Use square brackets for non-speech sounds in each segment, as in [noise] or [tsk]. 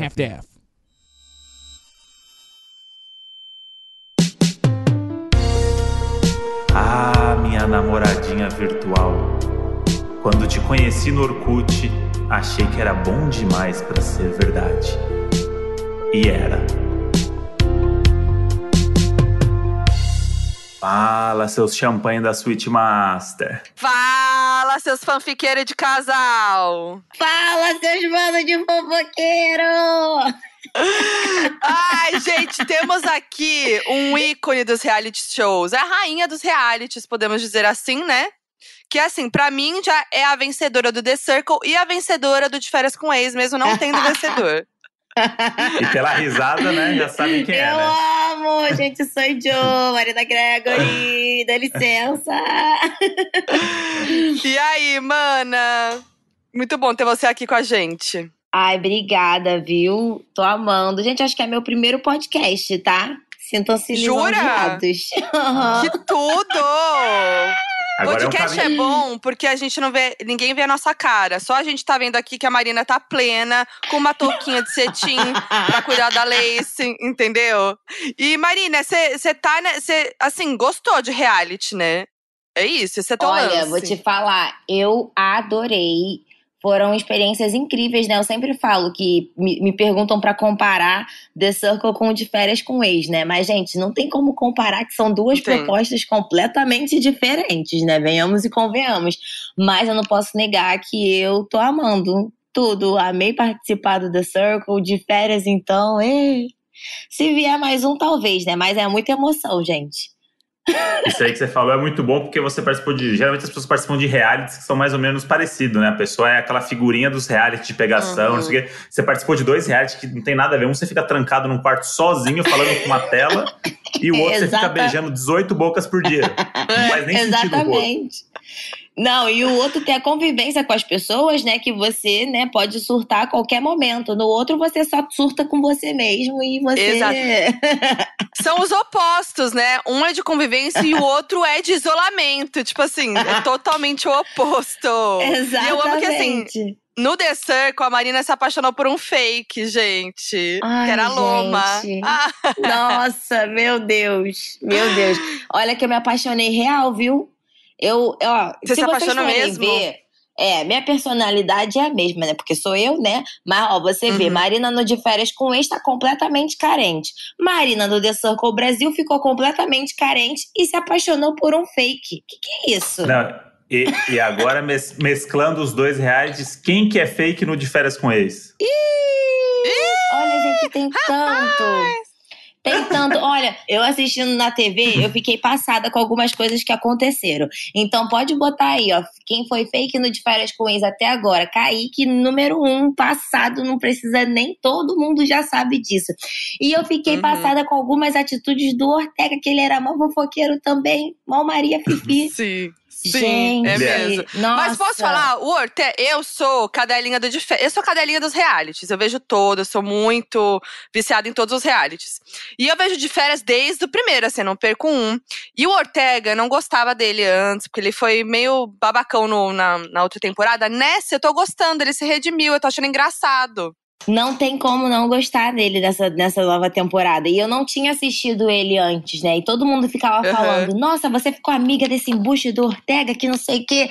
half-daff. Ah, minha namoradinha virtual. Quando te conheci no Orkut, achei que era bom demais pra ser verdade. E era. Fala, seus champanhe da Suite Master. Fala, seus fanfiqueiros de casal! Fala, seus manos de fofoqueiro! [laughs] Ai, gente, temos aqui um ícone dos reality shows. É a rainha dos realities, podemos dizer assim, né? Que assim, pra mim já é a vencedora do The Circle e a vencedora do De Férias com Ex, mesmo não tendo [laughs] vencedor. E pela risada, né? Já sabem quem Eu é, né? amo! Gente, sou Joe, [laughs] Marina Gregory, dá licença! E aí, mana? Muito bom ter você aqui com a gente. Ai, obrigada, viu? Tô amando. Gente, acho que é meu primeiro podcast, tá? Sintam-se Jura? lisonjeados. Que tudo! [laughs] Agora é um Podcast é, bom porque a gente não vê, ninguém vê a nossa cara. Só a gente tá vendo aqui que a Marina tá plena, com uma touquinha de cetim [laughs] pra cuidar da Lace, entendeu? E Marina, você tá, né, cê, assim, gostou de reality, né? É isso, esse é teu Olha, lance. vou te falar, eu adorei. Foram experiências incríveis, né? Eu sempre falo que me, me perguntam pra comparar The Circle com o de férias com o ex, né? Mas, gente, não tem como comparar, que são duas tem. propostas completamente diferentes, né? Venhamos e convenhamos. Mas eu não posso negar que eu tô amando tudo. Amei participar do The Circle, de férias, então. ê. Se vier mais um, talvez, né? Mas é muita emoção, gente. Isso aí que você falou é muito bom porque você participou de. Geralmente as pessoas participam de realities que são mais ou menos parecidos, né? A pessoa é aquela figurinha dos realities de pegação, Uhum. não sei o quê. Você participou de dois realities que não tem nada a ver. Um você fica trancado num quarto sozinho, falando com uma tela, e o outro você fica Exata- beijando 18 bocas por dia. Não faz nem sentido o outro. Exatamente. Não, e o outro tem a convivência com as pessoas, né? Que você, né, pode surtar a qualquer momento. No outro, você só surta com você mesmo e você. Exato. [laughs] São os opostos, né? Um é de convivência e o outro é de isolamento. Tipo assim, é [laughs] totalmente o oposto. Exatamente. E eu amo que assim, no The Circle, a Marina se apaixonou por um fake, gente. Ai, que era a Loma. Ah, Nossa, meu Deus. Meu Deus. [laughs] Olha que eu me apaixonei real, viu? Eu, ó, Você se vocês apaixonou forem mesmo? Ver, é, minha personalidade é a mesma, né? Porque sou eu, né? Mas, ó, você vê, Uhum. Marina no de férias com ex tá completamente carente. Marina no The Circle Brasil ficou completamente carente e se apaixonou por um fake. Que que é isso? Não, e, e agora, mes- mesclando os dois realities, quem que é fake no de férias com ex? Olha, gente, tem tanto. Tem [laughs] tanto. Olha, eu assistindo na TV, eu fiquei passada com algumas coisas que aconteceram. Então pode botar aí, ó. Quem foi fake no de férias com ex até agora? Kaique, número um, passado, não precisa nem todo mundo já sabe disso. E eu fiquei Uhum. passada com algumas atitudes do Ortega, que ele era mó fofoqueiro também, mó Maria Fifi. [laughs] sim. Sim, Gente, é mesmo. Nossa. Mas posso falar, o Orte, eu sou cadelinha do Eu sou cadelinha dos realities. Eu vejo todos, sou muito viciada em todos os realities. E eu vejo de férias desde o primeiro, assim, não perco um. E o Ortega, eu não gostava dele antes, porque ele foi meio babacão no- na, na outra temporada. Nessa, eu tô gostando, ele se redimiu, eu tô achando engraçado. Não tem como não gostar dele nessa, nessa nova temporada. E eu não tinha assistido ele antes, né? E todo mundo ficava Uhum. falando: Nossa, você ficou amiga desse embuste do Ortega que não sei o quê.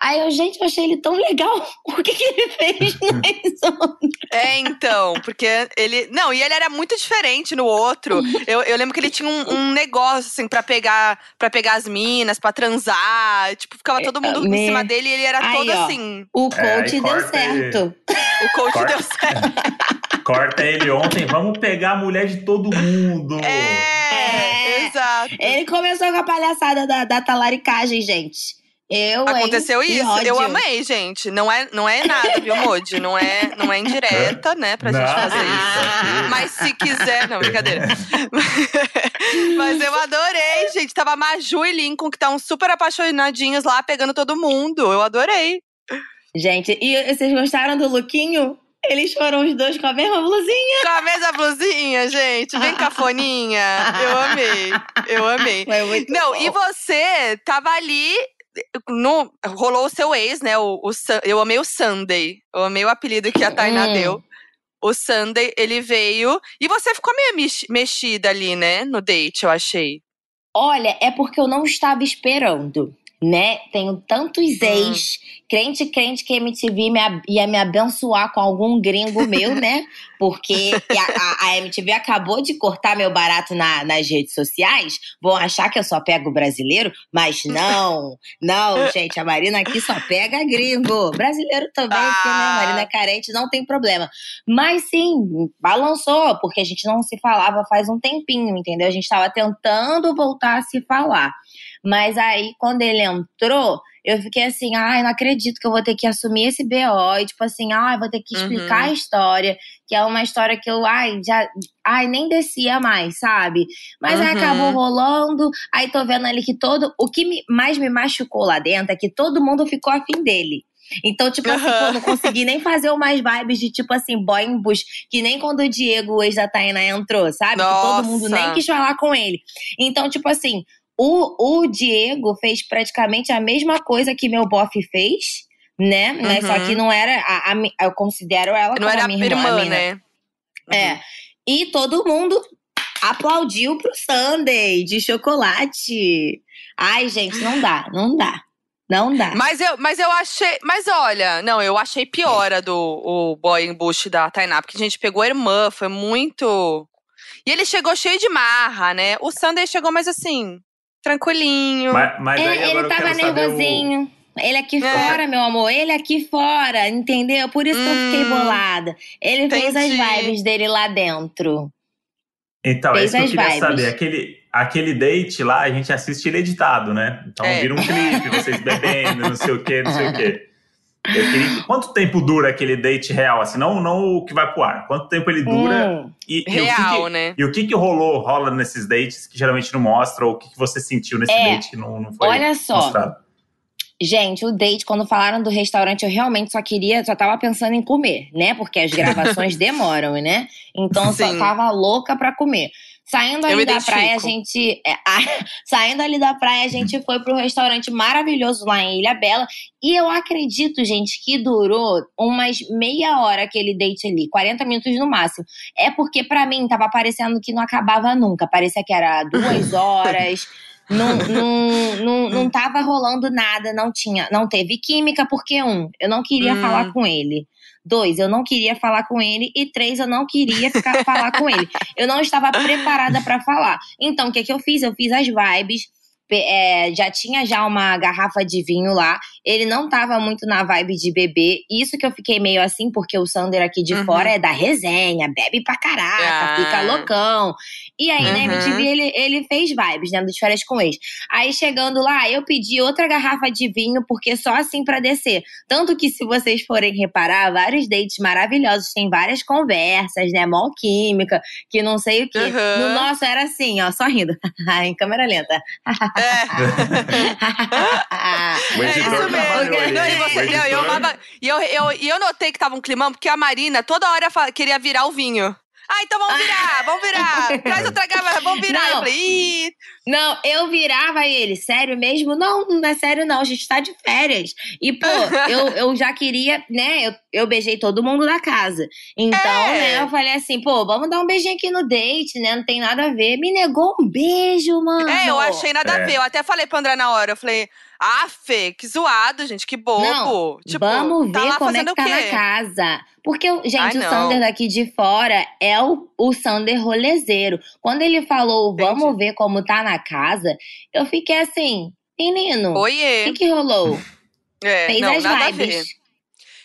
Aí eu, gente, eu achei ele tão legal. [laughs] O que, que ele fez [laughs] nisso? É, então, porque ele. Não, e ele era muito diferente no outro. Eu, eu lembro que ele tinha um, um negócio, assim, pra pegar, pra pegar as minas, pra transar. Tipo, ficava todo mundo em cima dele e ele era Aí, todo ó. assim. O É, coach deu corta certo. O coach Corta. deu certo. Corta ele ontem, vamos pegar a mulher de todo mundo. É, É. exato. Ele começou com a palhaçada da, da talaricagem, gente. Eu, hein? Aconteceu Que isso. Eu amei, gente. Não é, não é nada, viu, Modi? Não é, não é indireta, né, pra gente Nada fazer isso. Mas se quiser. Não, brincadeira. [laughs] Mas eu adorei, gente. Tava Maju e Lincoln, que estavam super apaixonadinhos lá, pegando todo mundo. Eu adorei. Gente, e vocês gostaram do lookinho? Eles foram os dois com a mesma blusinha. Com a mesma blusinha, gente. Bem cafoninha. Eu amei. Eu amei. Não, bom. e você tava ali. No, rolou o seu ex, né? O, o eu amei o Sunday. Eu amei o apelido que a Tainá Hum. deu. o Sunday, ele veio. E você ficou meio mexida ali, né? No date, eu achei. Olha, é porque eu não estava esperando né? Tenho tantos hum. Crente, crente que a MTV me, ia me abençoar com algum gringo meu, né? Porque a, a, a, MTV acabou de cortar meu barato na, nas redes sociais. Vão achar que eu só pego brasileiro, mas não, não, [laughs] gente. A Marina aqui só pega gringo. Brasileiro também, ah. porque né, a Marina é carente, não tem problema. Mas sim, balançou, porque a gente não se falava faz um tempinho, entendeu? A gente tava tentando voltar a se falar. Mas aí, quando ele entrou, eu fiquei assim, ai, não acredito que eu vou ter que assumir esse BO. E, tipo assim, ai, vou ter que explicar uhum. a história, que é uma história que eu, ai, já, ai, nem descia mais, sabe? Mas uhum. aí acabou rolando, aí tô vendo ali que todo. O que me, mais me machucou lá dentro é que todo mundo ficou afim dele. Então, tipo assim, pô, não consegui nem fazer umas vibes de tipo assim, boy em bus, que nem quando o Diego, o ex da Taina, entrou, sabe? Que todo mundo nem quis falar com ele. Então, tipo assim, o, o Diego fez praticamente a mesma coisa que meu bofe fez, né? Uhum. né? Só que uhum. não era. A, a, eu considero ela não como era a minha irmã, irmã né? Uhum. É. E todo mundo aplaudiu pro Sunday de chocolate. Ai, gente, não dá, não dá. Não dá. Mas eu, mas eu achei. Mas olha, não, eu achei pior a do o boy em bush da Tainá, porque a gente pegou a irmã, foi muito. E ele chegou cheio de marra, né? O Sunday chegou mais assim tranquilinho. Mas, mas é, ele tava nervosinho. O... Ele aqui é. fora, meu amor. Ele aqui fora, entendeu? Por isso hum, que eu fiquei hum. bolada. Ele entendi. fez as vibes dele lá dentro. Então, fez é isso que eu queria vibes. saber. Aquele, aquele date lá, a gente assiste ele editado, né? Então é. vira um clipe, vocês bebendo, não sei o quê, não sei o quê. Queria... Quanto tempo dura aquele date real? Assim, não, não o que vai pro ar. Quanto tempo ele dura? Hum, e, real, e que, né? E o que, que rolou, rola nesses dates que geralmente não mostra? Ou o que, que você sentiu nesse é, date que não, não foi olha só, mostrado? Gente, o date, quando falaram do restaurante, eu realmente só queria, só tava pensando em comer, né? Porque as gravações [laughs] demoram, né? Então Sim. só tava louca pra comer. Saindo ali da praia, a gente. É, [laughs] a, saindo ali da praia, a gente foi para um restaurante maravilhoso lá em Ilha Bela. E eu acredito, gente, que durou umas meia hora aquele date ali, 40 minutos no máximo. É porque, para mim, tava parecendo que não acabava nunca. Parecia que era duas [laughs] horas. não, não, não, não tava rolando nada, não tinha, não teve química, porque um, eu não queria hum. falar com ele. Dois, eu não queria falar com ele. E três, eu não queria ficar, falar com ele. Eu não estava preparada para falar. Então, o que, que eu fiz? Eu fiz as vibes é, já tinha já uma garrafa de vinho lá. Ele não tava muito na vibe de beber. Isso que eu fiquei meio assim, porque o Sander aqui de uhum. fora é da resenha, bebe pra caraca, ah. fica loucão. E aí, uhum. na MTV, ele, ele fez vibes, né? Dos férias com ex. Aí, chegando lá, eu pedi outra garrafa de vinho, porque só assim pra descer. Tanto que, se vocês forem reparar, vários dates maravilhosos, tem várias conversas, né? Mó química, que não sei o quê. Uhum. No nosso era assim, ó, só rindo. [laughs] em câmera lenta. [laughs] É. [laughs] o editor é isso mesmo. E, eu, e eu, eu, eu notei que tava um climão, porque a Marina toda hora queria virar o vinho. Ah, então vamos virar, [laughs] vamos virar. Traz outra garrafa, vamos virar. Não. Eu falei, Ih. Não, eu virava ele, sério mesmo? Não, não é sério não, a gente tá de férias. E, pô, [laughs] eu, eu já queria, né, eu, eu beijei todo mundo da casa. Então, é. né, eu falei assim, pô, vamos dar um beijinho aqui no date, né, não tem nada a ver. Me negou um beijo, mano. É, eu achei nada é. a ver. Eu até falei pra André na hora, eu falei, ah, Fê, que zoado, gente, que bobo. Não, tipo, vamos tá ver como é que tá na casa. Porque, gente, Ai, o Sander daqui de fora é o, o Sander rolezeiro. Quando ele falou, vamos Entendi. ver como tá na casa, eu fiquei assim, menino, o que, que rolou? É, Fez não, as nada vibes.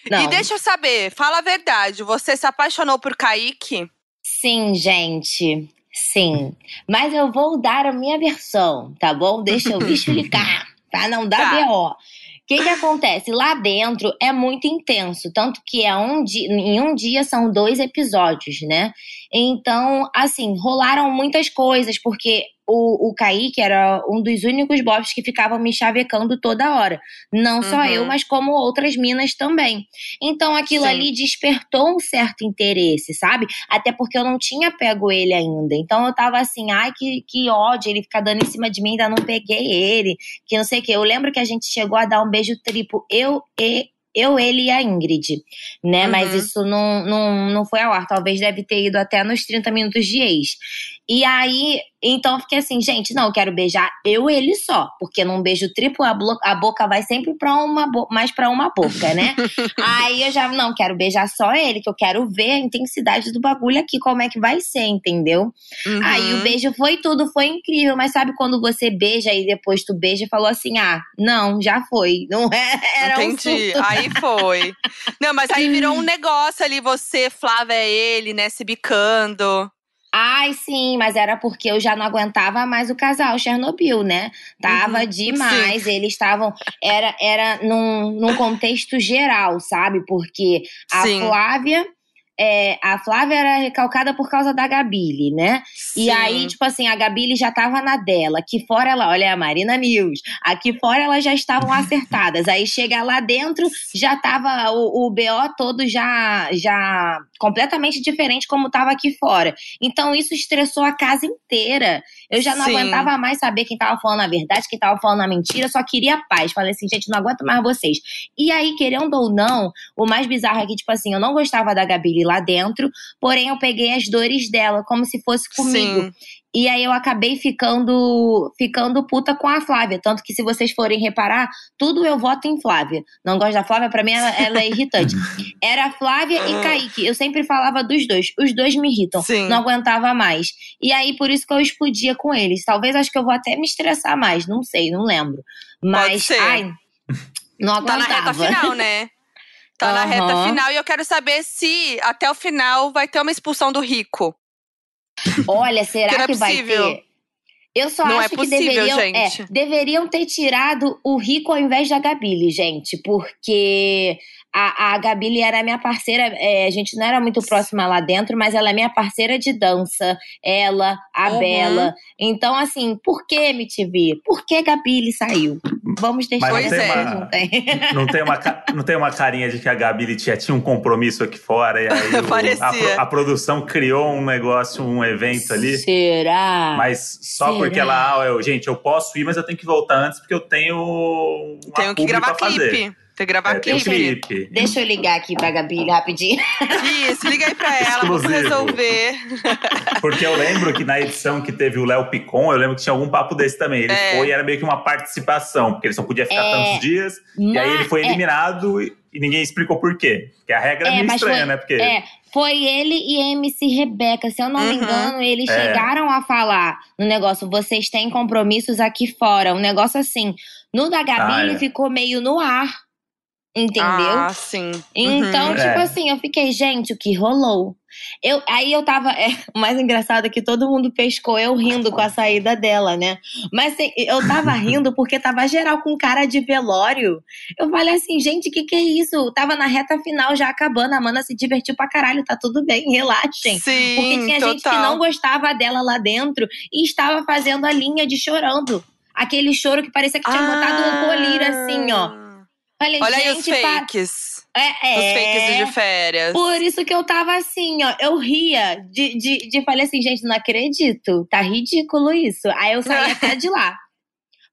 E deixa eu saber, fala a verdade, você se apaixonou por Kaique? Sim, gente. Sim. Mas eu vou dar a minha versão, tá bom? Deixa eu [laughs] explicar tá? Não dá tá. BO. O que, que acontece? Lá dentro é muito intenso, tanto que é um dia, em um dia são dois episódios, né? Então, assim, rolaram muitas coisas, porque o, o Kaique era um dos únicos bofs que ficavam me chavecando toda hora. Não uhum. só eu, mas como outras minas também. Então aquilo Sim. ali despertou um certo interesse, sabe? Até porque eu não tinha pego ele ainda. Então eu tava assim, ai, que, que ódio, ele fica dando em cima de mim, ainda não peguei ele, que não sei o quê. Eu lembro que a gente chegou a dar um beijo triplo, eu e eu, ele e a Ingrid, né? Uhum. Mas isso não, não, não foi ao ar. Talvez deve ter ido até nos 30 minutos de ex. E aí, então eu fiquei assim, gente, não, eu quero beijar eu ele só. Porque num beijo triplo, a, a boca vai sempre pra uma mais pra uma boca, né? [laughs] aí eu já, não, quero beijar só ele, que eu quero ver a intensidade do bagulho aqui, como é que vai ser, entendeu? Uhum. Aí o beijo foi tudo, foi incrível. Mas sabe quando você beija e depois tu beija e falou assim, ah, não, já foi. Não é, [laughs] era Entendi, um aí foi. Não, mas aí virou um [laughs] negócio ali, você, Flávia, ele, né, se bicando. Ai, sim, mas era porque eu já não aguentava mais o casal Chernobyl, né? Tava uhum, demais. Sim. Eles estavam. Era, era num, num contexto geral, sabe? Porque a sim. Flávia é, a Flávia era recalcada por causa da Gabile, né? Sim. E aí, tipo assim, a Gabile já tava na dela. Aqui fora ela, olha a Marina News. Aqui fora elas já estavam [laughs] acertadas. aí chega lá dentro, já tava o, o BO todo já, já completamente diferente como tava aqui fora. Então isso estressou a casa inteira. Eu já não Sim. aguentava mais saber quem tava falando a verdade, quem tava falando a mentira. Só queria paz. Falei assim, gente, não aguento mais vocês. E aí, querendo ou não, o mais bizarro é que, tipo assim, eu não gostava da Gabile lá dentro, porém eu peguei as dores dela como se fosse comigo. Sim. E aí eu acabei ficando ficando puta com a Flávia. Tanto que se vocês forem reparar, tudo eu voto em Flávia. Não gosto da Flávia, para mim ela, ela, é irritante. [laughs] Era Flávia e Kaique. Eu sempre falava dos dois. Os dois me irritam. Sim. Não aguentava mais. E aí, por isso que eu explodia com eles. Talvez acho que eu vou até me estressar mais. Não sei, não lembro. Mas, ai, não aguentava. Tá na reta final, né? Tá uhum. na reta final e eu quero saber se até o final vai ter uma expulsão do rico. Olha, será que, é vai ter? Eu só não é acho é possível, que deveriam, é, deveriam ter tirado o Rico ao invés da Gabile, gente, porque a, a Gabile era minha parceira, é, a gente não era muito próxima lá dentro, mas ela é minha parceira de dança, ela, a uhum. Bela. Então, assim, por que MTV? Por que Gabile saiu? Vamos deixar mas não tem, uma, não, tem. [laughs] não, tem uma, não tem uma carinha de que a Gabile tinha, tinha um compromisso aqui fora e aí [laughs] o, a, a, produção criou um negócio, um evento ali. Será? Mas só Será? porque ela, ah, eu, gente, eu posso ir, mas eu tenho que voltar antes porque eu tenho. Tenho que gravar clipe. Fazer. Tem que gravar é, clipe. Deixa eu ligar aqui pra Gabi rapidinho. Isso, liga aí pra ela, vamos resolver. Porque eu lembro que na edição que teve o Léo Picon, eu lembro que tinha algum papo desse também. Ele é. foi e era meio que uma participação, porque ele só podia ficar é, tantos dias. E aí ele foi é. eliminado e, e ninguém explicou por quê. Porque a regra é, é meio estranha, foi, né? Porque... É, foi ele e MC Rebeca. Se eu não uhum. me engano, eles é. chegaram a falar no negócio: vocês têm compromissos aqui fora. Um negócio assim. No da Gabi, ah, ele ficou meio no ar. Entendeu? Ah, sim. Então, uhum. tipo é. assim, eu fiquei, gente, o que rolou? Eu, aí eu tava. [laughs] É, o mais engraçado é que todo mundo pescou eu rindo com a saída dela, né? Mas assim, eu tava [laughs] rindo porque tava geral com cara de velório. Eu falei assim, gente, o que, que é isso? tava na reta final já acabando. A Mana se divertiu pra caralho, tá tudo bem, relaxem. Sim, porque tinha total. gente que não gostava dela lá dentro e estava fazendo a linha de chorando. Aquele choro que parecia que tinha ah. botado um colírio assim, ó Falei, Olha aí os fakes. É, é, os fakes de férias. Por isso que eu tava assim, ó. Eu ria de, de, de falei assim, gente, não acredito. Tá ridículo isso. Aí eu saí até de lá.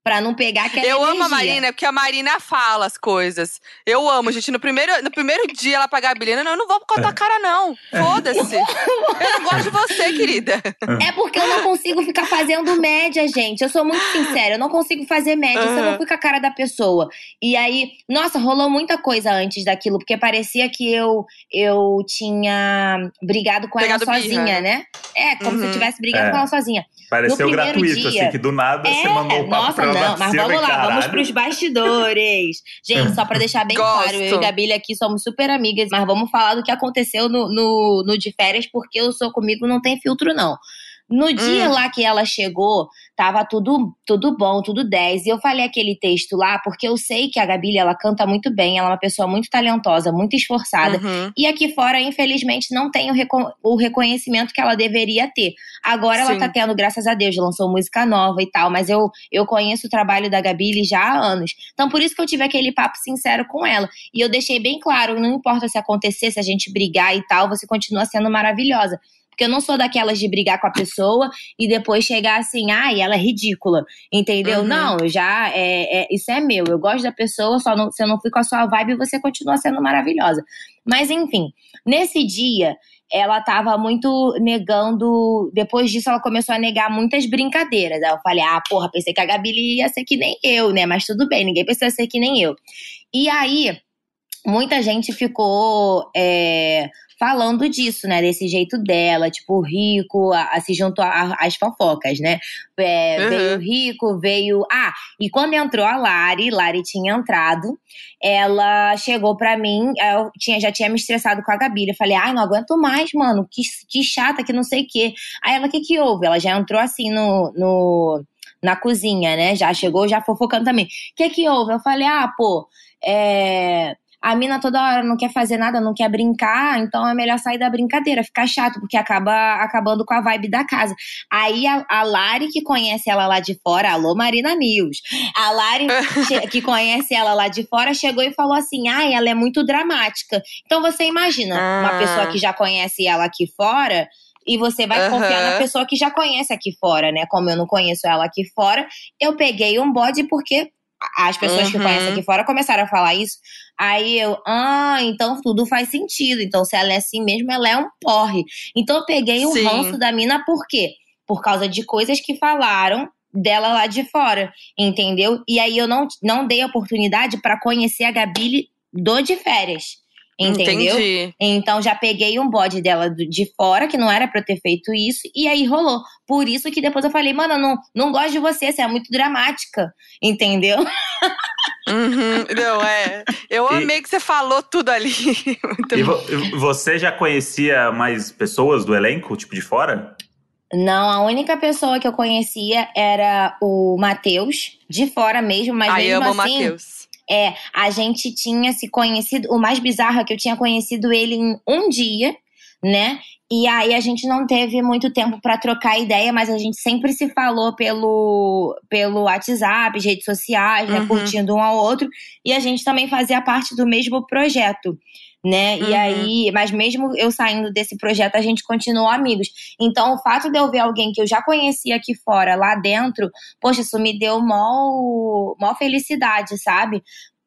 Pra não pegar aquela Eu energia. amo a Marina, porque a Marina fala as coisas. Eu amo, gente. No primeiro, no primeiro dia ela pagar a Gabriela, não, eu não vou contar a cara, não. Foda-se. eu não gosto de você, querida. É porque eu não consigo ficar fazendo média, gente. Eu sou muito sincera, eu não consigo fazer média, uhum. eu não fui com a cara da pessoa. E aí, nossa, rolou muita coisa antes daquilo, porque parecia que eu, eu tinha brigado com Pegado ela sozinha, birra. né? É, como uhum. se eu uhum. tivesse brigado é. com ela sozinha. Pareceu gratuito, dia, assim, que do nada é, você mandou o papo nossa, pra não, mas vamos lá, caralho. vamos pros bastidores. Gente, só pra deixar bem claro, eu e Gabi aqui somos super amigas, mas vamos falar do que aconteceu no, no, no de férias, porque eu sou comigo, não tem filtro, não. No dia hum. lá que ela chegou, tava tudo, tudo bom, tudo 10. E eu falei aquele texto lá porque eu sei que a Gabi, ela canta muito bem, ela é uma pessoa muito talentosa, muito esforçada. Uhum. E aqui fora, infelizmente, não tem o, reco o, reconhecimento que ela deveria ter. Agora Sim. ela tá tendo, graças a Deus, lançou música nova e tal, mas eu, eu conheço o trabalho da Gabi já há anos. Então, por isso que eu tive aquele papo sincero com ela. E eu deixei bem claro: não importa se acontecer, se a gente brigar e tal, você continua sendo maravilhosa. Porque eu não sou daquelas de brigar com a pessoa e depois chegar assim, ai, ela é ridícula. Entendeu? Uhum. Não, já. É, é, isso é meu. Eu gosto da pessoa, só não, se eu não fui com a sua vibe, você continua sendo maravilhosa. Mas enfim, nesse dia, ela tava muito negando. Depois disso, ela começou a negar muitas brincadeiras. Aí eu falei, ah, porra, pensei que a Gabi ia ser que nem eu, né? Mas tudo bem, ninguém precisa ser que nem eu. E aí, muita gente ficou é, falando disso, né? Desse jeito dela, tipo, o rico, a, a, se juntou às fofocas, né? É, uhum. Veio o rico, veio. Ah, e quando entrou a Lari, Lari tinha entrado, ela chegou pra mim, eu tinha, já tinha me estressado com a Gabi. Eu falei, ai, não aguento mais, mano, que, que chata, que não sei o quê. Aí ela, o que que houve? Ela já entrou assim no, no na cozinha, né? Já chegou, já fofocando também. O que que houve? Eu falei, ah, pô, é a mina toda hora não quer fazer nada, não quer brincar, então é melhor sair da brincadeira, ficar chato, porque acaba acabando com a vibe da casa. Aí a, a Lari, que conhece ela lá de fora, alô Marina News, a Lari, [laughs] que conhece ela lá de fora, chegou e falou assim: ai, ela é muito dramática. Então você imagina, ah. uma pessoa que já conhece ela aqui fora e você vai uhum. confiar na pessoa que já conhece aqui fora, né? Como eu não conheço ela aqui fora, eu peguei um bode porque as pessoas uhum. que conhecem aqui fora começaram a falar isso. Aí eu, ah, então tudo faz sentido. Então, se ela é assim mesmo, ela é um porre. Então, eu peguei o Sim. ranço da mina, por quê? Por causa de coisas que falaram dela lá de fora, entendeu? E aí eu não, não dei oportunidade para conhecer a Gabi do de férias. Entendeu? Entendi. Então já peguei um bode dela de fora, que não era pra eu ter feito isso, e aí rolou. Por isso que depois eu falei, mano, eu não, não gosto de você, você é muito dramática. Entendeu? Uhum, não, é. Eu e, amei que você falou tudo ali. [laughs] e vo, você já conhecia mais pessoas do elenco, tipo de fora? Não, a única pessoa que eu conhecia era o Matheus, de fora mesmo, mas Ai, mesmo amo assim. Matheus é, a gente tinha se conhecido. O mais bizarro é que eu tinha conhecido ele em um dia, né? E aí a gente não teve muito tempo para trocar ideia, mas a gente sempre se falou pelo, pelo WhatsApp, redes sociais, né? Uhum. Curtindo um ao outro. E a gente também fazia parte do mesmo projeto né? Uhum. E aí, mas mesmo eu saindo desse projeto, a gente continuou amigos. Então, o fato de eu ver alguém que eu já conhecia aqui fora, lá dentro, poxa, isso me deu mó, mó felicidade, sabe?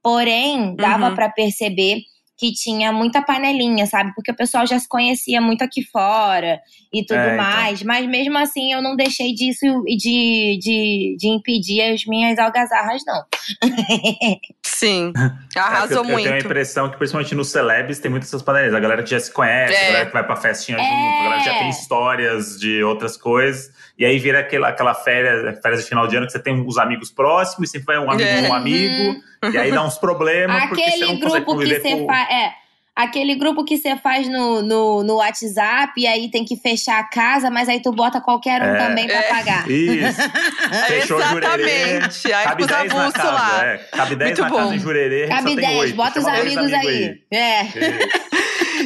Porém, dava uhum. para perceber que tinha muita panelinha, sabe? Porque o pessoal já se conhecia muito aqui fora e tudo é, então. mais. Então. Mas mesmo assim, eu não deixei disso de, de, de impedir as minhas algazarras, não. [laughs] Sim, [laughs] arrasou é, eu, muito. Eu tenho a impressão que, principalmente nos celebs, tem muitas essas panelinhas. A galera que já se conhece, é. a galera que vai pra festinha junto, a galera que já tem é. histórias de outras coisas. E aí vira aquela, aquela férias, férias de final de ano que você tem os amigos próximos, sempre vai um amigo é. um amigo, e aí dá uns problemas. Aquele grupo que você faz. É aquele grupo que você faz no, no, no, WhatsApp e aí tem que fechar a casa, mas aí tu bota qualquer um é, também pra é, pagar. Isso. [laughs] Fechou Exatamente. Aí Cabe 10 na casa, lá. É. Cabe 10 na bom. casa em Jurerê. Cabe 10, bota os amigos aí. aí. É.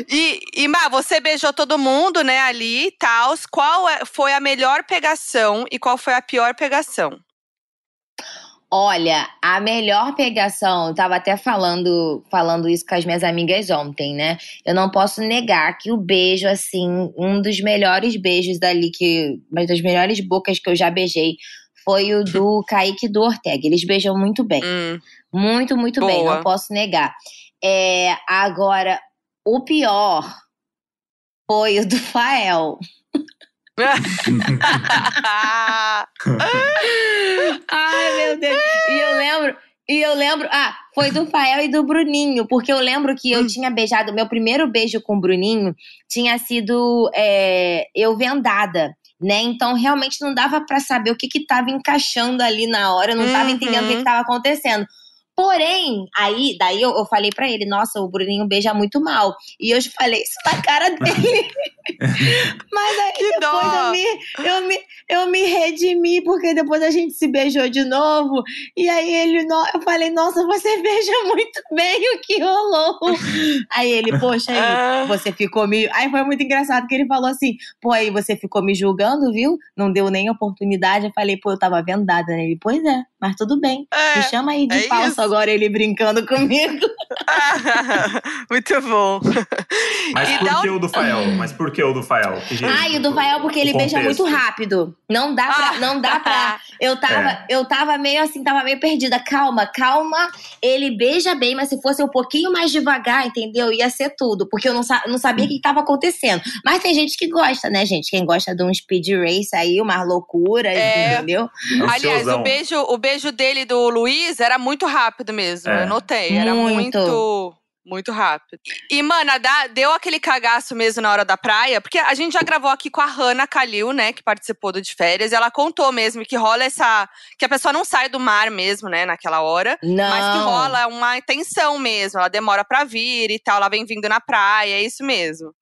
E, e Má, você beijou todo mundo, né, ali e tal. Qual é, foi a melhor pegação e qual foi a pior pegação? Olha, a melhor pegação, eu tava até falando, falando isso com as minhas amigas ontem, né? Eu não posso negar que o beijo, assim, um dos melhores beijos dali, que, uma das melhores bocas que eu já beijei, foi o do [laughs] Kaique e do Ortega. Eles beijam muito bem. Hum. Muito, muito Boa. bem, não posso negar. É, agora, o pior foi o do Fael. [laughs] Ai, meu Deus. E eu lembro. E eu lembro, ah, foi do Fael e do Bruninho, porque eu lembro que eu hum. tinha beijado, meu primeiro beijo com o Bruninho tinha sido é, eu vendada, né? Então realmente não dava para saber o que que tava encaixando ali na hora, eu não tava uhum. entendendo o que, que tava acontecendo. Porém, aí, daí eu, eu falei para ele, nossa, o Bruninho beija muito mal. E eu falei isso na cara [laughs] dele. Mas aí que depois eu me, eu, me, eu me redimi, porque depois a gente se beijou de novo. E aí ele, eu falei, nossa, você [laughs] beija muito bem o que rolou. aí ele, poxa, aí, ah. você ficou me. Aí foi muito engraçado que ele falou assim: pô, aí você ficou me julgando, viu? Não deu nem oportunidade. Eu falei, pô, eu tava vendada, né? Ele, pois é, mas tudo bem. É, me chama aí de é falso agora ele brincando comigo. [laughs] Muito bom. Mas e por que o do Fael? Mas por que o do Fael? Ah, e o do Fael porque ele beija muito rápido. Não dá pra. Ah. Não dá pra. [laughs] Eu tava, é. eu tava meio assim, tava meio perdida. Calma, calma. Ele beija bem, mas se fosse um pouquinho mais devagar, entendeu? Ia ser tudo. Porque eu não, não sabia o que tava acontecendo. Mas tem gente que gosta, né, gente? Quem gosta de um speed race aí, umas loucuras, é. entendeu? Aliás, o beijo, o beijo dele do Luiz era muito rápido mesmo. É. Eu notei. Era muito. muito muito rápido. E, mana, dá, deu aquele cagaço mesmo na hora da praia, porque a gente já gravou aqui com a Hannah Kalil, né, que participou do de férias, e ela contou mesmo que rola essa. que a pessoa não sai do mar mesmo, né, naquela hora. Não. Mas que rola uma tensão mesmo. Ela demora pra vir e tal, ela vem vindo na praia, é isso mesmo.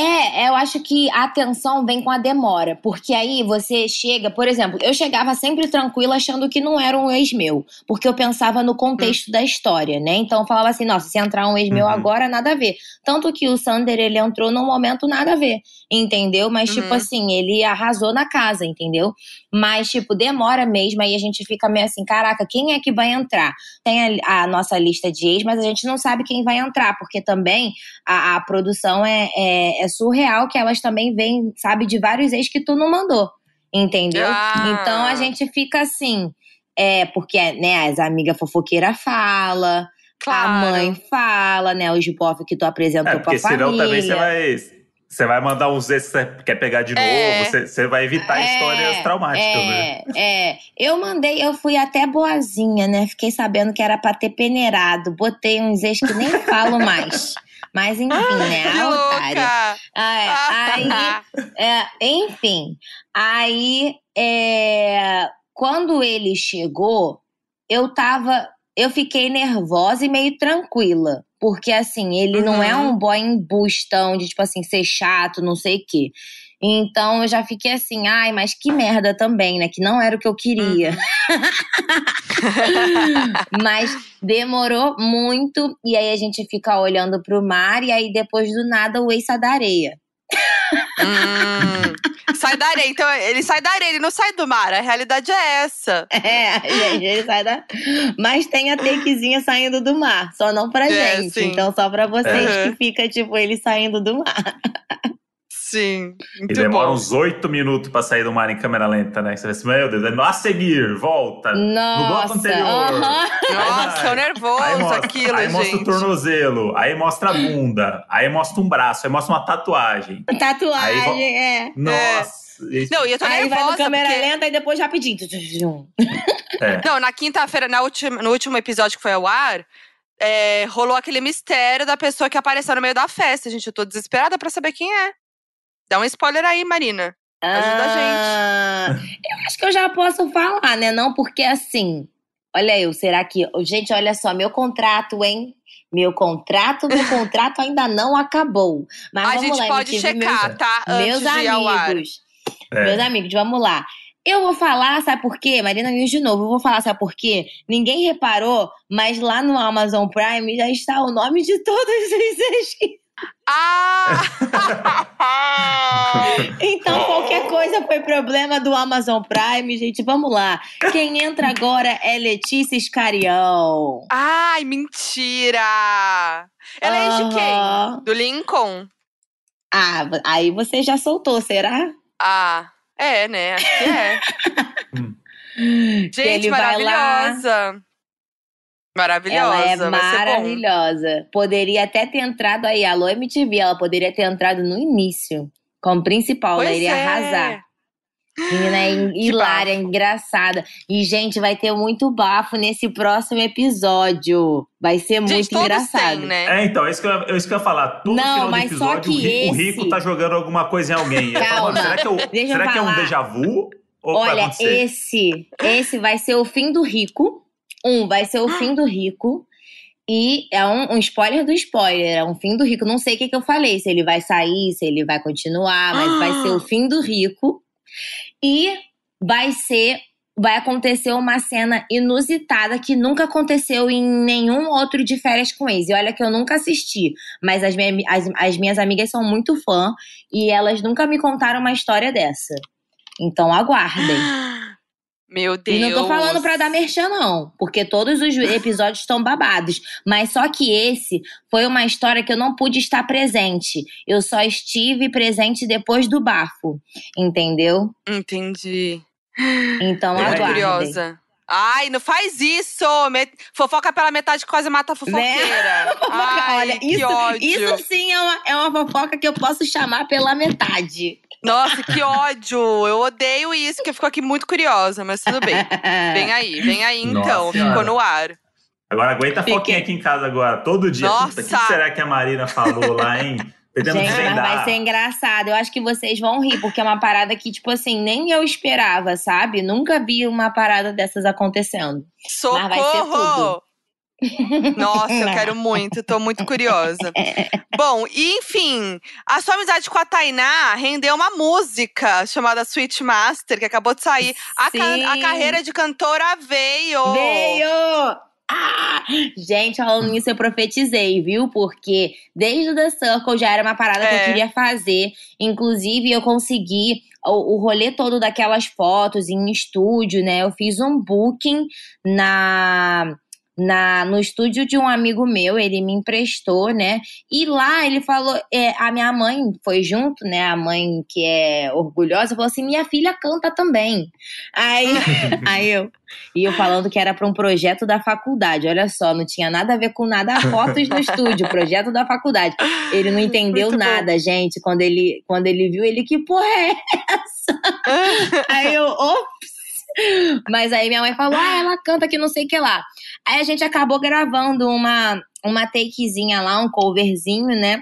É, eu acho que a atenção vem com a demora. Porque aí você chega, por exemplo, eu chegava sempre tranquila achando que não era um ex meu. Porque eu pensava no contexto uhum. da história, né? Então eu falava assim, nossa, se entrar um ex meu uhum. agora, nada a ver. Tanto que o Sander, ele entrou num momento nada a ver, entendeu? Mas, tipo uhum. tipo assim, ele arrasou na casa, entendeu? Mas, tipo, demora mesmo, aí a gente fica meio assim, caraca, quem é que vai entrar? Tem a, a nossa lista de ex, mas a gente não sabe quem vai entrar, porque também a, a produção é, é, é surreal que elas também vêm, sabe, de vários ex que tu não mandou. Entendeu? Ah. Então a gente fica assim. É, porque, né, as amigas fofoqueiras falam, claro. a mãe fala, né? Os bof que tu apresentou é, pra família. Porque senão também você vai. Você vai mandar uns esses que você quer pegar de é, novo, você, você, vai evitar é, histórias traumáticas, é, né? É, eu mandei, eu fui até boazinha, né? Fiquei sabendo que era pra ter peneirado. Botei uns ex que nem falo mais. Mas enfim, né? A otária. Ah, aí, é, enfim, aí é, quando ele chegou, eu tava. Eu fiquei nervosa e meio tranquila. Porque, assim, ele uhum. não é uhum. um boy embustão de, tipo assim, ser chato, não sei o quê. Então eu já fiquei assim, ai, mas que merda também, né? Que não era o que eu queria. Uhum. [laughs] mas demorou muito, e aí a gente fica olhando pro mar, e aí depois do nada o sai da areia. [laughs] hum, sai da areia, então ele sai da areia, ele não sai do mar, a realidade é essa. É, gente, ele sai da. Mas tem a takezinha saindo do mar, só não pra é, gente. Sim. Então, só pra vocês uhum. que fica, tipo, ele saindo do mar. Sim. Muito e demora bom. uns oito minutos pra sair do mar em câmera lenta, né? Você vai assim, meu Deus, é a seguir, volta. Nossa, no bloco anterior. Uh -huh. Nossa, tô nervoso aí mostra, aquilo, aí gente. mostra o tornozelo, aí mostra a bunda, aí mostra um braço, aí mostra uma tatuagem. Tatuagem, aí, é. Nossa. É. Não, e eu tô aí nervosa. Aí vai no câmera porque... lenta e depois rapidinho. É. [laughs] Não, na quinta-feira, no último episódio que foi ao ar, é, rolou aquele mistério da pessoa que apareceu no meio da festa. Gente, eu tô desesperada pra saber quem é. Dá um spoiler aí, Marina. Ajuda ah, a gente. Eu acho que eu já posso falar, né? Não, porque assim. Olha eu, será que. Gente, olha só, meu contrato, hein? Meu contrato, meu [laughs] contrato ainda não acabou. Mas a vamos gente lá, pode checar, meus, tá? Antes meus amigos. É. Meus amigos, vamos lá. Eu vou falar, sabe por quê? Marina News de novo, eu vou falar, sabe por quê? Ninguém reparou, mas lá no Amazon Prime já está o nome de todos [laughs] os ah! [laughs] então qualquer coisa foi problema do Amazon Prime, gente. Vamos lá. Quem entra agora é Letícia Escarião. Ai, mentira! Ela é de quem? Do Lincoln? Ah, aí você já soltou, será? Ah, é, né? Acho que é. [laughs] gente, maravilhosa. Maravilhosa. Ela é maravilhosa. Poderia até ter entrado aí, alô MTV, ela poderia ter entrado no início, como principal, pois ela iria é. arrasar. Menina é hilária, engraçada. E, gente, vai ter muito bafo nesse próximo episódio. Vai ser muito gente, engraçado. Tem, né? É, então, é isso, que eu, é isso que eu ia falar. Todo Não, final mas do episódio, só que o, rico, esse... o rico tá jogando alguma coisa em alguém. Calma. será que, eu, será que é um déjà vu? Olha, esse, esse vai ser o fim do rico. Um, vai ser o fim do rico. E é um, um, spoiler do spoiler, é um fim do rico. Não sei o que, que eu falei, se ele vai sair, se ele vai continuar, mas vai ser o fim do rico. E vai ser. Vai acontecer uma cena inusitada que nunca aconteceu em nenhum outro de férias com ex. E olha que eu nunca assisti, mas as, minha, as, as minhas amigas são muito fã e elas nunca me contaram uma história dessa. Então aguardem. [gasps] Meu Deus. E não tô falando pra dar merchan, não. Porque todos os episódios estão babados. Mas só que esse foi uma história que eu não pude estar presente. Eu só estive presente depois do bafo. Entendeu? Entendi. Então, é. aguardem. curiosa. Ai, não faz isso! Fofoca pela metade quase mata a fofoqueira. [laughs] Né? Ai, Olha, isso, isso sim é uma, é uma fofoca que eu posso chamar pela metade. Nossa, que ódio! Eu odeio isso, que eu fico aqui muito curiosa, mas tudo bem. [laughs] Vem aí, vem aí então, Nossa, ficou no ar. Agora aguenta a foquinha aqui em casa agora, todo dia. Nossa! O que será que a Marina falou lá, hein? [laughs] Gente, mas vai ser engraçado. Eu acho que vocês vão rir, porque é uma parada que, tipo assim, nem eu esperava, sabe? Nunca vi uma parada dessas acontecendo. Socorro! Mas vai ser tudo. Nossa, eu quero muito, tô muito curiosa. [laughs] Bom, e enfim, a sua amizade com a Tainá rendeu uma música chamada Sweet Master, que acabou de sair. A, ca a carreira de cantora veio! Veio! Ah! Gente, falando nisso, eu profetizei, viu? Porque desde o The Circle já era uma parada é. que eu é. queria fazer. Inclusive, eu consegui o, o rolê todo daquelas fotos em estúdio, né? Eu fiz um booking na na, no estúdio de um amigo meu, ele me emprestou, né? E lá ele falou, é, a minha mãe foi junto, né? A mãe que é orgulhosa falou assim: minha filha canta também. Aí, [laughs] aí eu. E eu falando que era para um projeto da faculdade. Olha só, não tinha nada a ver com nada. Fotos no estúdio, projeto da faculdade. Ele não entendeu Muito nada, bom. gente. Quando ele, quando ele viu, ele, que porra é essa? [laughs] aí eu, ops! Mas aí minha mãe falou: ah, ela canta que não sei o que lá. Aí a gente acabou gravando uma, uma takezinha lá, um coverzinho, né?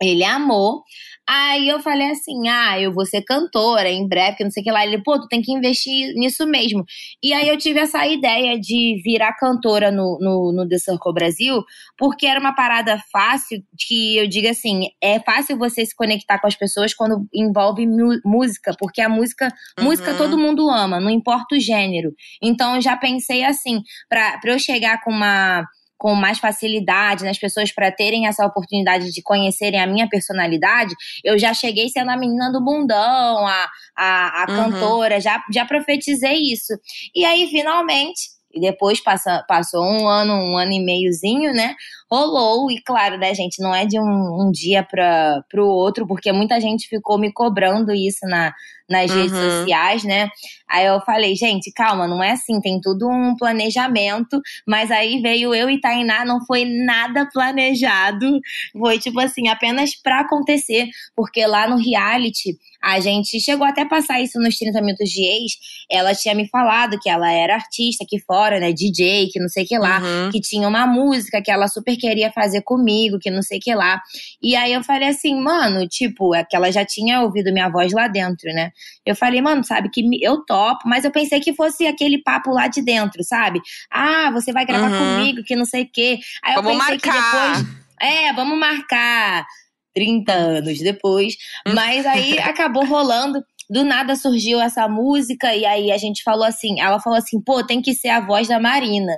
Ele amou. Aí eu falei assim: ah, eu vou ser cantora em breve, que não sei o que lá. Ele, pô, tu tem que investir nisso mesmo. E aí eu tive essa ideia de virar cantora no, no, no The Circle Brasil, porque era uma parada fácil, que eu digo assim: é fácil você se conectar com as pessoas quando envolve música, porque a música, uhum. música todo mundo ama, não importa o gênero. Então eu já pensei assim, pra, pra eu chegar com uma com mais facilidade nas pessoas para terem essa oportunidade de conhecerem a minha personalidade, eu já cheguei sendo a menina do bundão, a, a, a uhum. cantora, já, já profetizei isso. E aí, finalmente, e depois passa, passou um ano, um ano e meiozinho, né? Rolou, e claro, né, gente, não é de um, um dia para o outro, porque muita gente ficou me cobrando isso na, nas uhum. redes sociais, né? Aí eu falei, gente, calma, não é assim, tem tudo um planejamento, mas aí veio eu e Tainá, não foi nada planejado, foi tipo assim, apenas pra acontecer, porque lá no reality, a gente chegou até a passar isso nos 30 minutos de ex, ela tinha me falado que ela era artista aqui fora, né, DJ, que não sei o que lá, uhum. que tinha uma música que ela super queria fazer comigo, que não sei o que lá, e aí eu falei assim, mano, tipo, é que ela já tinha ouvido minha voz lá dentro, né, eu falei, mano, sabe, que eu topo, mas eu pensei que fosse aquele papo lá de dentro, sabe? Ah, você vai gravar uhum. comigo, que não sei o quê. Aí vamos eu pensei marcar. que depois. É, vamos marcar 30 anos depois. Hum. Mas aí acabou rolando do nada surgiu essa música e aí a gente falou assim, ela falou assim, pô, tem que ser a voz da Marina.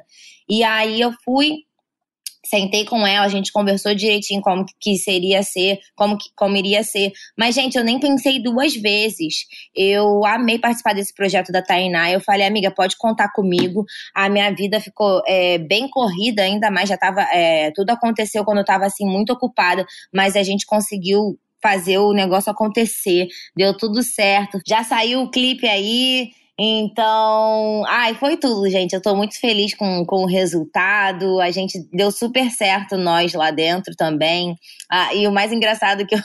E aí eu fui Sentei com ela, a gente conversou direitinho como que seria ser, como, que, como iria ser. Mas, gente, eu nem pensei duas vezes. Eu amei participar desse projeto da Tainá. Eu falei, amiga, pode contar comigo. A minha vida ficou é, bem corrida, ainda mais já tava. É, tudo aconteceu quando eu tava assim, muito ocupada, mas a gente conseguiu fazer o negócio acontecer. Deu tudo certo. Já saiu o clipe aí. Então, ai, foi tudo, gente. Eu tô muito feliz com, com o resultado. A gente deu super certo, nós lá dentro também. Ah, e o mais engraçado é que eu,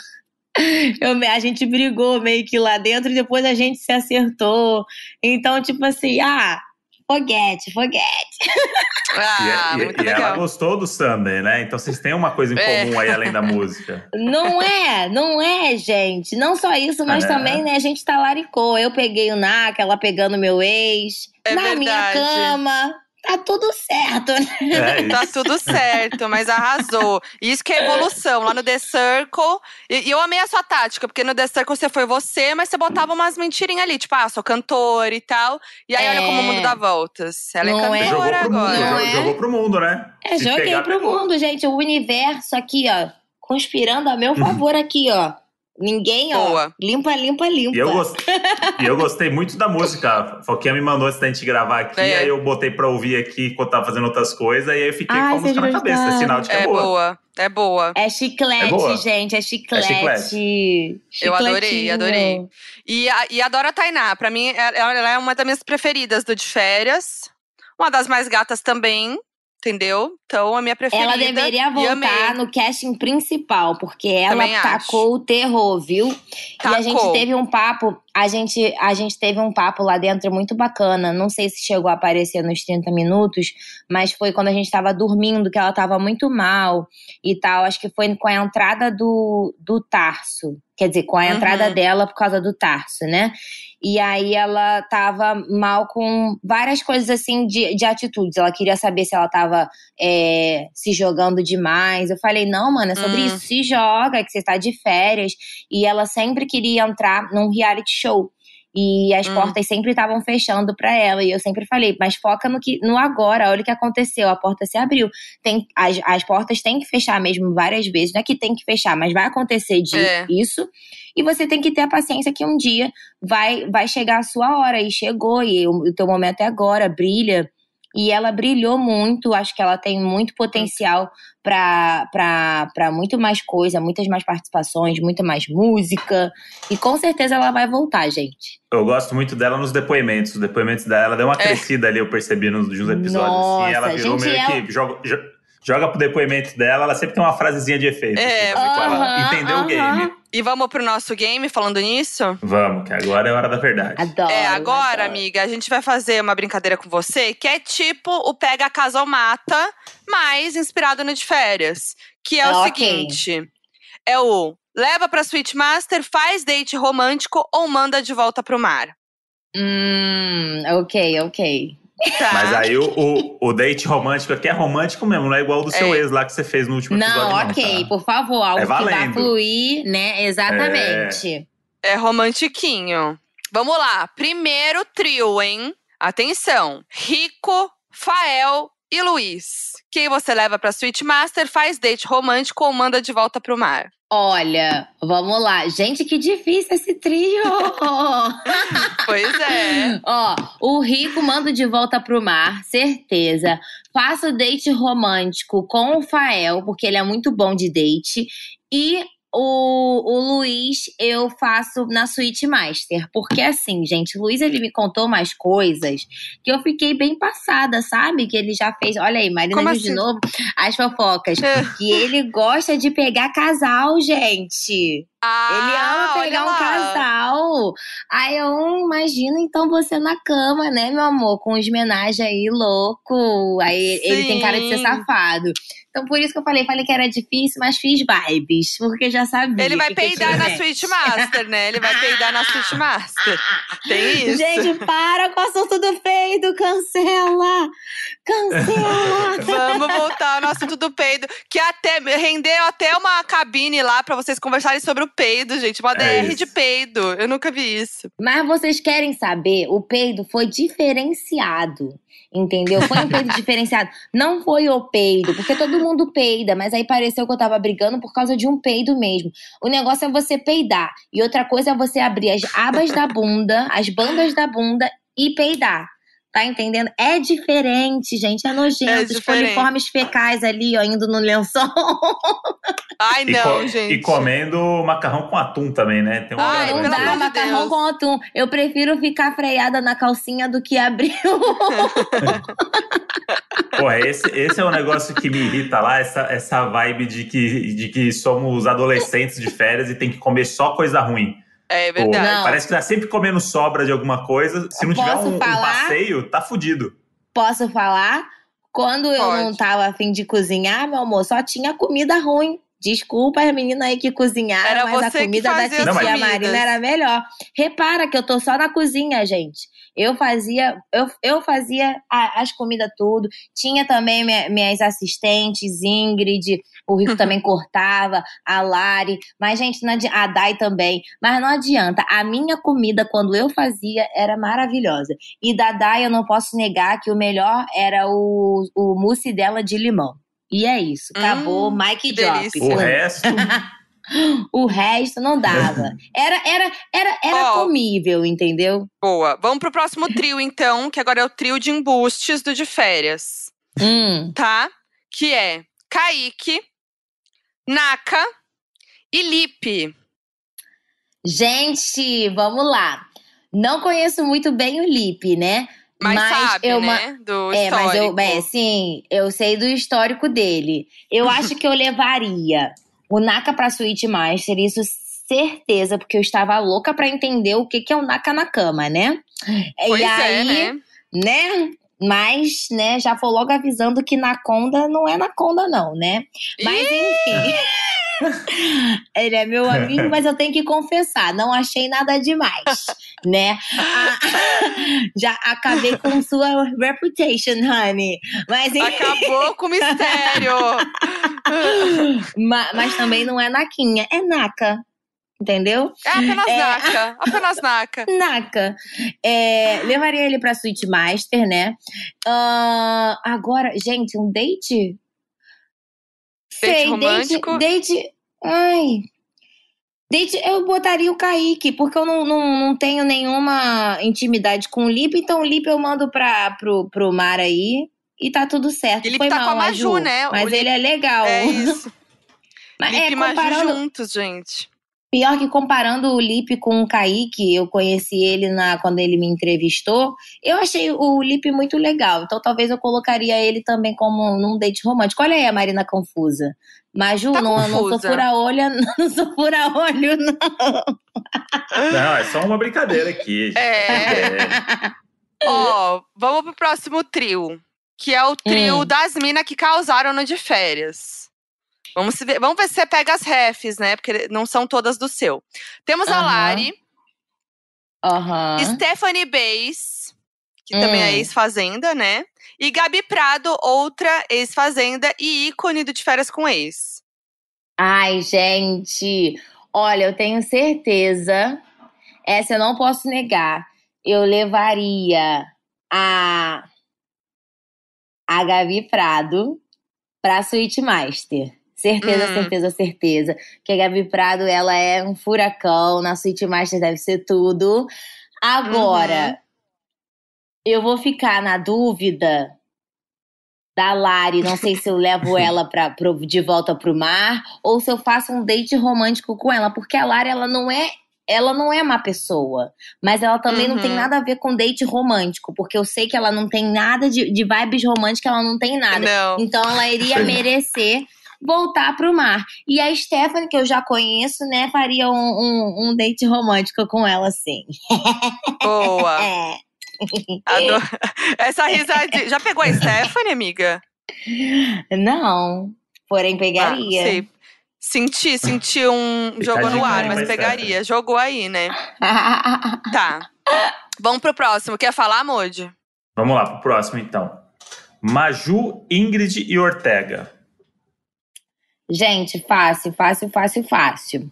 [laughs] eu, a gente brigou meio que lá dentro e depois a gente se acertou. Então, tipo assim, ah, foguete, foguete. [laughs] Ah, e, é, muito e, legal. ela gostou do Sunday, né? Então vocês têm uma coisa em é. comum é. aí além da [laughs] música. Não é, não é, gente. Não só isso, mas é. também, né, a gente talaricou. Eu peguei o NAC, ela pegando meu ex. É na verdade. minha cama tá tudo certo, né? É [laughs] tá tudo certo, mas arrasou. Isso que é evolução. Lá no The Circle. E, e, eu amei a sua tática, porque no The Circle você foi você, mas você botava umas mentirinhas ali, tipo, ah, sou cantora e tal. E aí é. olha como o mundo dá voltas. Ela é Não é cantora jogou agora. Mundo, é. Jogou pro mundo, né? É, Se joguei pro pegou. mundo, gente. O universo aqui, ó, conspirando a meu [laughs] favor aqui, ó. Ninguém, Boa. ó, limpa, limpa, limpa. E eu, gost... e eu gostei muito da música. A Foquinha me mandou antes da gente gravar aqui, é. aí eu botei pra ouvir aqui enquanto tava fazendo outras coisas, e aí eu fiquei Ai, com a música na cabeça. É sinal de que é, é boa. boa. É boa. É chiclete, é boa. gente. É chiclete. É chiclete. Eu adorei, adorei. E, a, e adoro a Tainá. Pra mim, ela é uma das minhas preferidas do de férias. Uma das mais gatas também entendeu? Então, a minha preferida. Ela deveria voltar no casting principal, porque ela tacou o terror, viu? Tacou. E a gente teve um papo, a gente, a gente teve um papo lá dentro muito bacana. Não sei se chegou a aparecer nos 30 minutos, mas foi quando a gente tava dormindo, que ela tava muito mal e tal. Acho que foi com a entrada do, do Tarso. Quer dizer, com a entrada uhum. dela por causa do Tarso, né? E aí ela tava mal com várias coisas assim de, de atitudes. Ela queria saber se ela tava é, se jogando demais. Eu falei, não, mano, é sobre hum. isso. Se joga, que você tá de férias. E ela sempre queria entrar num reality show. E as hum. portas sempre estavam fechando para ela. E eu sempre falei, mas foca no, que, no agora, olha o que aconteceu. A porta se abriu. Tem, as, as portas têm que fechar mesmo várias vezes. Não é que tem que fechar, mas vai acontecer de é. isso. E você tem que ter a paciência que um dia vai, vai chegar a sua hora. E chegou, e o, o teu momento é agora, brilha. E ela brilhou muito, acho que ela tem muito potencial para muito mais coisa, muitas mais participações, muita mais música. E com certeza ela vai voltar, gente. Eu gosto muito dela nos depoimentos. Os depoimentos dela deu uma é. crescida ali, eu percebi nos, nos episódios. Nossa, assim, ela virou meio é... que. Joga, joga pro depoimento dela, ela sempre tem uma frasezinha de efeito. É, assim, uh -huh, ela entendeu uh -huh. o game. E vamos pro nosso game falando nisso? Vamos, que agora é hora da verdade. Adoro. É, agora, adoro. amiga, a gente vai fazer uma brincadeira com você que é tipo o pega a casa ou mata, mas inspirado no de férias. Que é, é o okay. seguinte: é o leva pra Switch Master, faz date romântico ou manda de volta pro mar. Hum, ok, ok. Tá. Mas aí o, o, o, date romântico aqui é romântico mesmo, não é igual do seu é. ex lá que você fez no último episódio. Não, ok, tá? por favor, algo é que vai fluir, né? Exatamente. É, é romantiquinho. Vamos lá, primeiro trio, hein? Atenção: Rico, Fael e Luiz. Quem você leva pra Sweet Master, faz date romântico ou manda de volta pro mar? Olha, vamos lá. Gente, que difícil esse trio! [laughs] pois é. Ó, o rico manda de volta pro mar, certeza. Faço date romântico com o Fael, porque ele é muito bom de date. E o, o Luiz eu faço na Suite Master. Porque assim, gente, o Luiz ele me contou umas coisas que eu fiquei bem passada, sabe? Que ele já fez. Olha aí, Marina Como de assim? novo, as fofocas. que ele gosta de pegar casal, gente. Ah, ele ama pegar um casal. Aí eu imagino então você na cama, né, meu amor? Com os homenagem aí louco. Aí Sim. ele tem cara de ser safado. Então por isso que eu falei, falei que era difícil, mas fiz vibes, porque já sabia. Ele vai peidar na Switch Master, né? Ele vai peidar na Switch [laughs] Master. Tem isso. Gente, para com o assunto do peido, cancela! Cancela! [laughs] Vamos voltar ao assunto do peido, que até rendeu até uma cabine lá para vocês conversarem sobre o peido, gente. Uma é DR de peido. Eu nunca vi isso. Mas vocês querem saber? O peido foi diferenciado. Entendeu? Foi um peido [laughs] diferenciado. Não foi o peido, porque todo mundo peida, mas aí pareceu que eu tava brigando por causa de um peido mesmo. O negócio é você peidar. E outra coisa é você abrir as abas da bunda, as bandas da bunda e peidar. Tá entendendo? É diferente, gente. É nojento. É Os coliformes fecais ali, ó, indo no lençol. [laughs] Ai, não, e gente. E comendo macarrão com atum também, né? Tem Ai, não dá macarrão Deus. com atum. Eu prefiro ficar freada na calcinha do que abrir [laughs] [laughs] Pô, esse, esse é o um negócio que me irrita lá, essa, essa vibe de que, de que somos adolescentes de férias e tem que comer só coisa ruim. É verdade. Pô, parece que tá sempre comendo sobra de alguma coisa. Se não tiver um, um, passeio, tá fudido. Posso falar? Quando eu Pode. não tava afim de cozinhar, meu amor, só tinha comida ruim. Desculpa as meninas aí que cozinharam, era mas a comida da titia não, Marina era melhor. Repara que eu tô só na cozinha, gente. Eu fazia, eu, eu fazia a, as comidas tudo. Tinha também minha, minhas assistentes, Ingrid, o Rico [laughs] também cortava, a Lari. Mas, gente, não adianta, a Dai também. Mas não adianta. A minha comida, quando eu fazia, era maravilhosa. E da Dai, eu não posso negar que o melhor era o, o mousse dela de limão. E é isso. Acabou. Hum, Mike Drop. O resto. [laughs] O resto não dava. Era, era, era, era oh, comível, entendeu? Boa. Vamos pro próximo trio, então, que agora é o trio de embustes do de férias. Hum. Tá? Que é Kaique, Naka e Lipe. Gente, vamos lá. Não conheço muito bem o Lipe, né? Mas, mas sabe, eu, né? Do é, histórico. Mas eu, é, sim, eu sei do histórico dele. Eu acho que eu [laughs] levaria o Naka pra Suite Master, isso certeza, porque eu estava louca para entender o que, que é o Naka na cama, né? Pois e é, aí, né? né? Mas, né, já vou logo avisando que Naconda não é Naconda, não, né? Mas enfim. [laughs] [laughs] Ele é meu amigo, mas eu tenho que confessar, não achei nada demais, né? [laughs] Já acabei com sua reputation, honey. Mas, Acabou com o mistério. [laughs] mas, mas, também não é Naquinha, é Naka. Entendeu? É apenas é... Naka. Apenas Naka. Naka. É, levaria ele pra Suite Master, né? Uh, agora, gente, um date Date Sei, romântico? Date, date. Ai. Eu botaria o Kaique, porque eu não, não, não tenho nenhuma intimidade com o Lipe, então o Lipe eu mando pra, pro, pro mar aí e tá tudo certo. Ele Foi tá mal, com a Maju, né? Mas o ele é legal. É isso. [laughs] mas Lipe é, e Maju comparando, juntos, gente. Pior que comparando o Lipe com o Kaique, eu conheci ele na, quando ele me entrevistou, eu achei o Lipe muito legal. Então talvez eu colocaria ele também como num date romântico. Olha aí a Marina confusa. Maju, Tá não, não sou fura-olho, [laughs] não sou fura-olho, não. Não, é só uma brincadeira aqui. gente. É. Ó, vamos pro próximo trio. Que é o trio Hum. das minas que causaram no de férias. Vamos, ver, vamos ver se você pega as refs, né? Porque não são todas do seu. Temos a. Lari, Aham. Stephanie Bays, que também é Hum. ex-fazenda, né? E Gabi Prado, outra ex-fazenda e ícone do De Férias com Ex. Ai, gente, olha, eu tenho certeza, essa eu não posso negar. Eu levaria a a Gabi Prado pra Suite Master. Certeza, Hum. certeza, certeza. Que a Gabi Prado, ela é um furacão, na Suite Master deve ser tudo. Agora, Uhum. eu vou ficar na dúvida da Lari. Não sei se eu levo [laughs] ela pra, pro- de volta pro mar ou se eu faço um date romântico com ela. Porque a Lari, ela não é. Ela não é má pessoa, mas ela também não tem Uhum. nada a ver com date romântico, porque eu sei que ela não tem nada de, de vibes românticas, ela não tem nada. Não. Então ela iria [laughs] merecer voltar pro mar. E a Stephanie, que eu já conheço, né, faria um, um, um date romântico com ela, sim. Boa. [laughs] É. Adoro. Essa risadinha. Já pegou a Stephanie, amiga? Não, porém Ah, pegaria. sei. Senti, senti um. Fica Jogou no ar, mas pegaria. Jogou aí, né? [laughs] Tá. Vamos pro próximo. Quer falar, Modi? Vamos lá pro próximo, então. Maju, Ingrid e Ortega. Gente, fácil, fácil, fácil, fácil.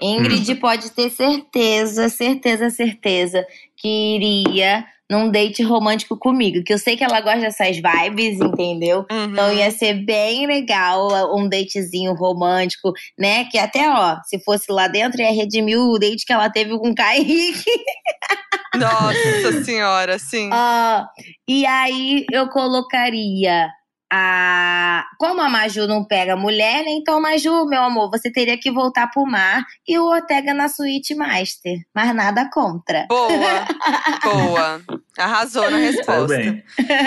Ingrid pode ter certeza, certeza, certeza que iria num date romântico comigo. Que eu sei que ela gosta dessas vibes, entendeu? Uhum. Então ia ser bem legal um datezinho romântico, né? Que até, ó, se fosse lá dentro, ia redimir o date que ela teve com o Kaique. Nossa [laughs] senhora, sim. Ah, e aí eu colocaria a. Como a Maju não pega mulher, né? Então, Maju, meu amor, você teria que voltar pro mar e o Ortega na suíte master. Mas nada contra. Boa, [laughs] boa. Arrasou na Tudo resposta. bem.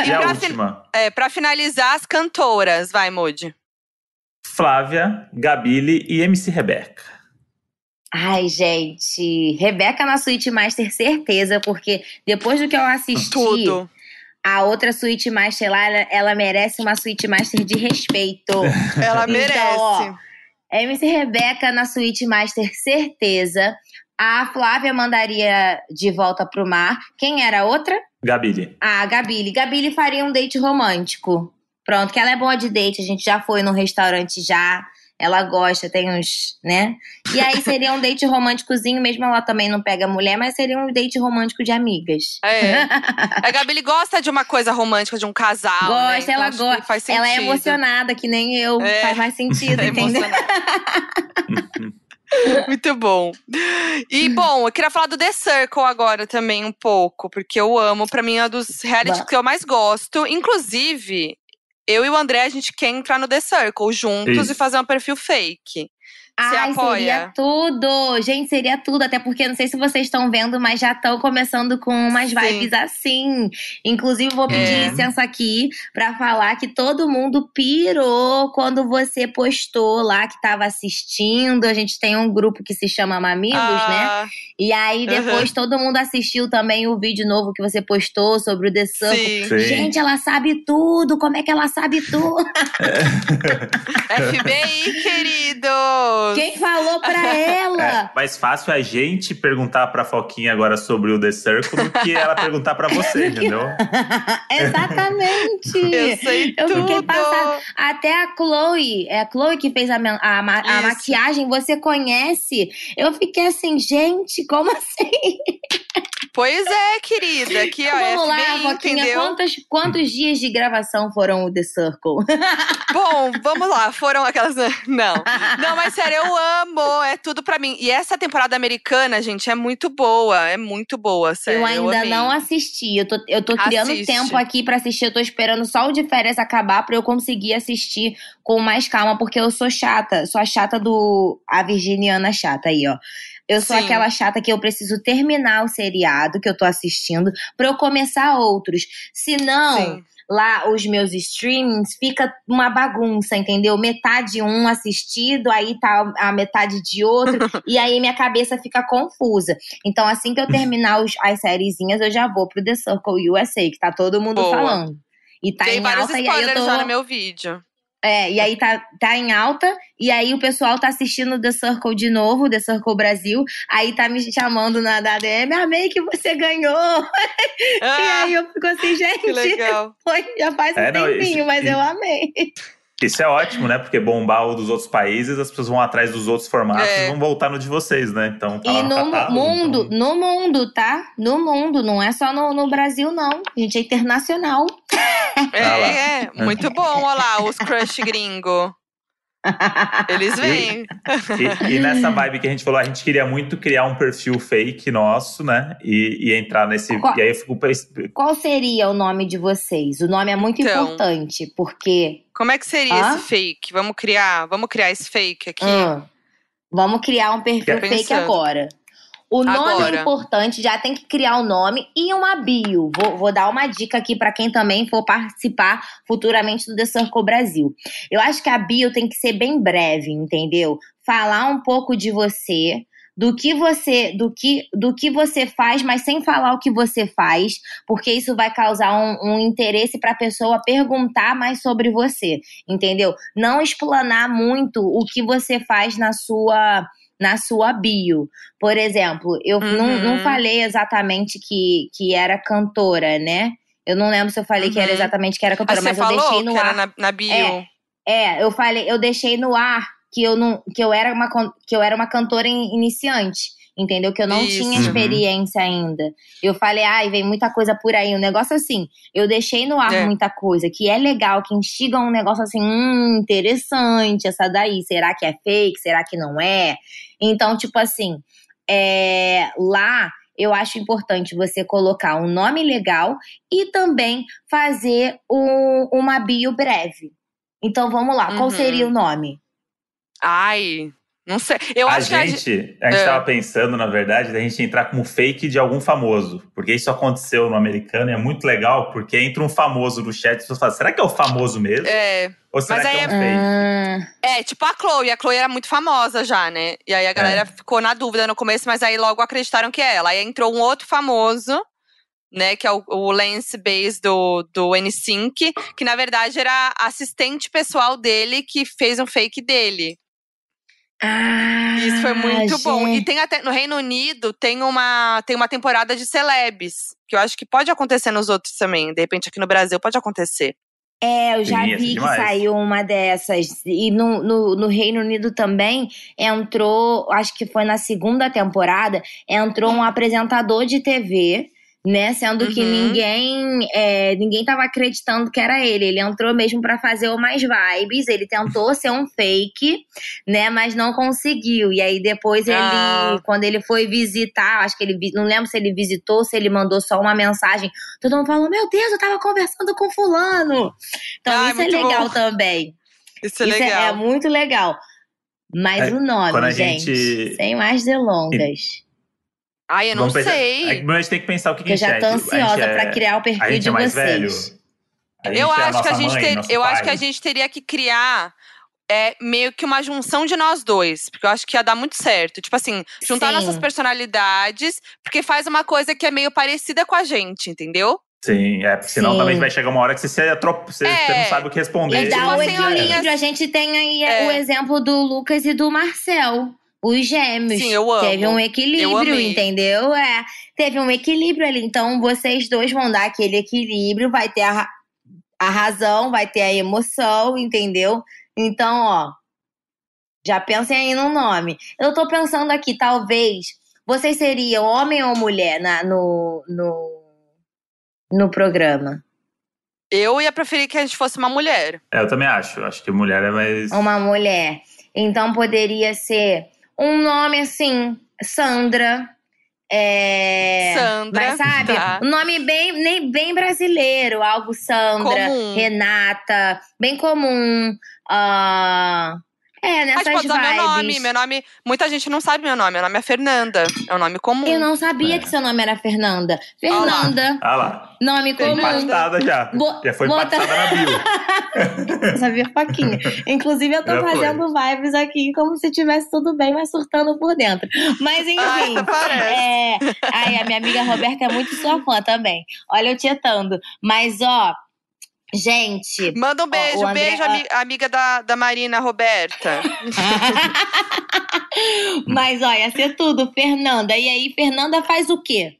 E a pra fin- última? É, pra finalizar, as cantoras. Vai, Modi. Flávia, Gabile e MC Rebeca. Ai, gente. Rebeca na suíte master, certeza, porque depois do que eu assisti. Tudo. A outra suíte master lá, ela, ela merece uma suíte master de respeito. [laughs] Ela Então, merece. ó, MC Rebeca na Suíte Master, certeza. A Flávia mandaria de volta pro mar. Quem era a outra? Gabile. A Gabile. Gabile faria um date romântico. Pronto, que ela é boa de date. A gente já foi num restaurante já. Ela gosta, tem uns, né? E aí seria um date românticozinho, mesmo ela também não pega mulher, mas seria um date romântico de amigas. É. [laughs] A Gabi gosta de uma coisa romântica, de um casal. né? Gosta, Então ela gosta. Faz Ela é sentido. emocionada, que nem eu. É. Faz mais sentido, [laughs] É entendeu? [laughs] Muito bom. E bom, eu queria falar do The Circle agora também um pouco, porque eu amo, para mim é um dos reality que eu mais gosto. Inclusive, eu e o André, a gente quer entrar no The Circle juntos Isso. e fazer um perfil fake. Você Ai, apoia? seria tudo! Gente, seria tudo. Até porque não sei se vocês estão vendo, mas já estão começando com umas vibes Sim. assim. Inclusive, vou pedir é. licença aqui para falar que todo mundo pirou quando você postou lá que estava assistindo. A gente tem um grupo que se chama Mamilos, né? ah. né? E aí, depois, uhum. todo mundo assistiu também o vídeo novo que você postou sobre o The Circle. Sim. Gente, ela sabe tudo! Como é que ela sabe tudo? [laughs] FBI, querido! Quem falou pra ela? É mais fácil a gente perguntar pra Foquinha agora sobre o The Circle do que ela perguntar pra você, entendeu? [laughs] Exatamente. Eu sei Eu tudo. fiquei passada. Até a Chloe, é a Chloe que fez a, a, a maquiagem, você conhece? Eu fiquei assim, gente, como assim? Pois é, querida. Aqui, ó, Vamos lá, Foquinha, quantos, quantos dias de gravação foram o The Circle? [laughs] Bom, vamos lá, foram aquelas. Não. Não, mas sério, eu amo. É tudo pra mim. E essa temporada americana, gente, é muito boa. É muito boa, sério. Eu ainda eu não assisti. Eu tô, eu tô criando Assiste. tempo aqui pra assistir. Eu tô esperando só o de férias acabar pra eu conseguir assistir com mais calma, porque eu sou chata. Sou a chata do. A virginiana chata aí, ó. Eu sou Sim. aquela chata que eu preciso terminar o seriado que eu tô assistindo para eu começar outros. Senão, Sim. lá os meus streamings fica uma bagunça, entendeu? Metade um assistido, aí tá a metade de outro, [laughs] e aí minha cabeça fica confusa. Então, assim que eu terminar os, as sériezinhas, eu já vou pro The Circle USA, que tá todo mundo Boa. falando. E tá Tem em vários alta, spoilers e aí eu tô... já no meu vídeo. É, e aí tá, tá em alta, e aí o pessoal tá assistindo The Circle de novo, The Circle Brasil, aí tá me chamando na DM, amei que você ganhou! [laughs] Ah, e aí eu fico assim, gente, [laughs] foi, já faz um é, tempinho, não, mas eu amei. [laughs] Isso é ótimo, né? Porque bombar o dos outros países, as pessoas vão atrás dos outros formatos é. e vão voltar no de vocês, né? Então, tá e no, no catálogo, mundo, então... no mundo, tá? No mundo, não é só no, no Brasil, não. A gente é internacional. É, é, muito bom, olha lá, os crush gringo. Eles vêm. E, e, e, nessa vibe que a gente falou, a gente queria muito criar um perfil fake nosso, né? E, e entrar nesse. Qual, e aí eu fico... qual seria o nome de vocês? O nome é muito então, importante, porque. Como é que seria Hã? esse fake? Vamos criar, vamos criar esse fake aqui. Hum. Vamos criar um perfil fake agora. O nome Agora. é importante, já tem que criar o um nome e uma bio. Vou, vou dar uma dica aqui para quem também for participar futuramente do The Circle Brasil. Eu acho que a bio tem que ser bem breve, entendeu? Falar um pouco de você, do que você do que do que você faz, mas sem falar o que você faz, porque isso vai causar um, um interesse para a pessoa perguntar mais sobre você, entendeu? Não explanar muito o que você faz na sua na sua bio. Por exemplo, eu uhum. não, não falei exatamente que, que era cantora, né? Eu não lembro se eu falei uhum. que era uhum. exatamente que era cantora, mas, mas eu deixei no ar. Na, na, bio. É, é, eu falei, eu deixei no ar que eu não que eu era uma que eu era uma cantora iniciante entendeu? Que eu não Isso. tinha uhum. experiência uhum. ainda. Eu falei, ai, vem muita coisa por aí. Um negócio assim, eu deixei no ar é. muita coisa, que é legal, que instiga um negócio assim, hum, interessante, essa daí. Será que é fake? Será que não é? Então, tipo assim, é, lá eu acho importante você colocar um nome legal e também fazer um, uma bio breve. Então vamos lá, qual uhum. seria o nome? Ai, não sei. Eu a acho gente, que a gente. A gente estava é. pensando, na verdade, da gente entrar como fake de algum famoso. Porque isso aconteceu no americano e é muito legal, porque entra um famoso no chat e as pessoas falam: será que é o famoso mesmo? É. Ou será Mas que é um é... fake? É, tipo a Chloe. A Chloe era muito famosa já, né? E aí a galera é. ficou na dúvida no começo, mas aí logo acreditaram que é ela. Aí entrou um outro famoso né, que é o, o Lance Bass do, do N-Sync, que na verdade era assistente pessoal dele que fez um fake dele. Ah, Isso foi muito gente. bom. E tem até no Reino Unido tem uma tem uma temporada de celebs, que eu acho que pode acontecer nos outros também. De repente aqui no Brasil pode acontecer. É, eu já Sim, vi que saiu uma dessas. E no, no, no, Reino Unido também entrou, acho que foi na segunda temporada, entrou um apresentador de TV né? Sendo uhum. que ninguém é, ninguém tava acreditando que era ele. Ele entrou mesmo para fazer o mais vibes. Ele tentou ser um fake, né? Mas não conseguiu. E aí depois ele, ah. quando ele foi visitar, acho que ele não lembro se ele visitou, se ele mandou só uma mensagem. Todo mundo falou: Meu Deus, eu tava conversando com fulano. Então ah, isso é legal bom. também. Isso é isso legal. É, é muito legal. Mas é, o nome, gente, gente, sem mais delongas. Ai, eu não Vamos sei. Pensar, a gente tem que pensar o que, que Eu já tô ansiosa é, pra criar o perfil de é vocês. Velho, eu é acho que a gente mãe, ter, eu pai. acho que a gente teria que criar é meio que uma junção de nós dois, porque eu acho que ia dar muito certo. Tipo assim, juntar Sim. nossas personalidades, porque faz uma coisa que é meio parecida com a gente, entendeu? Sim, é, porque senão Sim. também vai chegar uma hora que você, atrop... você, é. você não sabe o que responder. E dá tipo o equilíbrio. A gente tem aí é. o exemplo do Lucas e do Marcel os gêmeos. Sim, eu amo. Teve um equilíbrio, entendeu? É, teve um equilíbrio ali. Então, vocês dois vão dar aquele equilíbrio, vai ter a, a razão, vai ter a emoção, entendeu? Então, ó, já pensem aí no nome. Eu tô pensando aqui, talvez, vocês seriam homem ou mulher na, no, no, no programa? Eu ia preferir que a gente fosse uma mulher. É, eu também acho. Acho que mulher é mais. Uma mulher. Então poderia ser um nome assim, Sandra. É, Sandra. Mas sabe? Tá. Um nome bem, nem, bem brasileiro. Algo Sandra, comum. Renata, bem comum. Uh, é, nessas Mas pode usar meu nome. Meu nome. Muita gente não sabe meu nome. Meu nome é Fernanda. É um nome comum. Eu não sabia é. que seu nome era Fernanda. Fernanda. Ah lá. Nome Tem comum. Impactada já. Bo já foi bota... impactada na bio. [laughs] sabia faquinha. Inclusive, eu tô já fazendo foi. vibes aqui como se tivesse tudo bem, mas surtando por dentro. Mas [laughs] enfim. Ai, parece. É... Ai, a minha amiga Roberta é muito sua fã também. Olha eu tietando. Mas, ó. Gente. Manda um beijo, André, beijo, amiga da, da Marina Roberta. [laughs] Mas olha, ia ser tudo, Fernanda. E aí, Fernanda faz o quê?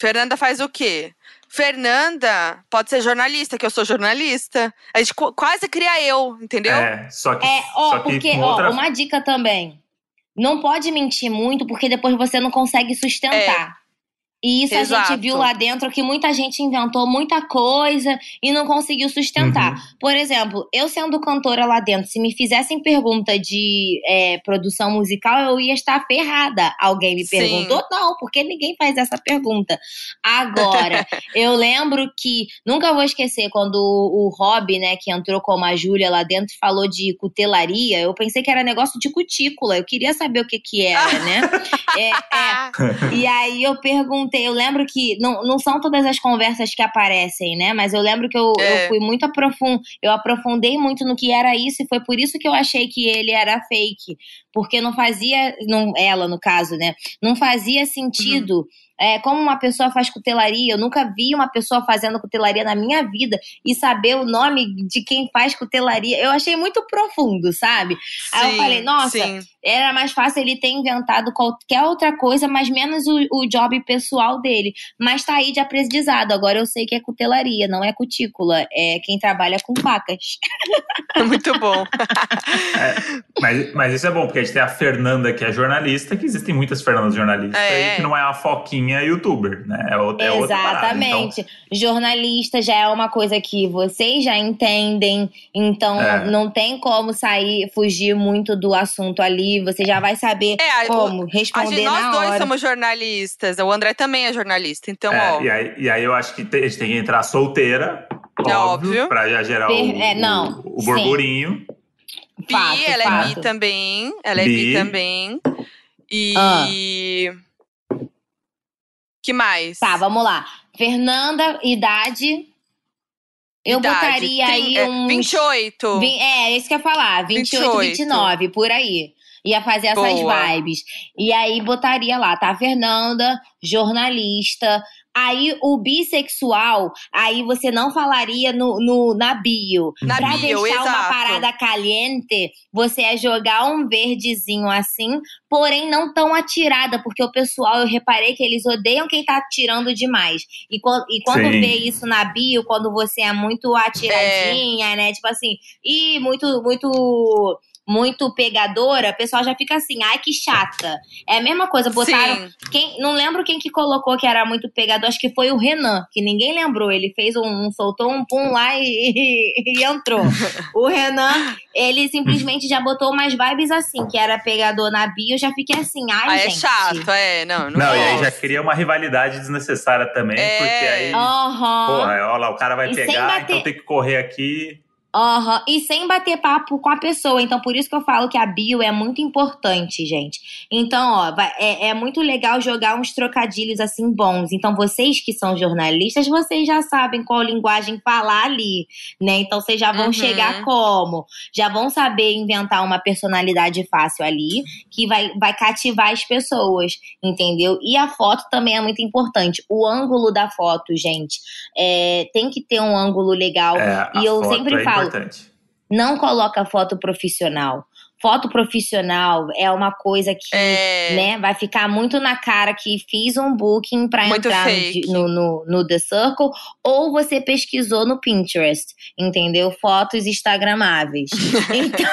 Fernanda faz o quê? Fernanda pode ser jornalista, que eu sou jornalista. A gente quase cria eu, entendeu? É, só que. É, ó, só que porque, ó, outra... uma dica também. Não pode mentir muito, porque depois você não consegue sustentar. É. E isso Exato. a gente viu lá dentro que muita gente inventou muita coisa e não conseguiu sustentar. Uhum. Por exemplo, eu sendo cantora lá dentro, se me fizessem pergunta de é, produção musical, eu ia estar ferrada. Alguém me perguntou? Sim. Não, porque ninguém faz essa pergunta. Agora, [laughs] eu lembro que nunca vou esquecer quando o, o Rob, né, que entrou como a Júlia lá dentro, falou de cutelaria. Eu pensei que era negócio de cutícula. Eu queria saber o que que era, né? [laughs] é, é. [laughs] E aí eu perguntei eu lembro que não, não são todas as conversas que aparecem, né? Mas eu lembro que eu, é. eu fui muito aprofund, eu aprofundei muito no que era isso e foi por isso que eu achei que ele era fake, porque não fazia, não, ela no caso, né? Não fazia sentido. Uhum é, como uma pessoa faz cutelaria. Eu nunca vi uma pessoa fazendo cutelaria na minha vida e saber o nome de quem faz cutelaria. Eu achei muito profundo, sabe? Sim, Aí eu falei, nossa, sim. era mais fácil ele ter inventado qualquer outra coisa, mas menos o, o job pessoal dele. Mas tá aí de aprendizado. Agora eu sei que é cutelaria, não é cutícula. É quem trabalha com facas. [laughs] Muito bom. [laughs] é, mas, mas isso é bom, porque a gente tem a Fernanda, que é jornalista, que existem muitas Fernandas jornalistas, é. e que não é a foquinha é youtuber, né? É outra, Exatamente. Então... Jornalista já é uma coisa que vocês já entendem, então é. não tem como sair, fugir muito do assunto ali. Você já vai saber é, como responder gente, nós dois somos jornalistas, o André também é jornalista, então é, ó. E aí, e aí eu acho que a gente tem que entrar solteira, é óbvio, pra já gerar per... o, é, não, o, o burburinho. Bi, fato, ela fato. é bi também. Ela é bi, bi também. E. Ah. Que mais? Tá, vamos lá. Fernanda, idade. Eu idade. botaria aí é, uns. 28. é, isso que eu ia falar. 28, 28. 29, por aí. Ia fazer essas Boa. vibes. E aí botaria lá, tá? Fernanda, jornalista, Aí o bissexual, aí você não falaria no, no na bio. Na pra bio, deixar exato. uma parada caliente, você é jogar um verdezinho assim, porém não tão atirada, porque o pessoal, eu reparei que eles odeiam quem tá atirando demais. E, e quando Sim. vê isso na bio, quando você é muito atiradinha, é. né? Tipo assim, e muito, muito muito pegadora, o pessoal já fica assim, ai que chata. É a mesma coisa, botaram. Quem, não lembro quem que colocou que era muito pegador, acho que foi o Renan, que ninguém lembrou. Ele fez um, um soltou um pum lá e, e, [laughs] e entrou. o Renan, ele simplesmente já botou umas vibes assim, que era pegador na bio, eu já fiquei assim, ai, ah, gente. é chato, é, não, não. Não, e aí já cria uma rivalidade desnecessária também, é. porque aí. Uhum. Porra, olha lá, o cara vai e pegar, bater... então tem que correr aqui. Uhum. E sem bater papo com a pessoa. Então, por isso que eu falo que a bio é muito importante, gente. Então, ó, é, é muito legal jogar uns trocadilhos assim bons. Então, vocês que são jornalistas, vocês já sabem qual linguagem falar ali, né? Então, vocês já vão uhum. chegar como? Já vão saber inventar uma personalidade fácil ali, que vai, vai cativar as pessoas, entendeu? E a foto também é muito importante. O ângulo da foto, gente, é, tem que ter um ângulo legal. É, e eu sempre é falo importante. Não coloca foto profissional. Foto profissional é uma coisa que é... né, vai ficar muito na cara que fiz um booking para entrar no, no, no, The Circle, ou você pesquisou no Pinterest, entendeu? Fotos instagramáveis. [laughs] então,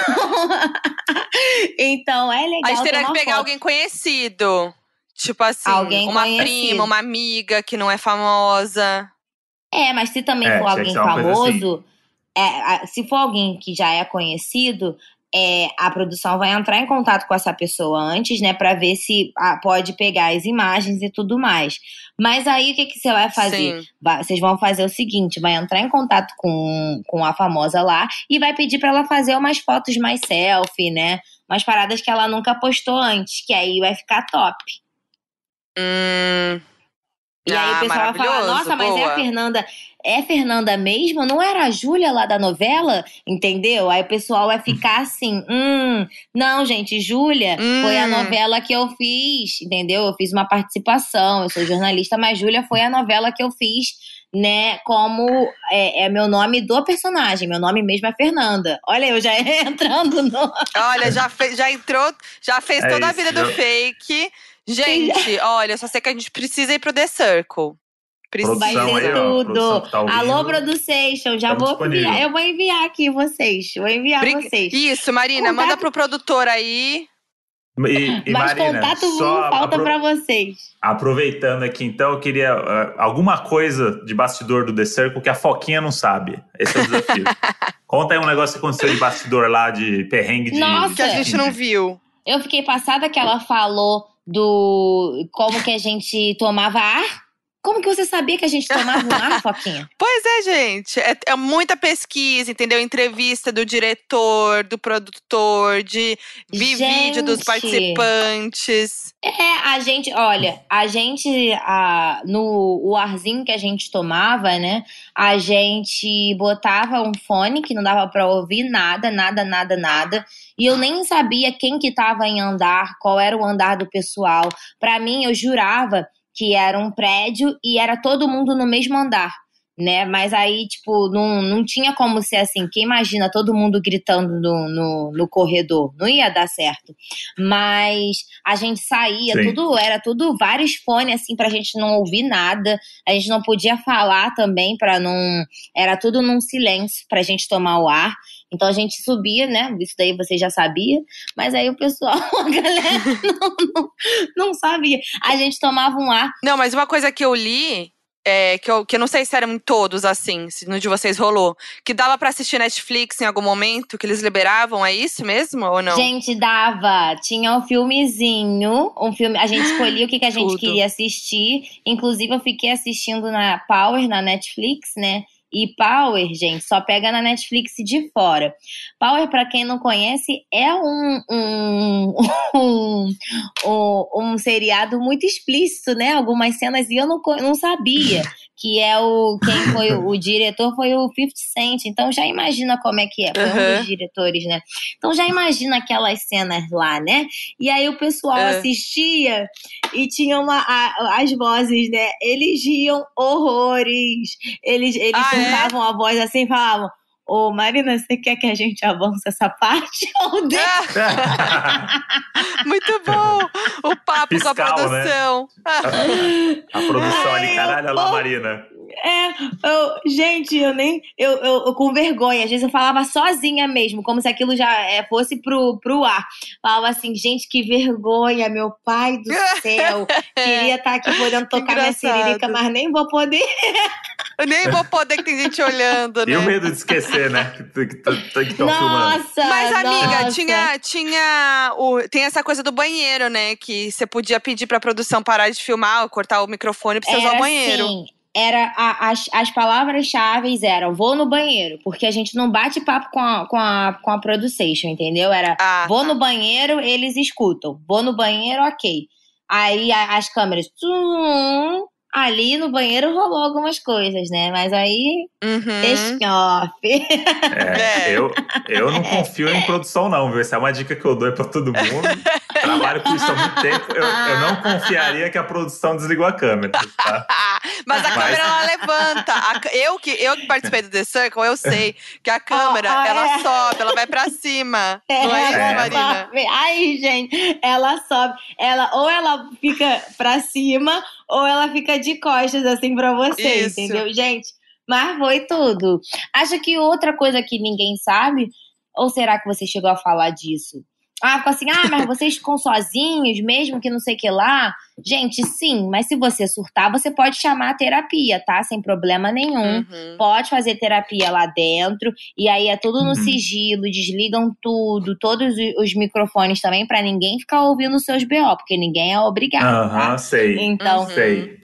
[laughs] então é legal. A gente que pegar foto. alguém conhecido. Tipo assim, alguém uma conhecido. prima, uma amiga que não é famosa. É, mas se também é, for alguém famoso, assim é, se for alguém que já é conhecido, é, a produção vai entrar em contato com essa pessoa antes, né, para ver se a, pode pegar as imagens e tudo mais. Mas aí o que, que você vai fazer? Vai, vocês vão fazer o seguinte: vai entrar em contato com, com a famosa lá e vai pedir para ela fazer umas fotos mais selfie, né? Umas paradas que ela nunca postou antes, que aí vai ficar top. Hum. E ah, aí o pessoal vai falar: nossa, mas é a Fernanda é Fernanda mesmo? Não era a Júlia lá da novela? Entendeu? Aí o pessoal vai ficar [laughs] assim, hum, não, gente, Júlia hum. foi a hum. novela que eu fiz, entendeu? Eu fiz uma participação, eu sou jornalista, mas Júlia foi a novela que eu fiz, né, como é, é, meu nome do personagem, meu nome mesmo é Fernanda. Olha, eu já [laughs] entrando no. Olha, já, fez, já entrou, já fez é toda isso, a vida do fake. Gente, [laughs] olha, só sei que a gente precisa ir pro The Circle. Precisa vai ser tudo. Tá Alô, produção, já vou enviar. Eu vou enviar aqui vocês. Vou enviar Brin vocês. Isso, Marina, contato... manda pro produtor aí. E, e Mas Marina, contato só falta apro... para vocês. Aproveitando aqui, então, eu queria uh, alguma coisa de bastidor do The Circle que a Foquinha não sabe. Esse é o desafio. [laughs] Conta aí um negócio que aconteceu de bastidor lá, de perrengue de. Nossa, que a gente não viu. Eu fiquei passada que ela falou do como que a gente tomava ar como que você sabia que a gente tomava um ar, [laughs] Foquinha? Pois é, gente. É, é, muita pesquisa, entendeu? Entrevista do diretor, do produtor, de vi vídeo dos participantes. É, a gente, olha, a gente, a, no o arzinho que a gente tomava, né? A gente botava um fone que não dava para ouvir nada, nada, nada, nada. E eu nem sabia quem que tava em andar, qual era o andar do pessoal. Para mim, eu jurava que era um prédio e era todo mundo no mesmo andar, né? Mas aí, tipo, não, não tinha como ser assim. Quem imagina todo mundo gritando no, no, no corredor? Não ia dar certo. Mas a gente saía, Sim. tudo era tudo vários fones, assim, pra gente não ouvir nada. A gente não podia falar também para não. Era tudo num silêncio pra gente tomar o ar. Então a gente subia, né? Isso daí você já sabia, mas aí o pessoal, [laughs] a galera não, não, não sabia. A gente tomava um ar. Não, mas uma coisa que eu li é, que, eu, que eu não sei se eram todos assim, se no de vocês rolou. Que dava para assistir Netflix em algum momento, que eles liberavam, é isso mesmo ou não? Gente, dava. Tinha um filmezinho, um filme. A gente escolhia o que, que a gente [gasps] Tudo. queria assistir. Inclusive, eu fiquei assistindo na Power, na Netflix, né? E Power, gente, só pega na Netflix de fora. Power, para quem não conhece, é um, um, [laughs] um, um, um seriado muito explícito, né? Algumas cenas e eu não, não sabia que é o quem foi o, o diretor foi o 50 Cent. Então já imagina como é que é, foi uhum. um dos diretores, né? Então já imagina aquelas cenas lá, né? E aí o pessoal uhum. assistia e tinha uma, a, as vozes, né? Eles riam horrores. Eles eles ah, soltavam é? a voz assim, falavam Ô, Marina, você quer que a gente avance essa parte? [laughs] Ou [laughs] Muito bom! O papo Fiscal, com a né? produção. Né? [laughs] a produção ali, caralho, lá, Marina. É, eu, gente, eu nem. Eu, eu, eu, com vergonha. Às vezes eu falava sozinha mesmo, como se aquilo já é, fosse pro, pro ar. Falava assim, gente, que vergonha, meu pai do céu. Queria estar tá aqui podendo tocar minha siririca, mas nem vou poder. Eu nem vou poder que tem gente olhando, né? E o medo de esquecer, né? Que, que, que, que Nossa! Mas, amiga, nossa. tinha. tinha o, tem essa coisa do banheiro, né? Que você podia pedir pra produção parar de filmar, cortar o microfone pra você Era usar o banheiro. Sim era a, as, as palavras-chave eram vou no banheiro, porque a gente não bate papo com a, com a, com a production, entendeu? Era ah, vou tá. no banheiro, eles escutam. Vou no banheiro, ok. Aí a, as câmeras. Tum, ali no banheiro rolou algumas coisas, né? Mas aí. Uhum. off. É, [laughs] é, eu, eu não confio em produção, não, viu? Essa é uma dica que eu dou pra todo mundo. Trabalho com isso há muito tempo. Eu, eu não confiaria que a produção desligou a câmera. Tá? [laughs] Mas a Mas... câmera ela levanta. A, eu, que, eu que participei do The Circle, eu sei que a câmera oh, oh, ela é. sobe, ela vai pra cima. É, não é isso, é. Marina? Ai, gente, ela sobe. Ela, ou ela fica pra cima, ou ela fica de costas assim pra você, Isso. entendeu, gente? Mas foi tudo. Acho que outra coisa que ninguém sabe, ou será que você chegou a falar disso? Ah, ficou assim, ah, mas vocês ficam sozinhos, mesmo que não sei o que lá. Gente, sim, mas se você surtar, você pode chamar a terapia, tá? Sem problema nenhum. Uhum. Pode fazer terapia lá dentro. E aí é tudo no uhum. sigilo, desligam tudo, todos os microfones também, para ninguém ficar ouvindo os seus BO, porque ninguém é obrigado. Aham, uhum, tá? sei. Então, uhum. sei.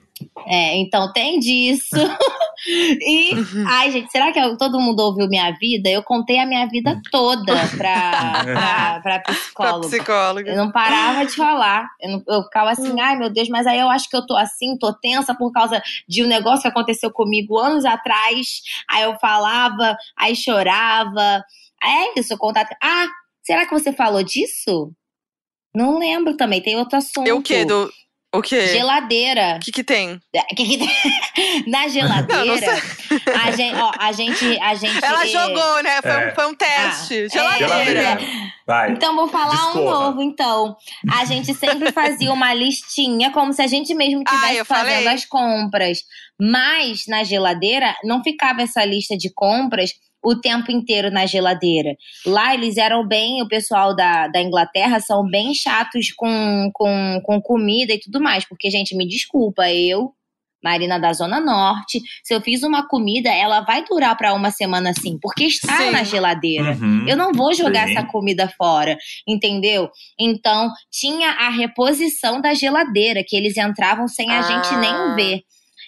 É, então tem disso. [laughs] e, uhum. ai, gente, será que todo mundo ouviu minha vida? Eu contei a minha vida toda pra, [laughs] pra, pra psicóloga. Pra psicóloga. Eu não parava de falar. Eu, não, eu ficava assim, hum. ai meu Deus, mas aí eu acho que eu tô assim, tô tensa por causa de um negócio que aconteceu comigo anos atrás. Aí eu falava, aí chorava. É isso, contato. Ah, será que você falou disso? Não lembro também, tem outro assunto. E o quê? Do, o quê? Geladeira. O que, que tem? É, que que tem? [laughs] Na geladeira, não, não a, gente, ó, a gente. A gente Ela é... jogou, né? Foi, é. um, foi um teste. Ah, geladeira. É. Vai. Então, vou falar um novo, então. A gente sempre fazia uma listinha, como se a gente mesmo estivesse ah, fazendo falei. as compras. Mas na geladeira não ficava essa lista de compras o tempo inteiro na geladeira. Lá eles eram bem, o pessoal da, da Inglaterra são bem chatos com, com, com comida e tudo mais. Porque, gente, me desculpa, eu Marina da Zona Norte. Se eu fiz uma comida, ela vai durar para uma semana sim, porque está sim. na geladeira. Uhum, eu não vou jogar sim. essa comida fora, entendeu? Então, tinha a reposição da geladeira, que eles entravam sem a ah. gente nem ver.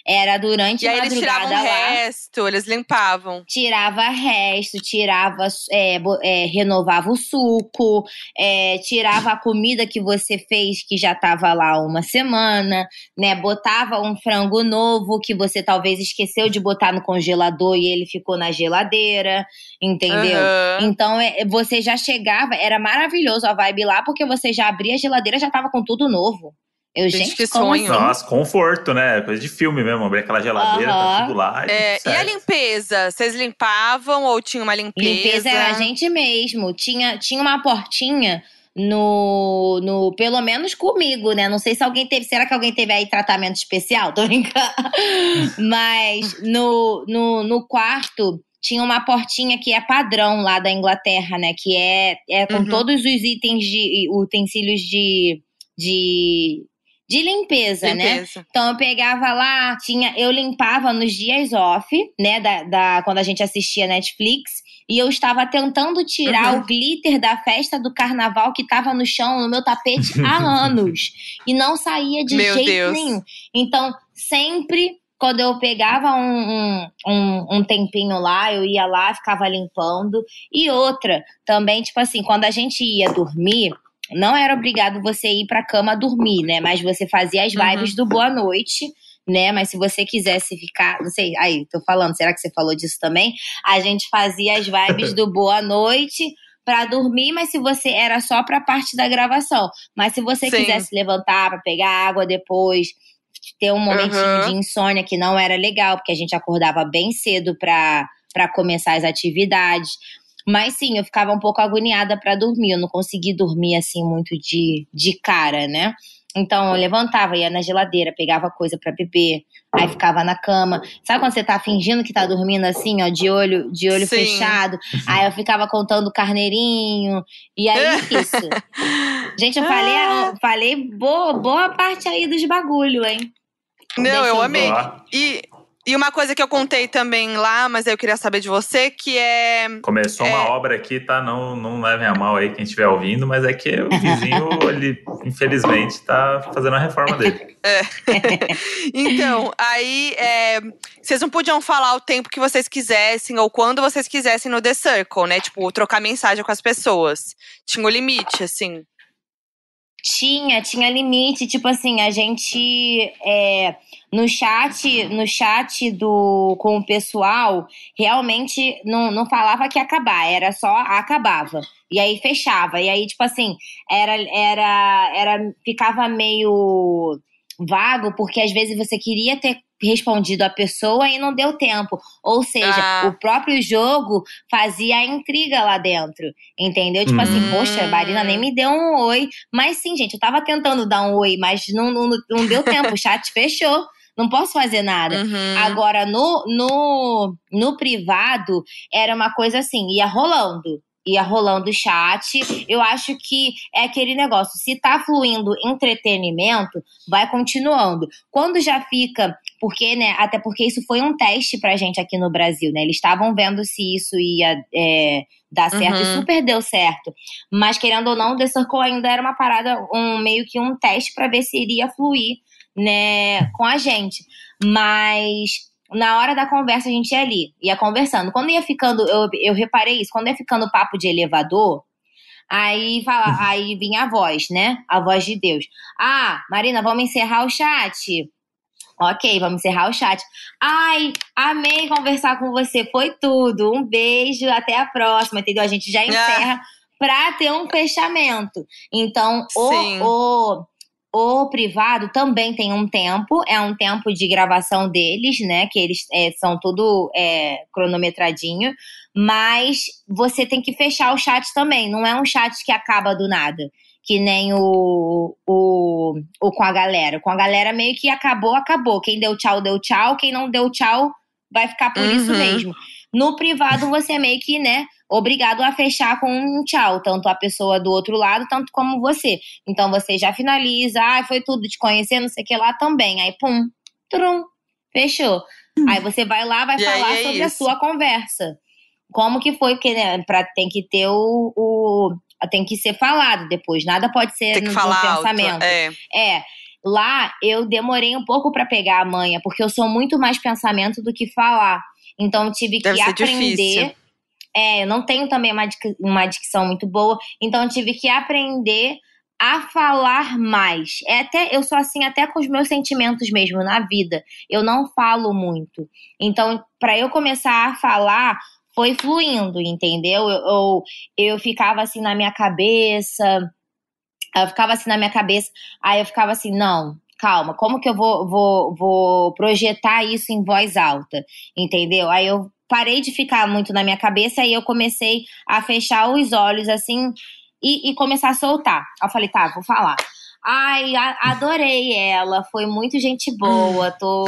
Era durante a madrugada eles tiravam lá. resto, eles limpavam. Tirava resto, tirava, é, é, renovava o suco, é, tirava a comida que você fez que já estava lá uma semana, né? Botava um frango novo que você talvez esqueceu de botar no congelador e ele ficou na geladeira, entendeu? Uhum. Então é, você já chegava, era maravilhoso a vibe lá, porque você já abria a geladeira já tava com tudo novo. Eu, gente, gente que sonho. Assim? Nossa, conforto, né? Coisa de filme mesmo. Abrir aquela geladeira, uhum. tá tudo lá. É, e a limpeza? Vocês limpavam ou tinha uma limpeza? Limpeza era a gente mesmo. Tinha, tinha uma portinha no, no. Pelo menos comigo, né? Não sei se alguém teve. Será que alguém teve aí tratamento especial? [laughs] Tô brincando. Mas no, no, no quarto tinha uma portinha que é padrão lá da Inglaterra, né? Que é, é com uhum. todos os itens de utensílios de, de de limpeza, né? limpeza, né? Então eu pegava lá, tinha, eu limpava nos dias off, né? Da, da quando a gente assistia Netflix. E eu estava tentando tirar uhum. o glitter da festa do carnaval que estava no chão, no meu tapete, há [laughs] anos. E não saía de meu jeito Deus. nenhum. Então, sempre quando eu pegava um, um, um, tempinho lá, eu ia lá, ficava limpando. E outra, também, tipo assim, quando a gente ia dormir, não era obrigado você ir pra cama dormir, né? Mas você fazia as vibes uhum. do boa noite né? Mas se você quisesse ficar, não sei, aí, tô falando, será que você falou disso também? A gente fazia as vibes do boa noite para dormir, mas se você era só para parte da gravação. Mas se você Sim. quisesse levantar para pegar água depois, ter um momentinho uhum. de insônia que não era legal, porque a gente acordava bem cedo para para começar as atividades. Mas sim, eu ficava um pouco agoniada para dormir. Eu não consegui dormir assim muito de, de cara, né? Então eu levantava, ia na geladeira, pegava coisa para beber, aí ficava na cama. Sabe quando você tá fingindo que tá dormindo assim, ó, de olho, de olho fechado? Aí eu ficava contando carneirinho. E aí [laughs] isso. Gente, eu falei, eu falei boa, boa parte aí dos bagulho, hein? Não, Deixa eu, eu amei. E e uma coisa que eu contei também lá, mas eu queria saber de você, que é. Começou é... uma obra aqui, tá? Não, não levem a mal aí quem estiver ouvindo, mas é que o vizinho, [laughs] ele, infelizmente, tá fazendo a reforma dele. É. [laughs] então, aí é, vocês não podiam falar o tempo que vocês quisessem ou quando vocês quisessem no The Circle, né? Tipo, trocar mensagem com as pessoas. Tinha o um limite, assim. Tinha, tinha limite. Tipo assim, a gente. É no chat, no chat do com o pessoal, realmente não, não falava que ia acabar, era só acabava. E aí fechava. E aí, tipo assim, era, era, era ficava meio vago, porque às vezes você queria ter respondido a pessoa e não deu tempo. Ou seja, ah. o próprio jogo fazia a intriga lá dentro. Entendeu? Tipo assim, hum. assim, poxa, a Marina nem me deu um oi. Mas sim, gente, eu tava tentando dar um oi, mas não, não, não deu tempo, o [laughs] chat fechou não posso fazer nada. Uhum. Agora, no, no, no privado, era uma coisa assim, ia rolando. Ia rolando o chat. Eu acho que é aquele negócio. Se tá fluindo entretenimento, vai continuando. Quando já fica. Porque, né? Até porque isso foi um teste pra gente aqui no Brasil, né? Eles estavam vendo se isso ia. É, dar certo uhum. e super deu certo. Mas querendo ou não, o The Circle ainda era uma parada, um meio que um teste para ver se iria fluir né, com a gente. Mas na hora da conversa a gente ia ali, ia conversando. Quando ia ficando, eu, eu reparei isso, quando ia ficando papo de elevador, aí, fala, uhum. aí vinha a voz, né? A voz de Deus. Ah, Marina, vamos encerrar o chat. Ok, vamos encerrar o chat. Ai, amei conversar com você, foi tudo. Um beijo, até a próxima, entendeu? A gente já encerra ah. pra ter um fechamento. Então, o, o, o privado também tem um tempo, é um tempo de gravação deles, né? Que eles é, são tudo é, cronometradinho, mas você tem que fechar o chat também. Não é um chat que acaba do nada, que nem o, o, o com a galera. Com a galera meio que acabou, acabou. Quem deu tchau, deu tchau. Quem não deu tchau, vai ficar por uhum. isso mesmo. No privado, você meio que, né? obrigado a fechar com um tchau, tanto a pessoa do outro lado, tanto como você. Então você já finaliza, ah, foi tudo te conhecer, não sei o que lá também. Aí, pum, trum, fechou. Hum. Aí você vai lá, vai e falar é sobre isso. a sua conversa. Como que foi, porque né, pra, tem que ter o, o, Tem que ser falado depois, nada pode ser tem no, falar no pensamento. Alto, é. é. Lá eu demorei um pouco para pegar a manha, porque eu sou muito mais pensamento do que falar. Então tive Deve que aprender. Difícil é, eu não tenho também uma, uma dicção muito boa, então eu tive que aprender a falar mais. É até eu sou assim até com os meus sentimentos mesmo na vida. Eu não falo muito. Então, para eu começar a falar, foi fluindo, entendeu? Eu, eu, eu ficava assim na minha cabeça, eu ficava assim na minha cabeça, aí eu ficava assim, não, calma, como que eu vou, vou, vou projetar isso em voz alta, entendeu? Aí eu parei de ficar muito na minha cabeça e eu comecei a fechar os olhos assim e, e começar a soltar. Eu falei, tá, vou falar. Ai, a, adorei ela, foi muito gente boa. Tô,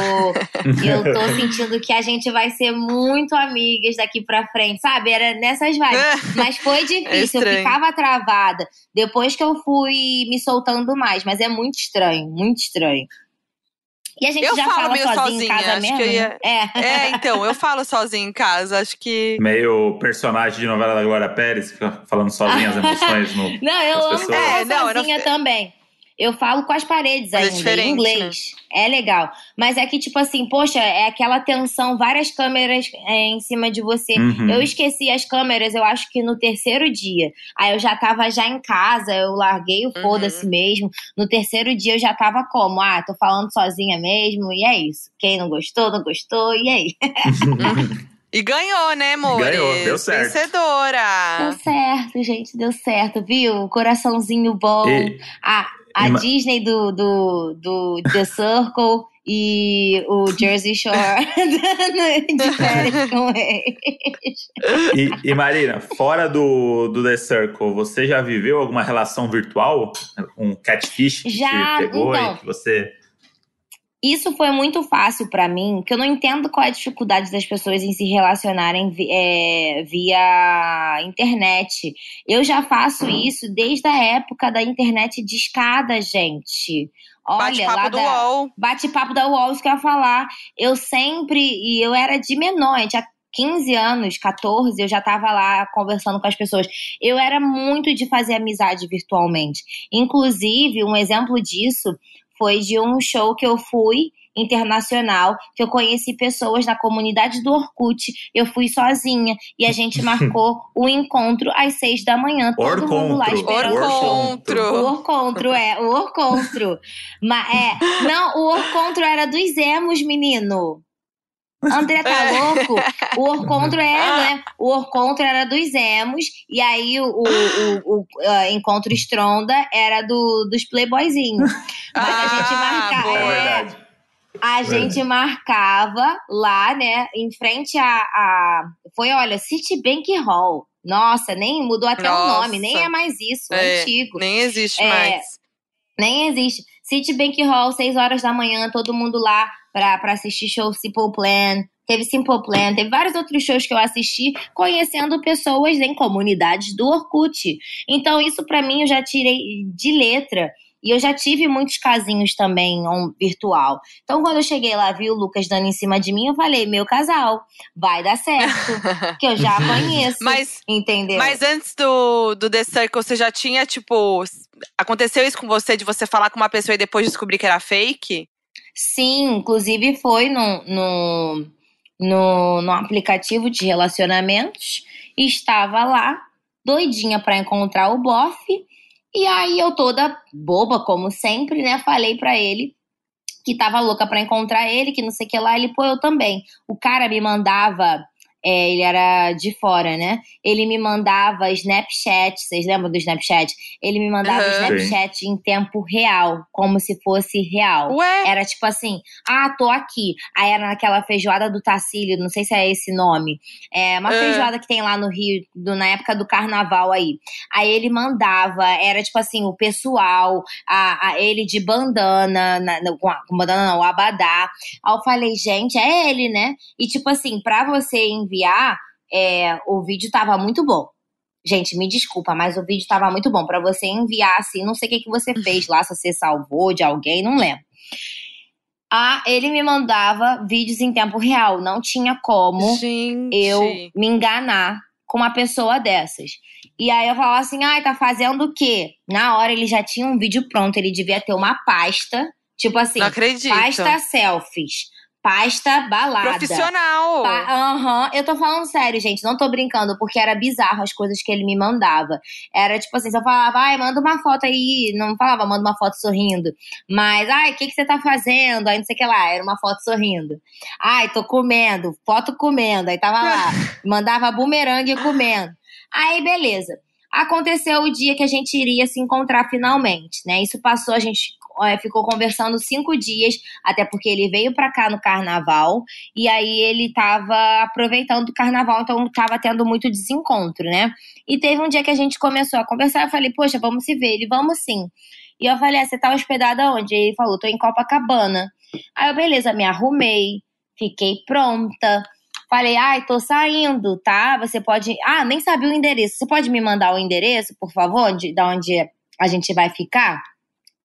[laughs] eu tô sentindo que a gente vai ser muito amigas daqui pra frente, sabe? Era nessas vibes. Mas foi [laughs] difícil, é eu ficava travada. Depois que eu fui me soltando mais, mas é muito estranho, muito estranho. E a gente eu já falo fala meio sozinho sozinha, em casa mesmo? Ia... Né? É. é, então, eu falo sozinho em casa, acho que. Meio personagem de novela da Glória Pérez, fica falando sozinha as emoções no. [laughs] Não, eu amo é, não, sozinha não... também. Eu falo com as paredes Mas é ainda, é em inglês. Né? É legal. Mas é que, tipo assim, poxa, é aquela tensão, várias câmeras é, em cima de você. Uhum. Eu esqueci as câmeras, eu acho que no terceiro dia. Aí eu já tava já em casa, eu larguei o uhum. foda-se mesmo. No terceiro dia eu já tava como? Ah, tô falando sozinha mesmo, e é isso. Quem não gostou, não gostou, e aí? [laughs] E ganhou, né, amor? Ganhou, deu certo. Vencedora. Deu certo, gente, deu certo, viu? Coraçãozinho bom. E... A, a Ima... Disney do, do, do The Circle e o Jersey Shore [laughs] de férias com eles. E, e, Marina, fora do, do The Circle, você já viveu alguma relação virtual? Um catfish que já, pegou então, e que você isso foi muito fácil para mim, que eu não entendo qual é a dificuldade das pessoas em se relacionarem é, via internet. Eu já faço isso desde a época da internet de escada, gente. Olha, bate-papo do da, UOL. Bate-papo da UOL, isso que eu ia falar. Eu sempre, e eu era de menor, a gente 15 anos, 14, eu já estava lá conversando com as pessoas. Eu era muito de fazer amizade virtualmente. Inclusive, um exemplo disso foi de um show que eu fui internacional, que eu conheci pessoas na comunidade do Orkut, eu fui sozinha e a [laughs] gente marcou o encontro às seis da manhã, todo Orcontro. mundo lá esperando Orcontro. o Orcontro, é, o Orcontro. Mas, é, não, o Orcontro era dos emos, menino. André tá é. louco? O Orcontro era, né? O Orcontro era dos emos, e aí o, o, o, o uh, Encontro Stronda era do, dos playboyzinhos. Mas ah, a gente marcava. É, a gente marcava lá, né, em frente a, a. Foi, olha, Citibank Hall. Nossa, nem mudou até Nossa. o nome, nem é mais isso, é, antigo. Nem existe é, mais. Nem existe. Citibank Hall, 6 horas da manhã, todo mundo lá pra, pra assistir show Simple Plan. Teve Simple Plan, teve vários outros shows que eu assisti conhecendo pessoas em comunidades do Orkut. Então, isso para mim eu já tirei de letra. E eu já tive muitos casinhos também um, virtual. Então, quando eu cheguei lá, vi o Lucas dando em cima de mim, eu falei, meu casal, vai dar certo. [laughs] que eu já conheço. Mas, entendeu? Mas antes do, do The Circle, você já tinha, tipo. Aconteceu isso com você, de você falar com uma pessoa e depois descobrir que era fake? Sim, inclusive foi no, no, no, no aplicativo de relacionamentos. Estava lá, doidinha para encontrar o bofe. E aí eu toda boba, como sempre, né? Falei para ele que tava louca para encontrar ele, que não sei o que lá. Ele, pô, eu também. O cara me mandava é, ele era de fora, né? Ele me mandava Snapchat, vocês lembram do Snapchat? Ele me mandava uhum. Snapchat Sim. em tempo real, como se fosse real. Ué? Era tipo assim, ah, tô aqui. Aí era naquela feijoada do Tacílio, não sei se é esse nome. É uma uhum. feijoada que tem lá no Rio, do, na época do carnaval aí. Aí ele mandava, era tipo assim, o pessoal, a, a ele de bandana, na, com bandana não, o abadá. Aí eu falei, gente, é ele, né? E tipo assim, pra você enviar enviar, é, o vídeo tava muito bom. Gente, me desculpa, mas o vídeo tava muito bom. para você enviar, assim, não sei o que, que você fez lá, se você salvou de alguém, não lembro. Ah, ele me mandava vídeos em tempo real. Não tinha como Gente. eu me enganar com uma pessoa dessas. E aí eu falava assim, ai, ah, tá fazendo o quê? Na hora ele já tinha um vídeo pronto, ele devia ter uma pasta, tipo assim, pasta selfies pasta balada. Profissional. Aham, uhum. eu tô falando sério, gente, não tô brincando, porque era bizarro as coisas que ele me mandava. Era tipo assim, se eu falava, ai, manda uma foto aí, não falava, manda uma foto sorrindo. Mas, ai, o que, que você tá fazendo? Aí não sei o que lá, era uma foto sorrindo. Ai, tô comendo, foto comendo. Aí tava lá, [laughs] mandava bumerangue comendo. Aí, beleza. Aconteceu o dia que a gente iria se encontrar finalmente, né? Isso passou, a gente é, ficou conversando cinco dias, até porque ele veio para cá no carnaval, e aí ele tava aproveitando o carnaval, então tava tendo muito desencontro, né? E teve um dia que a gente começou a conversar, eu falei, poxa, vamos se ver. Ele, vamos sim. E eu falei, ah, você tá hospedada onde? Ele falou, tô em Copacabana. Aí eu, beleza, me arrumei, fiquei pronta. Falei, ai, tô saindo, tá? Você pode. Ah, nem sabia o endereço. Você pode me mandar o endereço, por favor, de, de onde a gente vai ficar?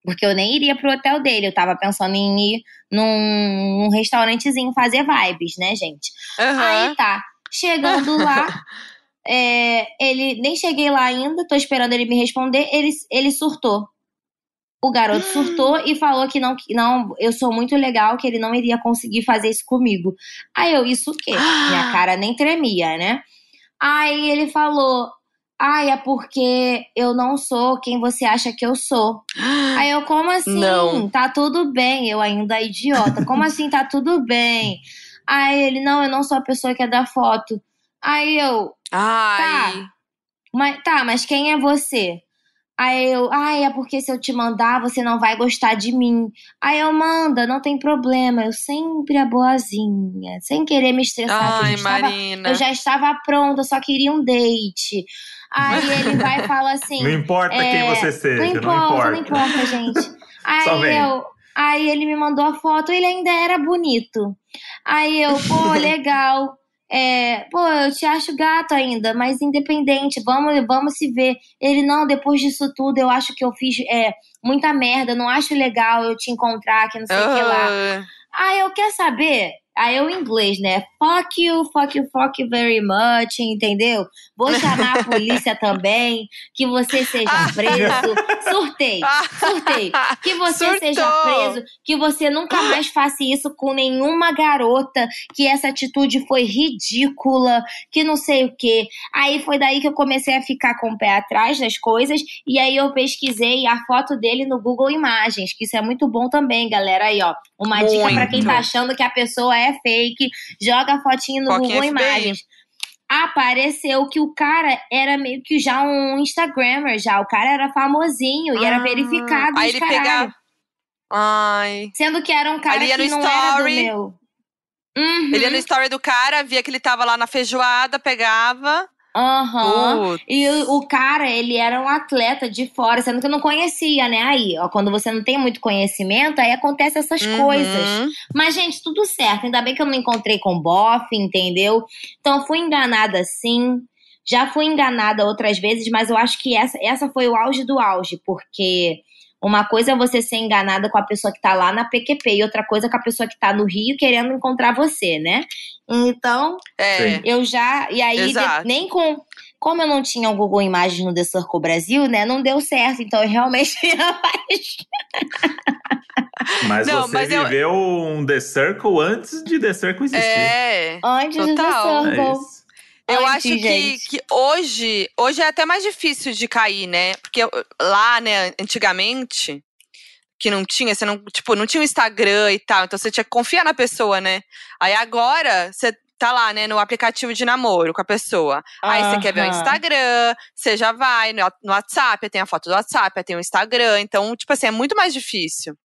Porque eu nem iria pro hotel dele, eu tava pensando em ir num, num restaurantezinho fazer vibes, né, gente? Uhum. Aí tá, chegando lá, [laughs] é, ele nem cheguei lá ainda, tô esperando ele me responder, ele, ele surtou. O garoto [gasps] surtou e falou que não, que não, eu sou muito legal, que ele não iria conseguir fazer isso comigo. Aí eu, isso o quê? [gasps] Minha cara nem tremia, né? Aí ele falou: Ai, é porque eu não sou quem você acha que eu sou. [gasps] Aí eu, como assim? Não. Tá tudo bem, eu ainda idiota. Como assim tá tudo bem? Aí ele, não, eu não sou a pessoa que é da foto. Aí eu. Ai. Tá. Mas, tá, mas quem é você? Aí eu, ai, é porque se eu te mandar, você não vai gostar de mim. Aí eu, manda, não tem problema. Eu sempre a boazinha, sem querer me estressar. Ai, eu, Marina. Estava, eu já estava pronta, só queria um date. Aí [laughs] ele vai e fala assim. Não importa é, quem você seja, não importa, não importa, não importa gente. [laughs] Aí eu, aí ele me mandou a foto, ele ainda era bonito. Aí eu, pô, [laughs] legal. É, pô, eu te acho gato ainda, mas independente, vamos, vamos se ver. Ele, não, depois disso tudo, eu acho que eu fiz é, muita merda, não acho legal eu te encontrar, que não sei o que lá. Ah, eu quero saber. Aí eu em inglês, né? Fuck you, fuck you, fuck you very much, entendeu? Vou chamar a [laughs] polícia também, que você seja preso. Surtei, surtei. Que você Surtou. seja preso, que você nunca mais faça isso com nenhuma garota, que essa atitude foi ridícula, que não sei o quê. Aí foi daí que eu comecei a ficar com o pé atrás das coisas, e aí eu pesquisei a foto dele no Google Imagens, que isso é muito bom também, galera. Aí, ó, uma muito. dica para quem tá achando que a pessoa é é fake, joga a fotinho no Google Imagens. Apareceu que o cara era meio que já um Instagrammer, já. O cara era famosinho e era ah, verificado. Aí ele pegava. Ai. Sendo que era um cara que não story. era do meu. Uhum. Ele ia no story do cara, via que ele tava lá na feijoada, pegava. Ahuhum. E o, o, cara, ele era um atleta de fora, sendo que eu não conhecia, né? Aí, ó, quando você não tem muito conhecimento, aí acontece essas uhum. coisas. Mas, gente, tudo certo. Ainda bem que eu não encontrei com bofe, entendeu? Então, fui enganada sim. Já fui enganada outras vezes, mas eu acho que essa, essa foi o auge do auge, porque uma coisa é você ser enganada com a pessoa que tá lá na PQP e outra coisa é com a pessoa que tá no Rio querendo encontrar você, né? Então, é. eu já. E aí, nem com. Como eu não tinha o Google Imagens no The Circle Brasil, né? Não deu certo. Então eu realmente [laughs] Mas não, você mas viveu eu... um The Circle antes de The Circle existir. É. Antes total. do The Circle. É eu acho que, que hoje, hoje é até mais difícil de cair, né? Porque lá, né, antigamente, que não tinha, você não, tipo, não tinha o Instagram e tal, então você tinha que confiar na pessoa, né? Aí agora, você tá lá, né, no aplicativo de namoro com a pessoa. Aí você quer ver o Instagram, você já vai no, no WhatsApp, tem a foto do WhatsApp, tem o Instagram, então, tipo assim, é muito mais difícil.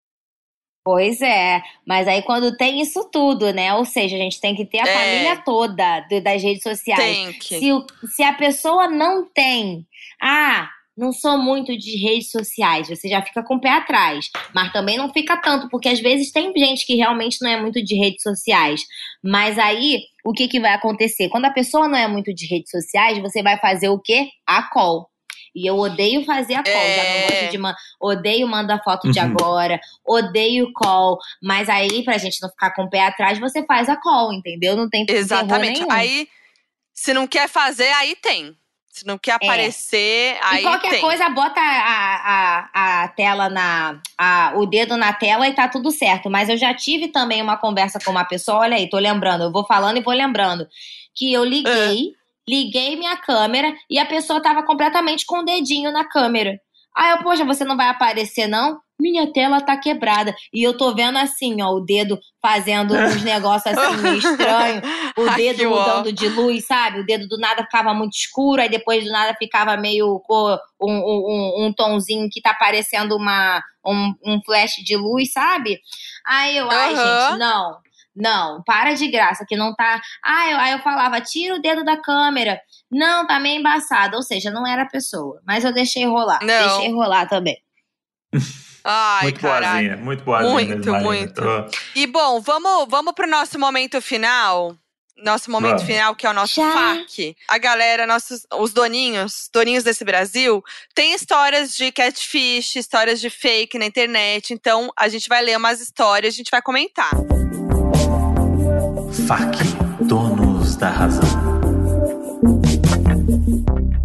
Pois é, mas aí quando tem isso tudo, né? Ou seja, a gente tem que ter a é. família toda do, das redes sociais. Tem que. Se, se a pessoa não tem, ah, não sou muito de redes sociais, você já fica com o pé atrás. Mas também não fica tanto, porque às vezes tem gente que realmente não é muito de redes sociais. Mas aí, o que, que vai acontecer? Quando a pessoa não é muito de redes sociais, você vai fazer o quê? A call. E eu odeio fazer a call. É... Já não gosto de man... Odeio mandar foto de uhum. agora. Odeio call. Mas aí, pra gente não ficar com o pé atrás, você faz a call, entendeu? Não tem Exatamente. Aí, se não quer fazer, aí tem. Se não quer é. aparecer, é. aí. E qualquer tem. coisa, bota a, a, a tela na. A, o dedo na tela e tá tudo certo. Mas eu já tive também uma conversa com uma pessoa, olha aí, tô lembrando, eu vou falando e vou lembrando. Que eu liguei, uh. Liguei minha câmera e a pessoa tava completamente com o dedinho na câmera. Aí eu, poxa, você não vai aparecer, não? minha tela tá quebrada. E eu tô vendo assim, ó, o dedo fazendo uns [laughs] negócios assim meio estranho, o dedo mudando de luz, sabe? O dedo do nada ficava muito escuro, aí depois do nada ficava meio um, um, um tonzinho que tá parecendo uma, um, um flash de luz, sabe? Aí eu, ai, gente, não. Não, para de graça, que não tá. Ah, eu, aí eu falava, tira o dedo da câmera. Não, tá meio embaçado. Ou seja, não era a pessoa. Mas eu deixei rolar. Não. Deixei rolar também. Ai, muito caralho. boazinha, muito boazinha. Muito, muito. Tô... E bom, vamos, vamos pro nosso momento final. Nosso momento vamos. final, que é o nosso Já. FAQ. A galera, nossos, os doninhos, doninhos desse Brasil, tem histórias de catfish, histórias de fake na internet. Então, a gente vai ler umas histórias, a gente vai comentar. FAQ, donos da razão.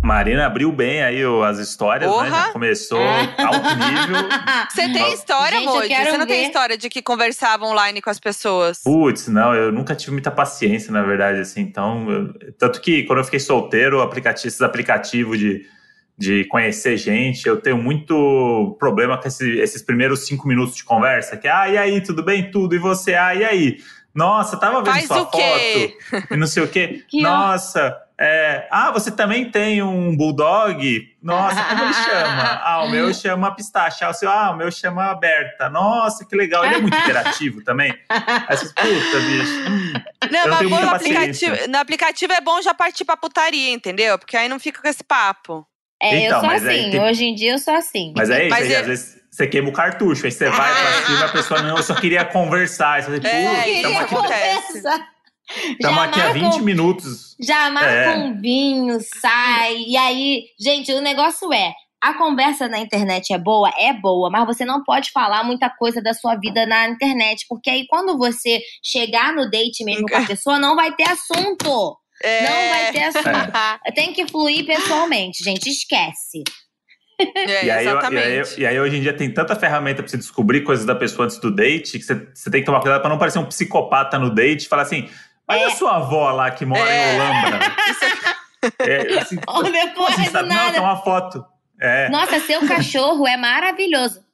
Marina abriu bem aí as histórias, Porra. né? Já começou alto nível. [laughs] Você tem história, Moji? Você não ver. tem história de que conversava online com as pessoas? Putz, não, eu nunca tive muita paciência, na verdade, assim. Então, eu, tanto que quando eu fiquei solteiro, aplicativo, esses aplicativos de, de conhecer gente, eu tenho muito problema com esse, esses primeiros cinco minutos de conversa, que, ah, e aí, tudo bem? Tudo, e você? Ah, e aí? Nossa, tava vendo Faz sua foto. E não sei o quê. [laughs] Que Nossa, é, ah, você também tem um bulldog? Nossa, como ele chama? [laughs] Ah, o meu chama Pistache. Ah, o seu, ah, o meu chama Berta. Nossa, que legal. Ele é muito interativo também. Essas puta, bicho. Hum, não, mas no aplicativo, no aplicativo é bom já partir pra putaria, entendeu? Porque aí não fica com esse papo. É, então, eu sou assim. Tem... Hoje em dia eu sou assim. Mas é isso, mas aí, eu... às vezes você queima o cartucho, aí você vai pra cima, a pessoa não, eu só queria conversar. Você, é, isso acontece. Estamos aqui há 20 minutos. Já marca é. um vinho, sai. E aí, gente, o negócio é. A conversa na internet é boa? É boa, mas você não pode falar muita coisa da sua vida na internet, porque aí quando você chegar no date mesmo com a pessoa, não vai ter assunto. É. Não vai ter [laughs] assunto. É. Tem que fluir pessoalmente, gente, esquece. [laughs] É, e, aí, exatamente. E aí, e aí, hoje em dia tem tanta ferramenta pra você descobrir coisas da pessoa antes do date que você, você tem que tomar cuidado pra não parecer um psicopata no date e falar assim: Olha é. a sua avó lá que mora é. em Holanda. é, assim, [laughs] Olha, como assim, sabe? Não, tem uma foto. É. Nossa, seu cachorro é maravilhoso.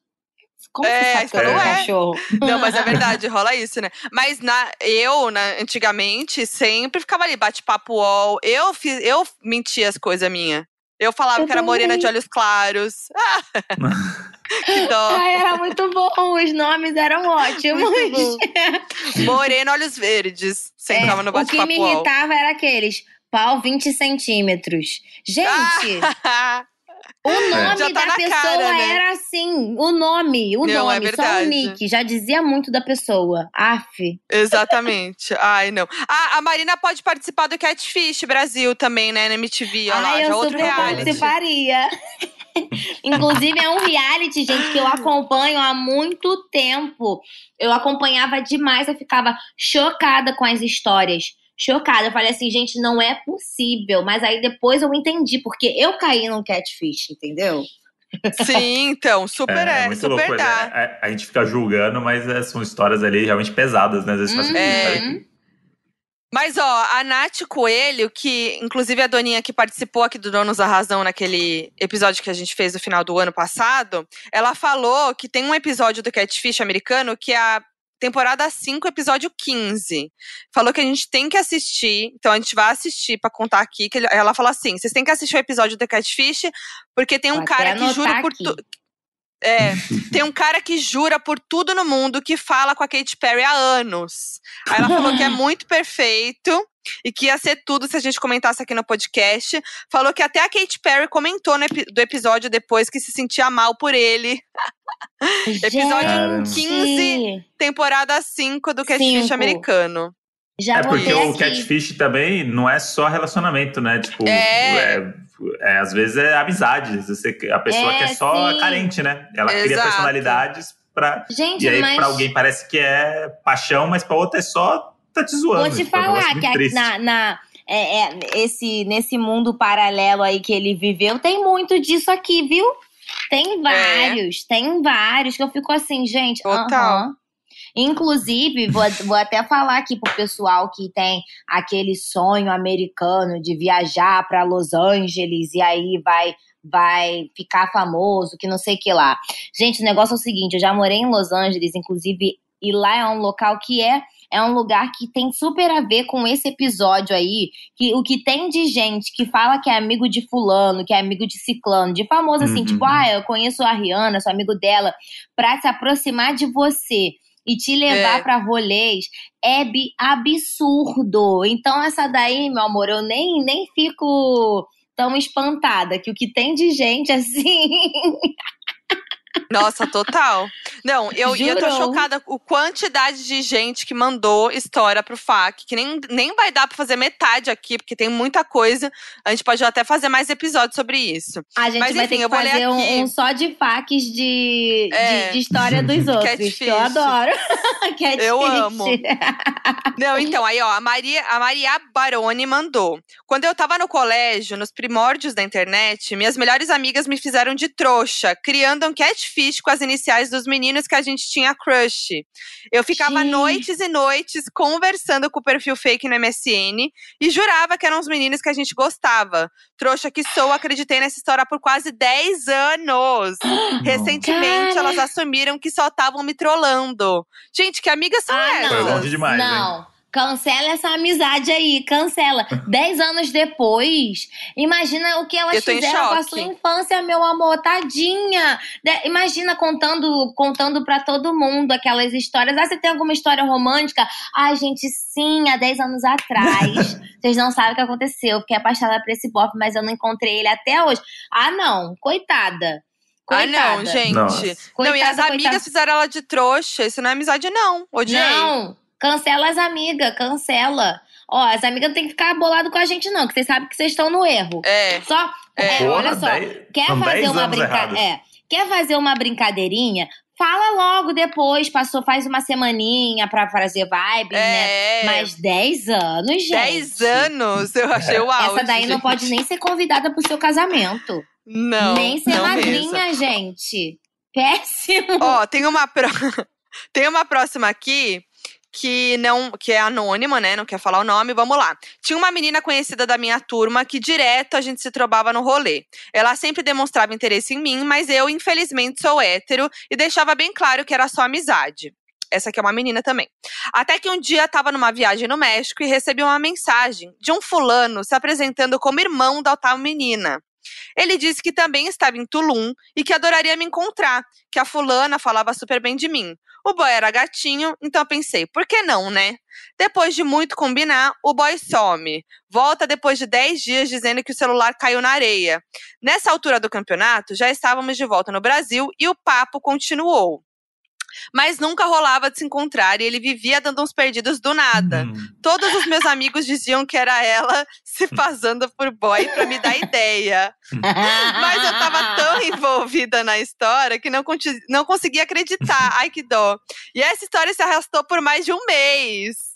Como é, você é. cachorro? Não, mas é [laughs] verdade, rola isso, né? Mas na, eu, na, antigamente, sempre ficava ali, bate-papo UOL. Eu, fiz, eu mentia as coisas minhas. Eu falava eu que era morena de olhos claros. [laughs] que dó. Ai, era muito bom. Os nomes eram ótimos. [laughs] Morena, olhos verdes. Sentava é, no bate-papo. O que me irritava era aqueles pau 20 centímetros. Gente! [laughs] O é. nome tá da pessoa cara, né? era assim, o nome, o não, é nome, é só o nick, já dizia muito da pessoa. Af. Exatamente. [laughs] Ai, não. Ah, a Marina pode participar do Catfish Brasil também, né, na MTV. Olha Ai, lá, eu já outro reality. participaria. [laughs] Inclusive, é um reality, gente, que eu [laughs] acompanho há muito tempo. Eu acompanhava demais, eu ficava chocada com as histórias chocada. Eu falei assim, gente, não é possível. Mas aí depois eu entendi, porque eu caí num catfish, entendeu? Sim, então, super é, é, é super louco, dá. A, é, a, gente fica julgando, mas é, são histórias ali realmente pesadas, né? Às vezes uhum. é. Mas, ó, a Nath Coelho, que inclusive a Doninha que participou aqui do Donos da Razão naquele episódio que a gente fez no final do ano passado, ela falou que tem um episódio do Catfish americano que a temporada 5, episódio 15. Falou que a gente tem que assistir, então a gente vai assistir para contar aqui. Que ela fala assim: vocês têm que assistir o episódio do Catfish, porque tem um Vou cara que jura por tudo. É, [laughs] tem um cara que jura por tudo no mundo que fala com a Katy Perry há anos. Aí ela falou que é muito perfeito e que ia ser tudo se a gente comentasse aqui no podcast. Falou que até a Katy Perry comentou no do episódio depois que se sentia mal por ele. episódio 15, temporada 5 do Catfish Cinco. americano. Já é porque o Catfish também não é só relacionamento, né? Tipo, é... é, é às vezes é amizade. Você, a pessoa é, que é só sim. carente, né? Ela Exato. cria personalidades pra. Gente, e aí, mas... pra alguém parece que é paixão, mas pra outra é só tá te zoando. Vou te tipo, é falar que na, na é, é, esse, nesse mundo paralelo aí que ele viveu, tem muito disso aqui, viu? Tem é. vários, é. tem vários que eu fico assim, gente. Total. Uh -huh. Inclusive, vou, vou até falar aqui pro pessoal que tem aquele sonho americano de viajar para Los Angeles e aí vai vai ficar famoso, que não sei que lá. Gente, o negócio é o seguinte, eu já morei em Los Angeles, inclusive, e lá é um local que é é um lugar que tem super a ver com esse episódio aí, que o que tem de gente que fala que é amigo de fulano, que é amigo de ciclano, de famoso assim, tipo, uhum. tipo, ah, eu conheço a Rihanna, sou amigo dela, pra se aproximar de você e te levar é. para rolês é absurdo. Então essa daí, meu amor, eu nem nem fico tão espantada que o que tem de gente [laughs] assim Nossa, total. Não, eu, eu tô chocada com a quantidade de gente que mandou história pro FAC, que nem, nem vai dar pra fazer metade aqui, porque tem muita coisa. A gente pode até fazer mais episódios sobre isso. A gente Mas, vai enfim, ter que fazer um, um, só de FAQs de, é. de, de, história [laughs] dos outros, que eu adoro. [laughs] eu amo. Não, então, aí, ó, a Maria, a Maria Baroni mandou. Quando eu tava no colégio, nos primórdios da internet, minhas melhores amigas me fizeram de trouxa, criando um cat catfish com as iniciais dos meninos que a gente tinha crush. Eu ficava Sim. noites e noites conversando com o perfil fake no MSN e jurava que eram os meninos que a gente gostava. Trouxa que sou, acreditei nessa história por quase 10 anos. [gasps] Recentemente, elas assumiram que só estavam me trollando. Gente, Gente, que amigas são ah, essas? Foi longe demais, não. Hein? Cancela essa amizade aí, cancela. [laughs] Dez anos depois, imagina o que elas fizeram com a sua infância, meu amor, tadinha. De imagina contando contando para todo mundo aquelas histórias. Ah, você tem alguma história romântica? Ai, gente, sim, há dez anos atrás. [laughs] Vocês não sabem o que aconteceu. Fiquei apaixonada por esse bofe, mas eu não encontrei ele até hoje. Ah, não, coitada. Coitada. Ah, não, gente. Coitada, não, e as amigas coitada. fizeram ela de trouxa. Isso não é amizade, não. Odiei. Não. Cancela as amigas, cancela. Ó, as amigas não tem que ficar bolado com a gente, não, que vocês sabem que vocês estão no erro. É. Só, é, Porra, olha só, dez, quer fazer uma brincadeira. É, quer fazer uma brincadeirinha? Fala logo depois, passou, faz uma semaninha pra fazer vibe, né? é. né? Mas 10 anos, gente. 10 anos, eu achei o auge, Essa daí gente. não pode nem ser convidada pro seu casamento. Não. Nem ser não madrinha, mesmo. gente. Péssimo. Ó, tem uma, pro... [laughs] tem uma próxima aqui que não que é anônima, né? Não quer falar o nome. Vamos lá. Tinha uma menina conhecida da minha turma que direto a gente se trobava no rolê. Ela sempre demonstrava interesse em mim, mas eu, infelizmente, sou hétero e deixava bem claro que era só amizade. Essa aqui é uma menina também. Até que um dia estava numa viagem no México e recebi uma mensagem de um fulano se apresentando como irmão da tal menina. Ele disse que também estava em Tulum e que adoraria me encontrar, que a fulana falava super bem de mim. O boy era gatinho, então pensei, por que não, né? Depois de muito combinar, o boy some. Volta depois de 10 dias dizendo que o celular caiu na areia. Nessa altura do campeonato, já estávamos de volta no Brasil e o papo continuou. Mas nunca rolava de se encontrar e ele vivia dando uns perdidos do nada. Hum. Todos os meus amigos diziam que era ela [laughs] se passando por boy para me dar ideia. Mas eu tava tão envolvida na história que não, não conseguia acreditar. Ai, que dó. E essa história se arrastou por mais de um mês.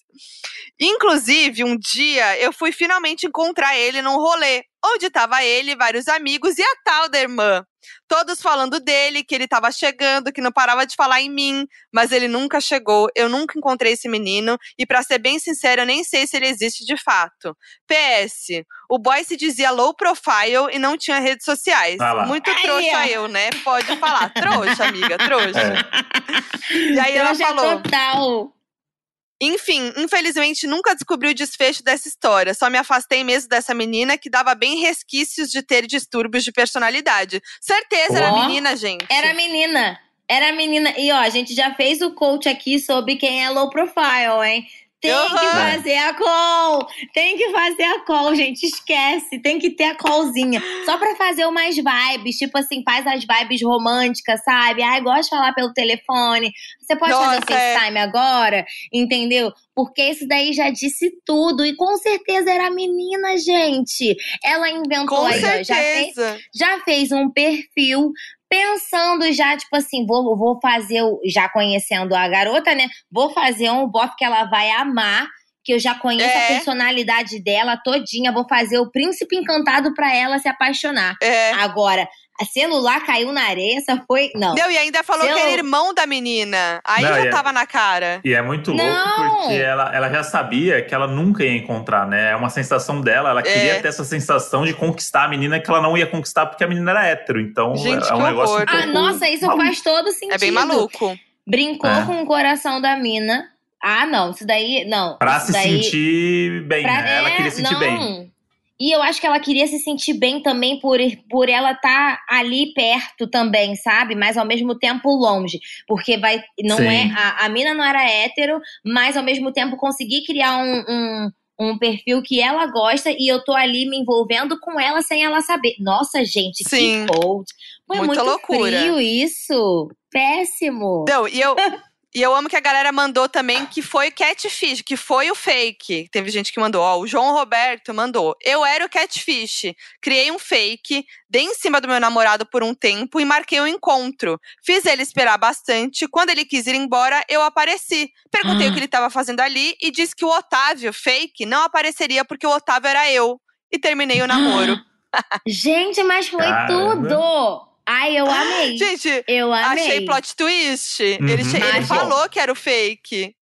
Inclusive, um dia eu fui finalmente encontrar ele num rolê, onde tava ele, vários amigos e a tal da irmã. Todos falando dele, que ele tava chegando, que não parava de falar em mim, mas ele nunca chegou. Eu nunca encontrei esse menino e para ser bem sincero, eu nem sei se ele existe de fato. PS, o boy se dizia low profile e não tinha redes sociais. Ah Muito trouxa aí, eu, né? Pode falar. Trouxa, amiga, trouxa. É. E aí trouxa ela falou: total. Enfim, infelizmente nunca descobri o desfecho dessa história. Só me afastei mesmo dessa menina que dava bem resquícios de ter distúrbios de personalidade. Certeza, oh, era menina, gente. Era menina. Era menina. E ó, a gente já fez o coach aqui sobre quem é low profile, hein? Tem uhum. que fazer a call! Tem que fazer a call, gente. Esquece. Tem que ter a callzinha. Só pra fazer umas vibes. Tipo assim, faz as vibes românticas, sabe? Ai, gosto de falar pelo telefone. Você pode Nossa, fazer o FaceTime é. agora? Entendeu? Porque esse daí já disse tudo. E com certeza era menina, gente. Ela inventou com aí, certeza. já fez, já fez um perfil pensando já, tipo assim, vou, vou fazer, já conhecendo a garota, né? Vou fazer um bofe que ela vai amar, que eu já conheço é. a personalidade dela todinha, vou fazer o príncipe encantado para ela se apaixonar. É. Agora, a celular caiu na areia, essa foi. Não. Não, e ainda falou Celu... que era irmão da menina. Aí não, já é... tava na cara. E é muito louco não. porque ela, ela já sabia que ela nunca ia encontrar, né? É uma sensação dela. Ela é. queria ter essa sensação de conquistar a menina que ela não ia conquistar porque a menina era hétero. Então Gente, é um negócio. Um ah, nossa, isso maluco. faz todo sentido. É bem maluco. Brincou É. com o coração da mina. Ah, não, isso daí. Não. Pra isso se daí, sentir bem, pra- né? Ela é, queria se sentir não. bem. E eu acho que ela queria se sentir bem também por, por ela estar ali perto também, sabe? Mas ao mesmo tempo longe. Porque vai. Não Sim. é. A, a mina não era hétero, mas ao mesmo tempo conseguir criar um, um, um perfil que ela gosta e eu tô ali me envolvendo com ela sem ela saber. Nossa, gente, Sim. que cold. Foi Muita muito loucura. frio isso. Péssimo. Não, e eu. E eu amo que a galera mandou também que foi catfish, que foi o fake. Teve gente que mandou, ó, o João Roberto mandou. Eu era o catfish. Criei um fake, dei em cima do meu namorado por um tempo e marquei um encontro. Fiz ele esperar bastante. Quando ele quis ir embora, eu apareci. Perguntei Ah. o que ele estava fazendo ali e disse que o Otávio, fake, não apareceria porque o Otávio era eu. E terminei o namoro. [gasps] Gente, mas foi Caramba. tudo. Ai, eu amei. Gente, eu amei. achei plot twist. Uhum. Ele, che- ele falou que era o fake.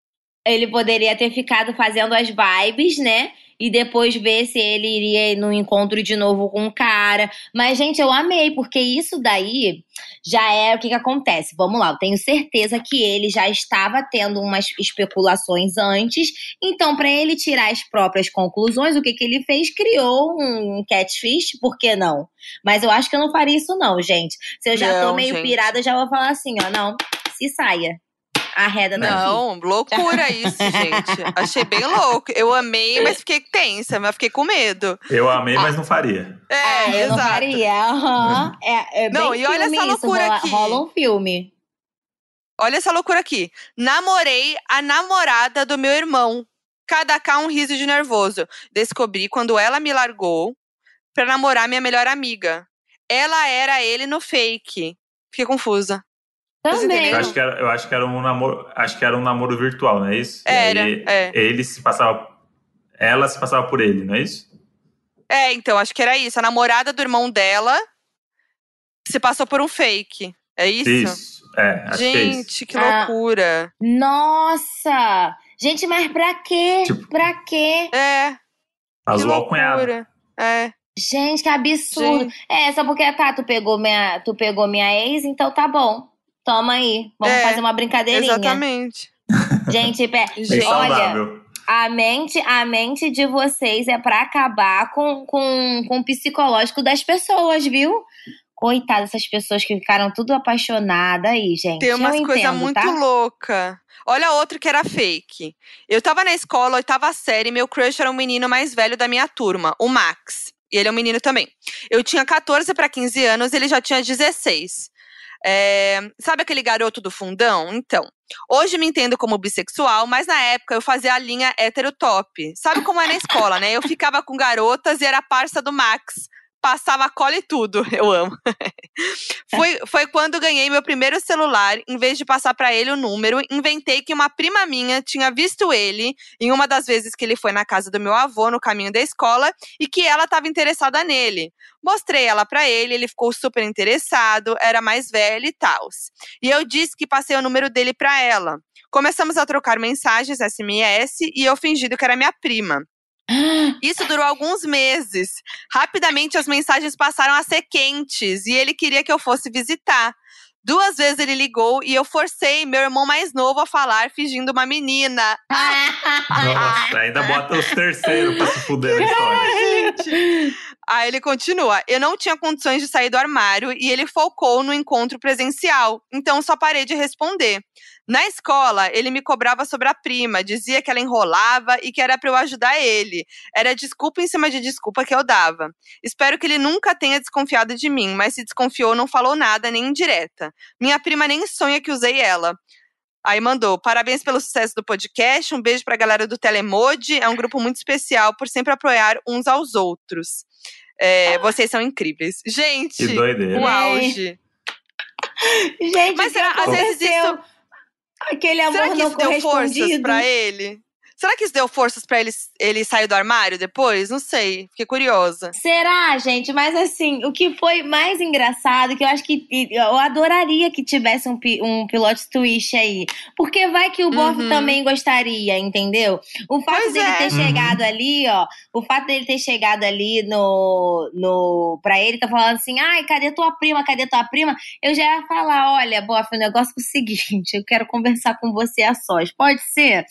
Ele poderia ter ficado fazendo as vibes, né? E depois ver se ele iria no encontro de novo com o cara. Mas, gente, eu amei, porque isso daí já é o que, que acontece. Vamos lá, eu tenho certeza que ele já estava tendo umas especulações antes. Então, para ele tirar as próprias conclusões, o que, que ele fez? Criou um catfish, por que não? Mas eu acho que eu não faria isso, não, gente. Se eu já não, tô meio gente. pirada, já vou falar assim, ó, não, se saia arreda Não, loucura isso, gente. Achei bem louco. Eu amei, mas fiquei tensa, mas fiquei com medo. Eu amei, mas não faria. É, ah, eu exato. não faria. Uhum. [laughs] É, é não, e olha essa loucura rola, aqui. Rola um filme. Olha essa loucura aqui. Namorei a namorada do meu irmão. Cada cá um riso de nervoso. Descobri quando ela me largou pra namorar minha melhor amiga. Ela era ele no fake. Fiquei confusa. Também. Eu acho, que era, eu acho que era um namoro, acho que era um namoro virtual, não é isso? Era, aí, é. Ele se passava, ela se passava por ele, não é isso? É, então acho que era isso. A namorada do irmão dela se passou por um fake. É isso? Isso. É, acho Gente, que, é que loucura. Ah, nossa! Gente, mas pra quê? Tipo, pra quê? É. Azul ao cunhado. É. Gente, que absurdo. Gente. É, só porque, tá, tu pegou minha, tu pegou minha ex, então tá bom. Toma aí, vamos é, fazer uma brincadeirinha. Exatamente. Gente, pé, [laughs] olha, a mente, a mente de vocês é para acabar com, com, com o psicológico das pessoas, viu? Coitadas essas pessoas que ficaram tudo apaixonadas aí, gente. Tem umas coisas muito tá? louca. Olha outro que era fake. Eu tava na escola, oitava série, meu crush era um menino mais velho da minha turma, o Max. E ele é um menino também. Eu tinha 14 para 15 anos, ele já tinha 16. É, sabe aquele garoto do fundão? Então, hoje me entendo como bissexual, mas na época eu fazia a linha heterotop. Sabe como é na escola, né? Eu ficava com garotas e era parça do Max passava cola e tudo. [laughs] Eu amo. foi, foi quando ganhei meu primeiro celular. Em vez de passar para ele o número, inventei que uma prima minha tinha visto ele em uma das vezes que ele foi na casa do meu avô no caminho da escola e que ela estava interessada nele. Mostrei ela para ele, ele ficou super interessado, era mais velho e tal. E eu disse que passei o número dele para ela. Começamos a trocar mensagens SMS e eu fingindo que era minha prima. Isso durou alguns meses. Rapidamente as mensagens passaram a ser quentes e ele queria que eu fosse visitar. Duas vezes ele ligou e eu forcei meu irmão mais novo a falar, fingindo uma menina. [laughs] Nossa, ainda bota os terceiros pra se fuder na [laughs] história. Aí ele continua: Eu não tinha condições de sair do armário e ele focou no encontro presencial, então só parei de responder. Na escola, ele me cobrava sobre a prima, dizia que ela enrolava e que era para eu ajudar ele. Era desculpa em cima de desculpa que eu dava. Espero que ele nunca tenha desconfiado de mim, mas se desconfiou, não falou nada, nem indireta. Minha prima nem sonha que usei ela. Aí mandou: parabéns pelo sucesso do podcast, um beijo pra galera do Telemode. É um grupo muito especial por sempre apoiar uns aos outros. É, vocês são incríveis. Gente, que doideira. o auge. Gente, mas será, às vezes isso Aquele amor Será que isso deu forças pra ele? Será que isso deu forças para ele, ele sair do armário depois? Não sei, fiquei curiosa. Será, gente? Mas assim, o que foi mais engraçado, que eu acho que eu adoraria que tivesse um, um plot twist aí. Porque vai que o Boff uhum. também gostaria, entendeu? O fato pois dele é. ter uhum. chegado ali, ó, o fato dele ter chegado ali no, no. pra ele, tá falando assim, ai, cadê tua prima? Cadê tua prima? Eu já ia falar: olha, Boff, o negócio é o seguinte, eu quero conversar com você a sós. Pode ser?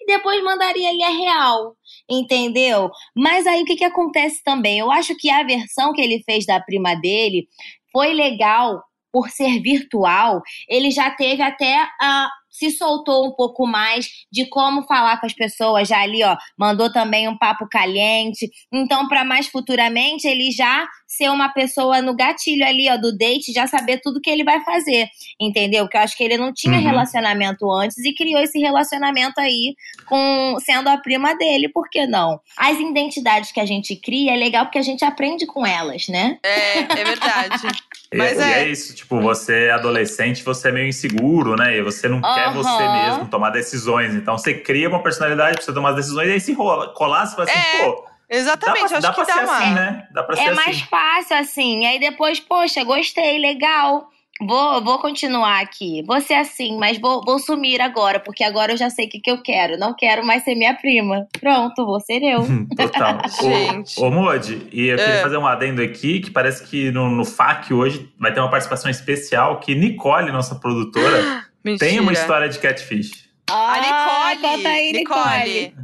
E depois mandaria ali a real, entendeu? Mas aí o que, que acontece também? Eu acho que a versão que ele fez da prima dele foi legal por ser virtual. Ele já teve até a se soltou um pouco mais de como falar com as pessoas já ali, ó, mandou também um papo caliente. Então, para mais futuramente, ele já ser uma pessoa no gatilho ali, ó, do date, já saber tudo que ele vai fazer, entendeu? Porque eu acho que ele não tinha uhum. relacionamento antes e criou esse relacionamento aí com sendo a prima dele, por que não? As identidades que a gente cria é legal porque a gente aprende com elas, né? É, é verdade. [laughs] Mas é, é... é isso, tipo, você é adolescente, você é meio inseguro, né? E você não quer você mesmo tomar decisões. Então você cria uma personalidade pra você tomar as decisões e aí se rola, colar, você fala assim, é. pô Exatamente, dá pra, acho dá que dá ser assim, né? Dá pra é ser mais assim. fácil assim. Aí depois, poxa, gostei, legal. Vou, vou continuar aqui. Vou ser assim, mas vou, vou sumir agora, porque agora eu já sei o que, que eu quero. Não quero mais ser minha prima. Pronto, vou ser eu. [laughs] Total. [laughs] Gente. Ô, ô Modi, e eu queria é. fazer um adendo aqui, que parece que no, no FAQ hoje vai ter uma participação especial que Nicole, nossa produtora, [gasps] tem uma história de catfish. Ah, a Nicole! Bota aí, Nicole. Nicole.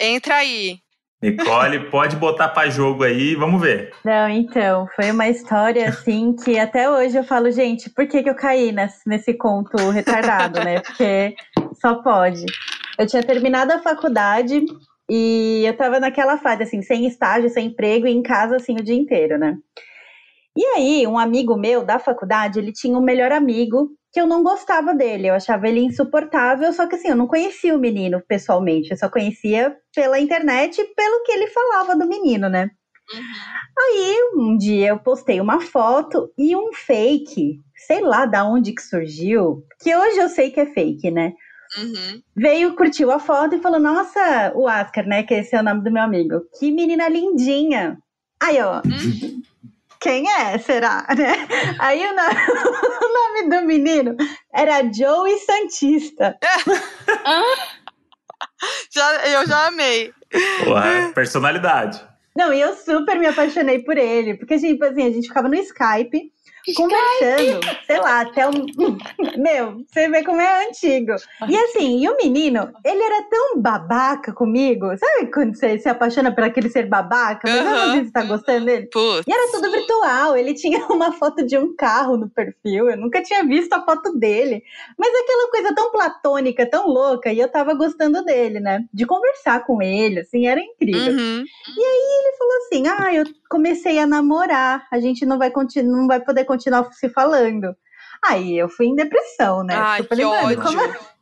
Entra aí. Nicole, pode botar para jogo aí, vamos ver. Não, então, foi uma história [laughs] assim que até hoje eu falo, gente, por que, que eu caí nesse, nesse conto retardado, né? Porque só pode. Eu tinha terminado a faculdade e eu tava naquela fase, assim, sem estágio, sem emprego e em casa, assim, o dia inteiro, né? E aí, um amigo meu da faculdade, ele tinha um melhor amigo que eu não gostava dele, eu achava ele insuportável, só que assim, eu não conhecia o menino pessoalmente, eu só conhecia pela internet e pelo que ele falava do menino, né? Uhum. Aí, um dia eu postei uma foto e um fake, sei lá da onde que surgiu, que hoje eu sei que é fake, né? Uhum. Veio, curtiu a foto e falou: Nossa, o Oscar, né? Que esse é o nome do meu amigo. Que menina lindinha. Aí, ó. Uhum quem é, será? [laughs] Né? Aí o nome, [laughs] o nome do menino era Joey Santista. [laughs] já, eu já amei. Ué, personalidade. Não, e eu super me apaixonei por ele, porque tipo assim, a gente ficava no Skype conversando, sei lá, até o. [laughs] Meu, você vê como é antigo. E assim, e o menino, ele era tão babaca comigo. Sabe quando você se apaixona por aquele ser babaca? Mas uhum. se tá gostando dele. Putz. E era tudo virtual. Ele tinha [laughs] uma foto de um carro no perfil. Eu nunca tinha visto a foto dele. Mas aquela coisa tão platônica, tão louca. E eu tava gostando dele, né? De conversar com ele, assim, era incrível. Uhum. E aí ele falou assim: Ah, eu comecei a namorar. A gente não vai, não vai poder continuar se falando. Aí eu fui em depressão, né? Ai, tipo, que ódio. Como... É? [laughs]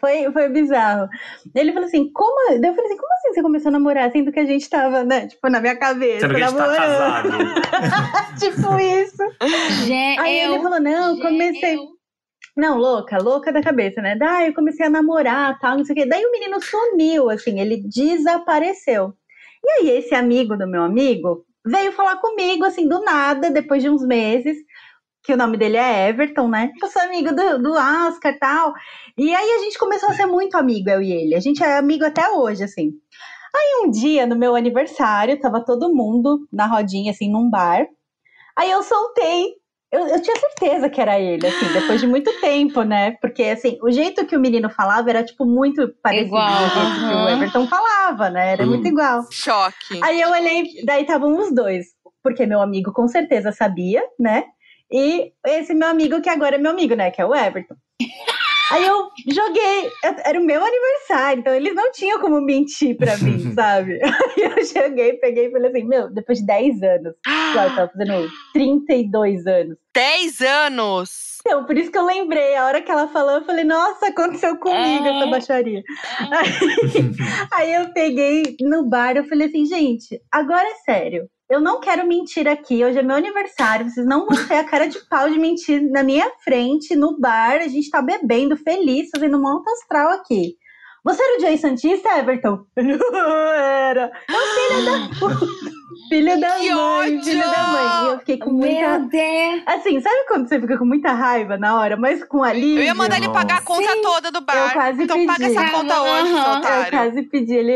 Foi, foi bizarro. Ele falou assim, como. Eu falei assim, como assim você começou a namorar, sendo que a gente tava, né? Tipo, na minha cabeça. Sendo que a gente tá casado. [laughs] tipo isso. Gê, Aí eu, ele falou, não, comecei. Não, louca, louca da cabeça, né? Daí eu comecei a namorar, tal, não sei o quê. Daí o menino sumiu, assim, ele desapareceu. E aí esse amigo do meu amigo veio falar comigo, assim, do nada, depois de uns meses, que o nome dele é Everton, né? Eu sou amigo do, do Oscar e tal. E aí a gente começou a ser muito amigo, eu e ele. A gente é amigo até hoje, assim. Aí um dia, no meu aniversário, tava todo mundo na rodinha, assim, num bar. Aí eu soltei eu, eu, tinha certeza que era ele, assim, depois de muito tempo, né? Porque, assim, o jeito que o menino falava era, tipo, muito parecido igual, com o jeito que o Everton falava, né? Era muito igual. Choque. Aí eu olhei, daí estavam os dois. Porque meu amigo com certeza sabia, né? E esse meu amigo, que agora é meu amigo, né? Que é o Everton. [laughs] Aí eu joguei, era o meu aniversário, então eles não tinham como mentir pra mim, [laughs] sabe? [laughs] Aí eu joguei, peguei e falei assim: meu, depois de 10 anos, claro, eu tava fazendo 32 anos. 10 anos! Então, por isso que eu lembrei, a hora que ela falou, eu falei, nossa, aconteceu comigo é. essa baixaria. É. Aí, aí eu peguei no bar, eu falei assim, gente, agora é sério. Eu não quero mentir aqui. Hoje é meu aniversário. Vocês não vão ter a cara de pau de mentir na minha frente, no bar. A gente tá bebendo, feliz, fazendo um alto astral aqui. Você era o Jay Santista, Everton? Não era. Eu filho da puta. Filho da que mãe, ódio! filho da mãe. E eu fiquei com muita. Meu Deus. Assim, sabe quando você fica com muita raiva na hora, mas com alívio? Eu ia mandar ele pagar a conta Sim. toda do bar. Eu quase então pedi. paga essa conta uhum. hoje, seu otário. Eu quase pedi. Ele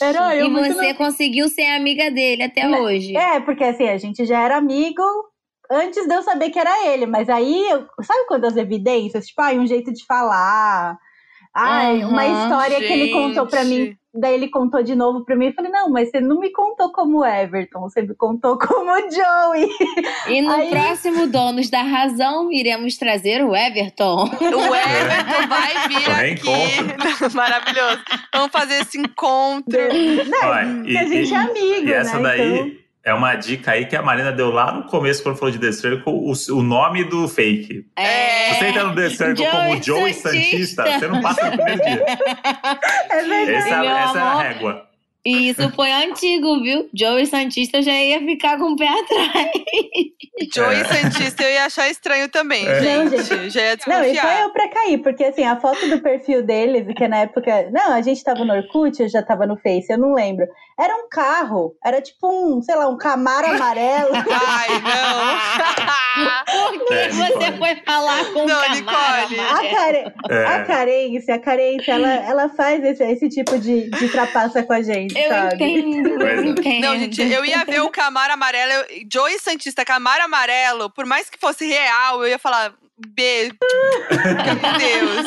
era eu. E você conseguiu ser amiga dele até hoje. É, porque assim, a gente já era amigo antes de eu saber que era ele. Mas aí, sabe quando as evidências? Tipo, ah, um jeito de falar Ai, uhum, uma história gente. que ele contou para mim. Daí ele contou de novo para mim e falei: Não, mas você não me contou como Everton, você me contou como Joey. E no Aí... próximo Donos da Razão, iremos trazer o Everton. O Everton vai vir aqui. [laughs] Maravilhoso. Vamos fazer esse encontro. Não, Olha, e, a gente é amigo. E essa né, daí. Então... É uma dica aí que a Marina deu lá no começo, quando falou de The Circle, o, o nome do fake. É. Você entra no The Circle Joey como Joey Santista. Santista, você não passa no primeiro dia. [laughs] É verdade. Essa, essa é a régua. E isso foi antigo, viu? Joey Santista já ia ficar com o pé atrás. [laughs] Joey é. Santista eu ia achar estranho também, é. gente. Não, gente. Já ia desconfiar. Não, e foi eu pra cair, porque assim, a foto do perfil deles, que na época. Não, a gente tava no Orkut, eu já tava no Face, eu não lembro. Era um carro, era tipo um, sei lá, um Camaro amarelo. [laughs] Ai, não! Por que é, você foi falar com não, um Nicole. A, care... é. a carência, a carência, ela, ela faz esse, esse tipo de, de trapaça com a gente. Eu sabe? entendo, eu é. entendo. Não, gente, eu ia ver o Camaro Amarelo, eu, Joey Santista, Camaro Amarelo, por mais que fosse real, eu ia falar, beijo. Meu Deus.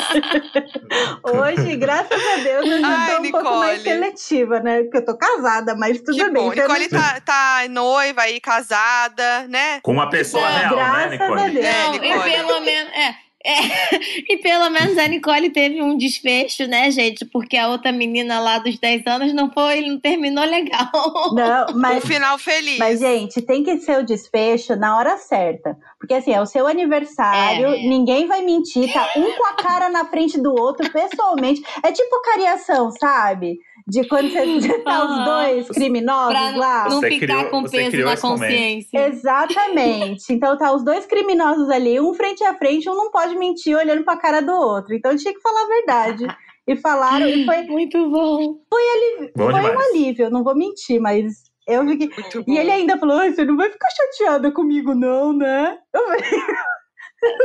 Hoje, graças a Deus, eu já Ai, tô um Nicole. pouco mais seletiva, né? Porque eu tô casada, mas tudo que bem. Bom. Nicole tá, tá noiva aí, casada, né? Com uma pessoa é, real, né, Nicole? A Deus. É, Nicole. E pelo menos, é, é, [laughs] e pelo menos a Nicole teve um desfecho, né, gente? Porque a outra menina lá dos 10 anos não foi, não terminou legal. Não, [laughs] mas. Um final feliz. Mas, gente, tem que ser o desfecho na hora certa. Porque, assim, é o seu aniversário, é. ninguém vai mentir, tá um com a cara na frente do outro, pessoalmente. É tipo cariação, sabe? De quando você [laughs] tá os dois criminosos pra lá. Não você ficar criou, com peso na consciência. Exatamente. Então tá os dois criminosos ali, um frente a frente, um não pode mentir olhando pra cara do outro. Então tinha que falar a verdade. E falaram, e foi. Muito bom. Foi, ali, bom foi um alívio, não vou mentir, mas eu fiquei. E ele ainda falou: você não vai ficar chateada comigo, não, né? Eu falei.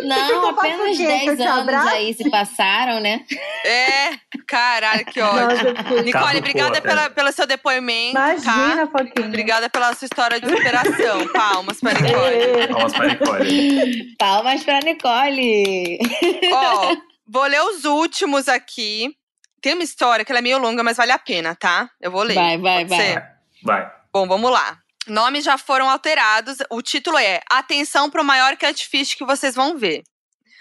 Não, apenas 10 anos aí se passaram, né? É, caralho, que ódio. Nossa, Nicole, obrigada pela, pelo seu depoimento. Imagina, tá? Foquinha. Obrigada pela sua história de superação. [laughs] Palmas pra Nicole. Palmas pra Nicole. Palmas pra Nicole. Ó, vou ler os últimos aqui. Tem uma história que ela é meio longa, mas vale a pena, tá? Eu vou ler. Vai, vai, Pode vai. Ser? Vai. Bom, vamos lá. Nomes já foram alterados. O título é Atenção para o maior catfish que vocês vão ver.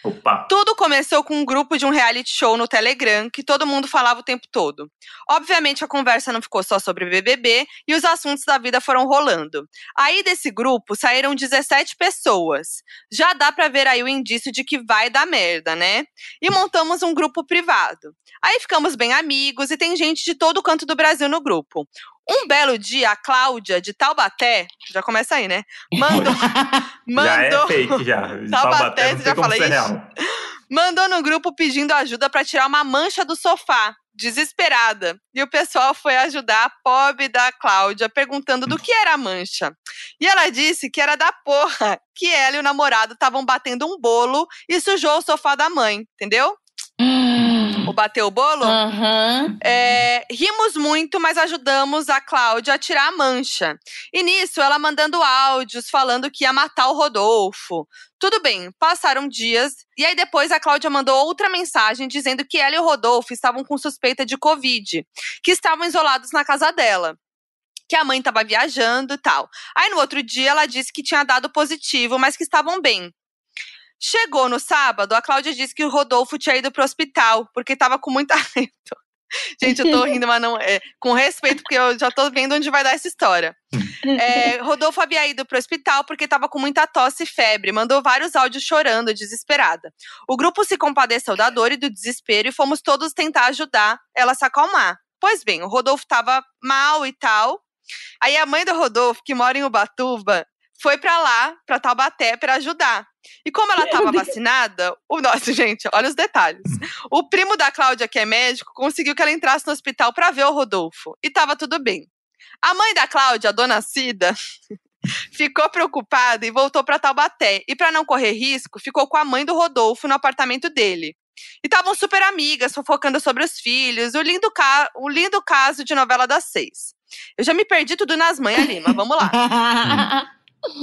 Opa. Tudo começou com um grupo de um reality show no Telegram que todo mundo falava o tempo todo. Obviamente a conversa não ficou só sobre BBB e os assuntos da vida foram rolando. Aí desse grupo saíram 17 pessoas. Já dá para ver aí o indício de que vai dar merda, né? E montamos um grupo privado. Aí ficamos bem amigos e tem gente de todo canto do Brasil no grupo. Um belo dia, a Cláudia, de Taubaté, já começa aí, né? Mandou. mandou [laughs] já é fake, já. [laughs] Taubaté, Taubaté já falei isso. Mandou no grupo pedindo ajuda para tirar uma mancha do sofá, desesperada. E o pessoal foi ajudar a pobre da Cláudia, perguntando do que era a mancha. E ela disse que era da porra, que ela e o namorado estavam batendo um bolo e sujou o sofá da mãe, entendeu? [gasps] [tsk] o Bateu o Bolo. Uhum. É, rimos muito, mas ajudamos a Cláudia a tirar a mancha. E nisso, ela mandando áudios falando que ia matar o Rodolfo. Tudo bem, passaram dias, e aí depois a Cláudia mandou outra mensagem dizendo que ela e o Rodolfo estavam com suspeita de Covid, que estavam isolados na casa dela que a mãe estava viajando e tal. Aí no outro dia ela disse que tinha dado positivo, mas que estavam bem. Chegou no sábado, a Cláudia disse que o Rodolfo tinha ido pro hospital, porque tava com muito [laughs] alento. Gente, eu tô rindo, mas não é. Com respeito, porque eu já tô vendo onde vai dar essa história. [laughs] É, Rodolfo havia ido pro hospital porque tava com muita tosse e febre. Mandou vários áudios chorando, desesperada. O grupo se compadeceu da dor e do desespero e fomos todos tentar ajudar ela a se acalmar. Pois bem, o Rodolfo tava mal e tal. Aí a mãe do Rodolfo, que mora em Ubatuba, foi para lá, para Taubaté, para ajudar. E como ela estava vacinada, o nosso, [laughs] gente, olha os detalhes. [laughs] O primo da Cláudia, que é médico, conseguiu que ela entrasse no hospital para ver o Rodolfo. E estava tudo bem. A mãe da Cláudia, a dona Cida, [laughs] ficou preocupada e voltou para Taubaté. E para não correr risco, ficou com a mãe do Rodolfo no apartamento dele. E estavam super amigas, fofocando sobre os filhos, o lindo, ca o lindo caso de novela das seis. Eu já me perdi tudo nas mães ali, mas vamos lá.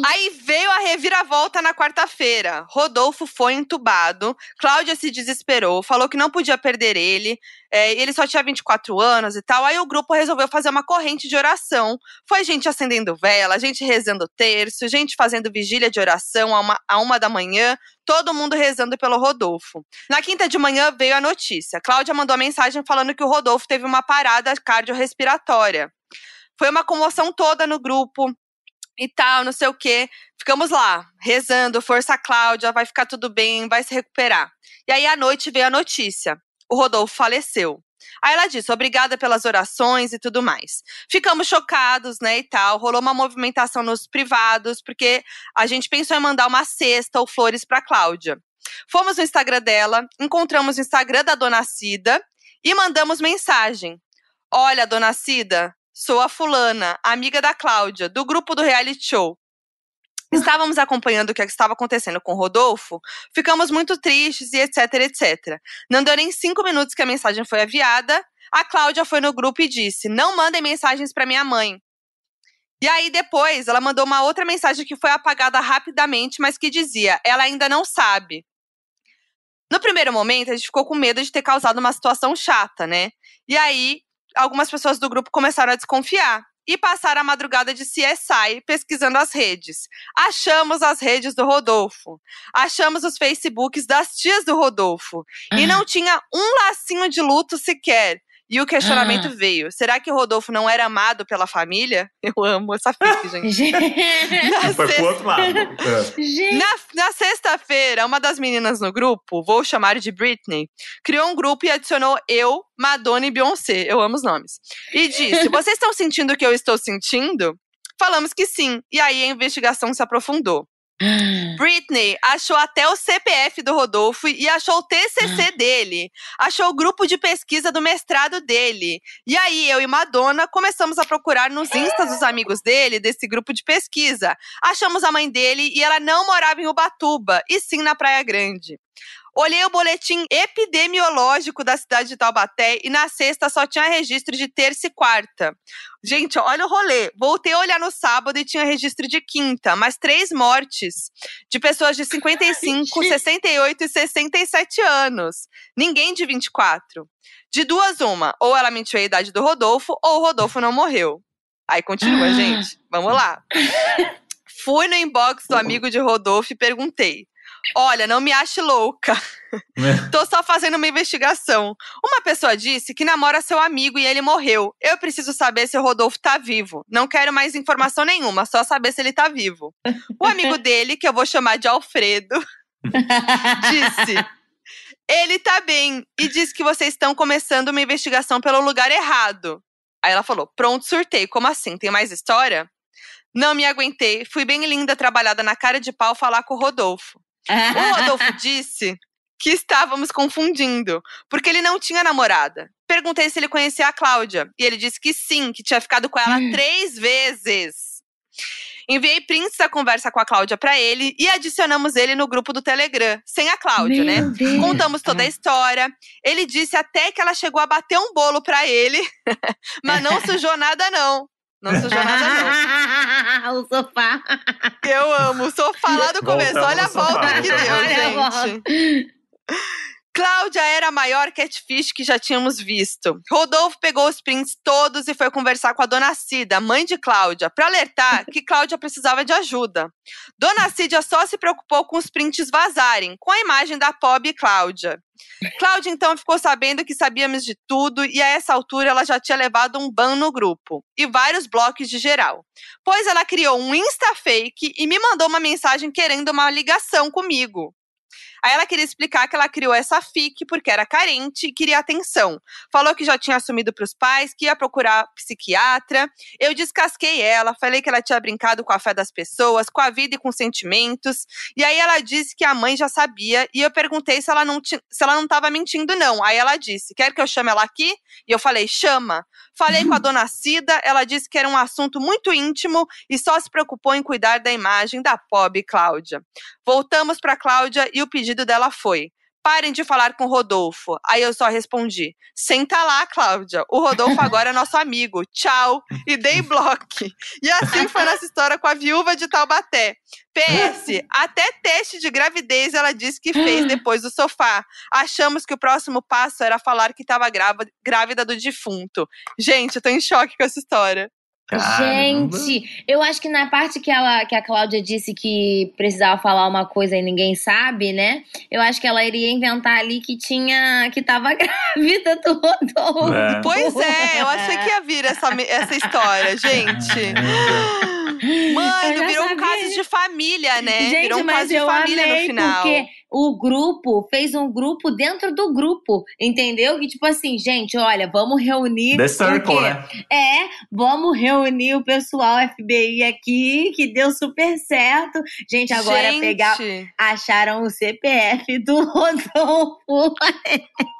Aí veio a reviravolta na quarta-feira. Rodolfo foi entubado. Cláudia se desesperou, falou que não podia perder ele. É, ele só tinha 24 anos e tal. Aí o grupo resolveu fazer uma corrente de oração. Foi gente acendendo vela, gente rezando terço, gente fazendo vigília de oração a uma, a uma da manhã. Todo mundo rezando pelo Rodolfo. Na quinta de manhã veio a notícia. Cláudia mandou mensagem falando que o Rodolfo teve uma parada cardiorrespiratória. Foi uma comoção toda no grupo e tal, não sei o quê. Ficamos lá, rezando, força Cláudia, vai ficar tudo bem, vai se recuperar. E aí à noite veio a notícia. o Rodolfo faleceu. Aí ela disse: obrigada pelas orações e tudo mais. Ficamos chocados, né, e tal. Rolou uma movimentação nos privados, porque a gente pensou em mandar uma cesta ou flores para Cláudia. Fomos no Instagram dela, encontramos o Instagram da dona Cida e mandamos mensagem. Olha, dona Cida, sou a fulana, amiga da Cláudia, do grupo do reality show. Estávamos acompanhando o que estava acontecendo com o Rodolfo, ficamos muito tristes e etc, etc. Não deu nem cinco minutos que a mensagem foi enviada, a Cláudia foi no grupo e disse: Não mandem mensagens para minha mãe. E aí depois ela mandou uma outra mensagem que foi apagada rapidamente, mas que dizia: Ela ainda não sabe. No primeiro momento, a gente ficou com medo de ter causado uma situação chata, né? E aí, algumas pessoas do grupo começaram a desconfiar e passaram a madrugada de CSI pesquisando as redes. Achamos as redes do Rodolfo. Achamos os Facebooks das tias do Rodolfo. E não tinha um lacinho de luto sequer. E o questionamento ah. veio: será que o Rodolfo não era amado pela família? [laughs] Eu amo essa fic, [laughs] gente. na Foi pro outro lado. [laughs] É. Na, na sexta-feira, uma das meninas no grupo, vou chamar de Britney, criou um grupo e adicionou eu, Madonna e Beyoncé. Eu amo os nomes. E disse: Vocês estão sentindo o que eu estou sentindo? Falamos que sim. E aí a investigação se aprofundou. Britney achou até o CPF do Rodolfo e achou o TCC dele. Achou o grupo de pesquisa do mestrado dele. E aí, eu e Madonna começamos a procurar nos instas dos amigos dele, desse grupo de pesquisa. Achamos a mãe dele e ela não morava em Ubatuba, e sim na Praia Grande. Olhei o boletim epidemiológico da cidade de Taubaté e na sexta só tinha registro de terça e quarta. Gente, olha o rolê. Voltei a olhar no sábado e tinha registro de quinta, mas três mortes de pessoas de 55, 68 e 67 anos. Ninguém de 24. De duas, uma. Ou ela mentiu a idade do Rodolfo, ou o Rodolfo não morreu. Aí continua, gente. Vamos lá. [laughs] Fui no inbox do amigo de Rodolfo e perguntei: Olha, não me ache louca. [laughs] É. Tô só fazendo uma investigação. Uma pessoa disse que namora seu amigo e ele morreu. Eu preciso saber se o Rodolfo tá vivo. Não quero mais informação nenhuma, só saber se ele tá vivo. O amigo [laughs] dele, que eu vou chamar de Alfredo, [laughs] disse: Ele tá bem e disse que vocês estão começando uma investigação pelo lugar errado. Aí ela falou: Pronto, surtei. Como assim? Tem mais história? Não me aguentei. Fui bem linda, trabalhada na cara de pau, falar com o Rodolfo. O Rodolfo [laughs] disse que estávamos confundindo, porque ele não tinha namorada. Perguntei se ele conhecia a Cláudia, e ele disse que sim, que tinha ficado com ela hum. três vezes. Enviei prints da conversa com a Cláudia para ele e adicionamos ele no grupo do Telegram, sem a Cláudia, Meu né? Deus. Contamos toda a história. Ele disse até que ela chegou a bater um bolo para ele, [laughs] mas não [laughs] sujou nada não. Não sujou nada, não. o sofá. Eu amo. O sofá lá do começo. Olha a volta que deu, gente. Cláudia era a maior catfish que já tínhamos visto. Rodolfo pegou os prints todos e foi conversar com a dona Cida, mãe de Cláudia, para alertar que Cláudia precisava de ajuda. Dona Cida só se preocupou com os prints vazarem, com a imagem da pobre Cláudia. Cláudia então ficou sabendo que sabíamos de tudo e a essa altura ela já tinha levado um ban no grupo e vários blocos de geral. Pois ela criou um Insta fake e me mandou uma mensagem querendo uma ligação comigo. Aí ela queria explicar que ela criou essa FIC porque era carente e queria atenção. Falou que já tinha assumido para os pais, que ia procurar psiquiatra. Eu descasquei ela, falei que ela tinha brincado com a fé das pessoas, com a vida e com sentimentos. E aí ela disse que a mãe já sabia e eu perguntei se ela não se ela não estava mentindo não. Aí ela disse: "Quer que eu chame ela aqui?" E eu falei: "Chama". Falei com a dona Cida, ela disse que era um assunto muito íntimo e só se preocupou em cuidar da imagem da pobre Cláudia. Voltamos para Cláudia e o pedido dela foi: parem de falar com o Rodolfo. Aí eu só respondi: senta lá, Cláudia. O Rodolfo [laughs] agora é nosso amigo. Tchau. E dei bloco. E assim foi nossa história com a viúva de Taubaté. PS, [laughs] até teste de gravidez ela disse que fez [gasps] depois do sofá. Achamos que o próximo passo era falar que estava grávida do defunto. Gente, eu tô em choque com essa história. Caramba. Gente, eu acho que na parte que, ela, que a Cláudia disse que precisava falar uma coisa e ninguém sabe, né? Eu acho que ela iria inventar ali que tinha. que tava [laughs] grávida do Rodolfo. É. Pois é, eu achei que ia vir essa, essa história, [laughs] gente. Mano, virou sabia. um caso de família, né? Gente, virou um caso de família no final. Porque o grupo fez um grupo dentro do grupo, entendeu? Que tipo assim, gente, olha, vamos reunir. The Circle, né? É, vamos reunir o pessoal FBI aqui, que deu super certo. Gente, agora gente. pegar. Acharam o CPF do [laughs] Rodolfo.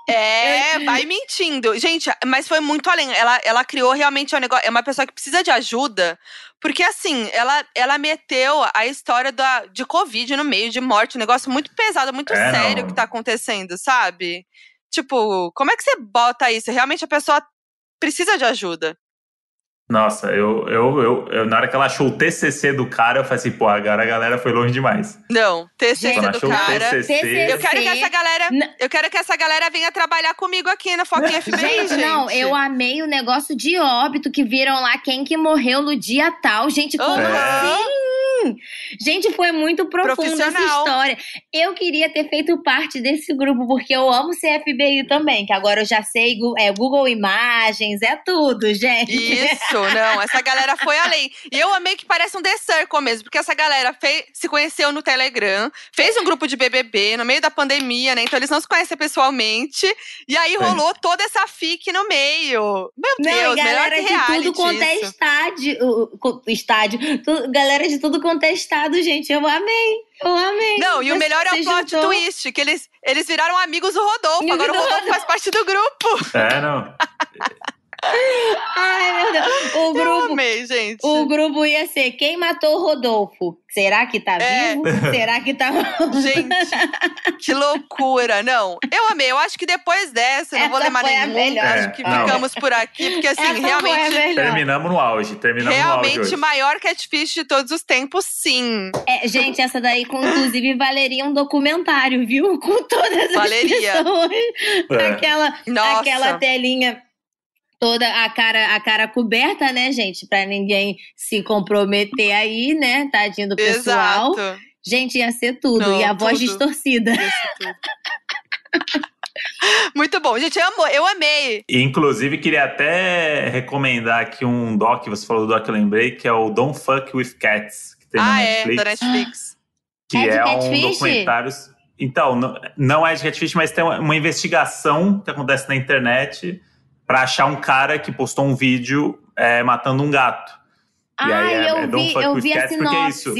É, vai mentindo. Gente, mas foi muito além. Ela, ela criou realmente um negócio. É uma pessoa que precisa de ajuda. Porque, assim, ela, ela meteu a história da, de Covid no meio, de morte. Um negócio muito pesado, muito é, sério não. que tá acontecendo, sabe? Tipo, como é que você bota isso? Realmente a pessoa precisa de ajuda. Nossa, eu, eu, eu, eu, na hora que ela achou o TCC do cara, eu falei assim, pô, agora a galera foi longe demais. Não, TCC do cara. TCC, eu quero que essa galera, eu quero que essa galera venha trabalhar comigo aqui na Foquinha FBI, gente, gente. Não, eu amei o negócio de óbito que viram lá quem que morreu no dia tal. Gente, como uhum. assim? Gente, foi muito profunda essa história. Eu queria ter feito parte desse grupo, porque eu amo CFBI também, que agora eu já sei, é Google Imagens, é tudo, gente. Isso, [laughs] não, essa galera foi além. E eu amei que parece um The Circle mesmo, porque essa galera fez, se conheceu no Telegram, fez um grupo de BBB no meio da pandemia, né? Então eles não se conhecem pessoalmente. E aí rolou é. toda essa fic no meio. Meu não, Deus, galera de tudo quanto é estádio, estádio, galera de tudo quanto é estado, gente. Eu amei. Eu amei. Não, e o melhor é o plot juntou. twist, que eles, eles viraram amigos do Rodolfo. Agora o Rodolfo faz parte do grupo. É, não. [laughs] Ai, meu Deus. O grupo, Eu amei, gente. O grupo ia ser quem matou o Rodolfo? Será que tá é. vivo? [laughs] Será que tá. gente, que loucura. Não, eu amei. Eu acho que depois dessa, eu não vou ler mais nenhum. Acho que é, ficamos por aqui, porque assim, Essa realmente. Terminamos no auge. Terminamos realmente, no auge. maior catfish de todos os tempos, sim. É, gente, essa daí, inclusive, valeria um documentário, viu? Com todas as valeria. pessoas. É. Aquela, Nossa. aquela telinha toda a cara, a cara coberta, né, gente? Pra ninguém se comprometer aí, né? Tadinho do pessoal. Exato. Gente, ia ser tudo. Não, e a tudo. voz distorcida. [laughs] Muito bom, gente, eu, amo, eu amei. Inclusive, queria até recomendar aqui um doc, você falou do doc, eu lembrei, que é o Don't Fuck With Cats, que tem ah, na Netflix. É, da Netflix. Que é, é um documentário. Então, não, não é de Catfish, mas tem uma, uma investigação que acontece na internet para achar um cara que postou um vídeo é, matando um gato. Ah, e aí é, eu, é vi, eu vi a sinopse. É isso.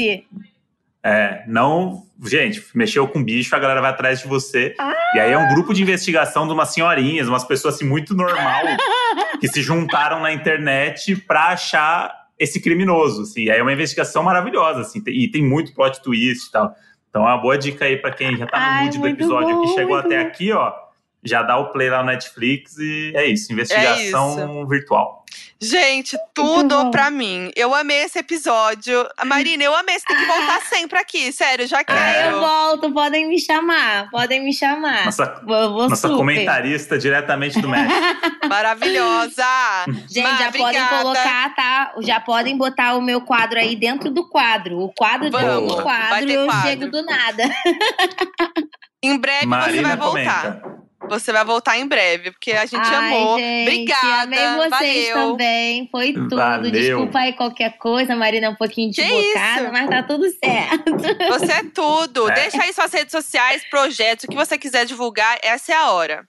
É, não. Gente, mexeu com bicho, a galera vai atrás de você. Ah. E aí é um grupo de investigação de umas senhorinhas, umas pessoas assim muito normal, [laughs] que se juntaram na internet pra achar esse criminoso. Assim. E aí é uma investigação maravilhosa, assim, e tem muito plot twist e tal. Então é uma boa dica aí para quem já tá no mood do episódio bom, que chegou até bom. aqui, ó já dá o play lá no Netflix e é isso, investigação é isso. virtual. Gente, tudo pra mim. Eu amei esse episódio. Marina, eu amei. Você tem que voltar [laughs] sempre aqui, sério, já quero. Ah, eu volto, podem me chamar, podem me chamar. Nossa, vou, vou nossa comentarista diretamente do México. [laughs] Maravilhosa! Gente, Mar, já obrigada. podem colocar, tá? Já podem botar o meu quadro aí dentro do quadro. O quadro dentro do quadro, eu quadro. chego do nada. [laughs] Em breve Marina você vai voltar. Comenta. Você vai voltar em breve, porque a gente Ai, amou. Gente, Obrigada. Amei vocês valeu. também. Foi tudo. Valeu. Desculpa aí qualquer coisa, Marina, é um pouquinho desbocada, mas tá tudo certo. Você é tudo. É. Deixa aí suas redes sociais, projetos, o que você quiser divulgar, essa é a hora.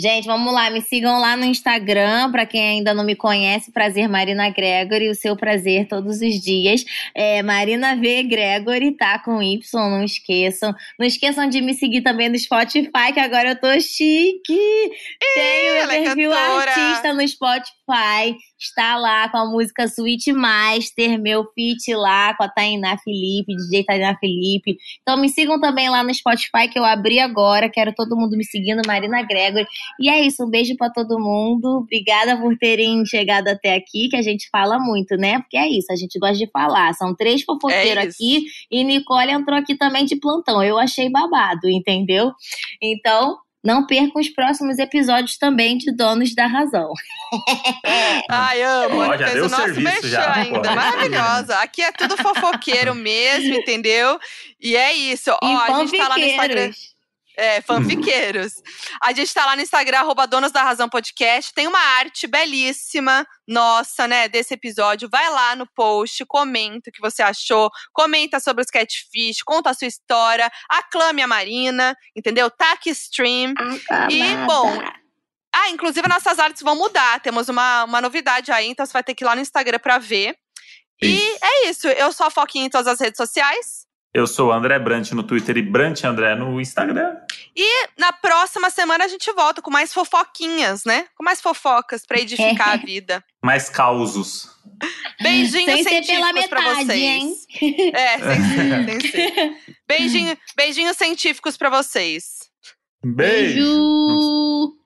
Gente, vamos lá, me sigam lá no Instagram, para quem ainda não me conhece, Prazer Marina Gregory, o seu prazer todos os dias. É Marina V Gregory, tá? Com Y, não esqueçam. Não esqueçam de me seguir também no Spotify, que agora eu tô chique. Tenho meu é perfil artista no Spotify está lá com a música Sweet Master, meu feat lá com a Tainá Felipe, DJ Tainá Felipe. Então me sigam também lá no Spotify que eu abri agora, quero todo mundo me seguindo, Marina Gregory. E é isso, um beijo para todo mundo. Obrigada por terem chegado até aqui, que a gente fala muito, né? Porque é isso, a gente gosta de falar. São três fofoqueiros é aqui e Nicole entrou aqui também de plantão. Eu achei babado, entendeu? Então, não percam os próximos episódios também de Donos da Razão. [laughs] Ai, amo. Oh, fez o nosso mexer ainda. Pô. Maravilhosa. Aqui é tudo fofoqueiro mesmo, entendeu? E é isso. Ó, a gente tá lá no Instagram. É, fanfiqueiros. A gente tá lá no Instagram, arroba Donos da Razão Podcast. Tem uma arte belíssima, nossa, né, desse episódio. Vai lá no post, comenta o que você achou, comenta sobre os catfish, conta a sua história, aclame a Marina, entendeu? Taque stream. Aclamada. E, bom, ah, inclusive nossas artes vão mudar. Temos uma, uma novidade aí, então você vai ter que ir lá no Instagram pra ver. Isso. E é isso. Eu sou a Foquinha em todas as redes sociais. Eu sou André Brant no Twitter e Brant André no Instagram. E na próxima semana a gente volta com mais fofoquinhas, né? Com mais fofocas para edificar a [laughs] vida. Mais causos. Beijinhos sem científicos para vocês. Hein? É, [laughs] sem ser, sem ser. Beijinho, beijinhos científicos para vocês. Beijo. Beijo.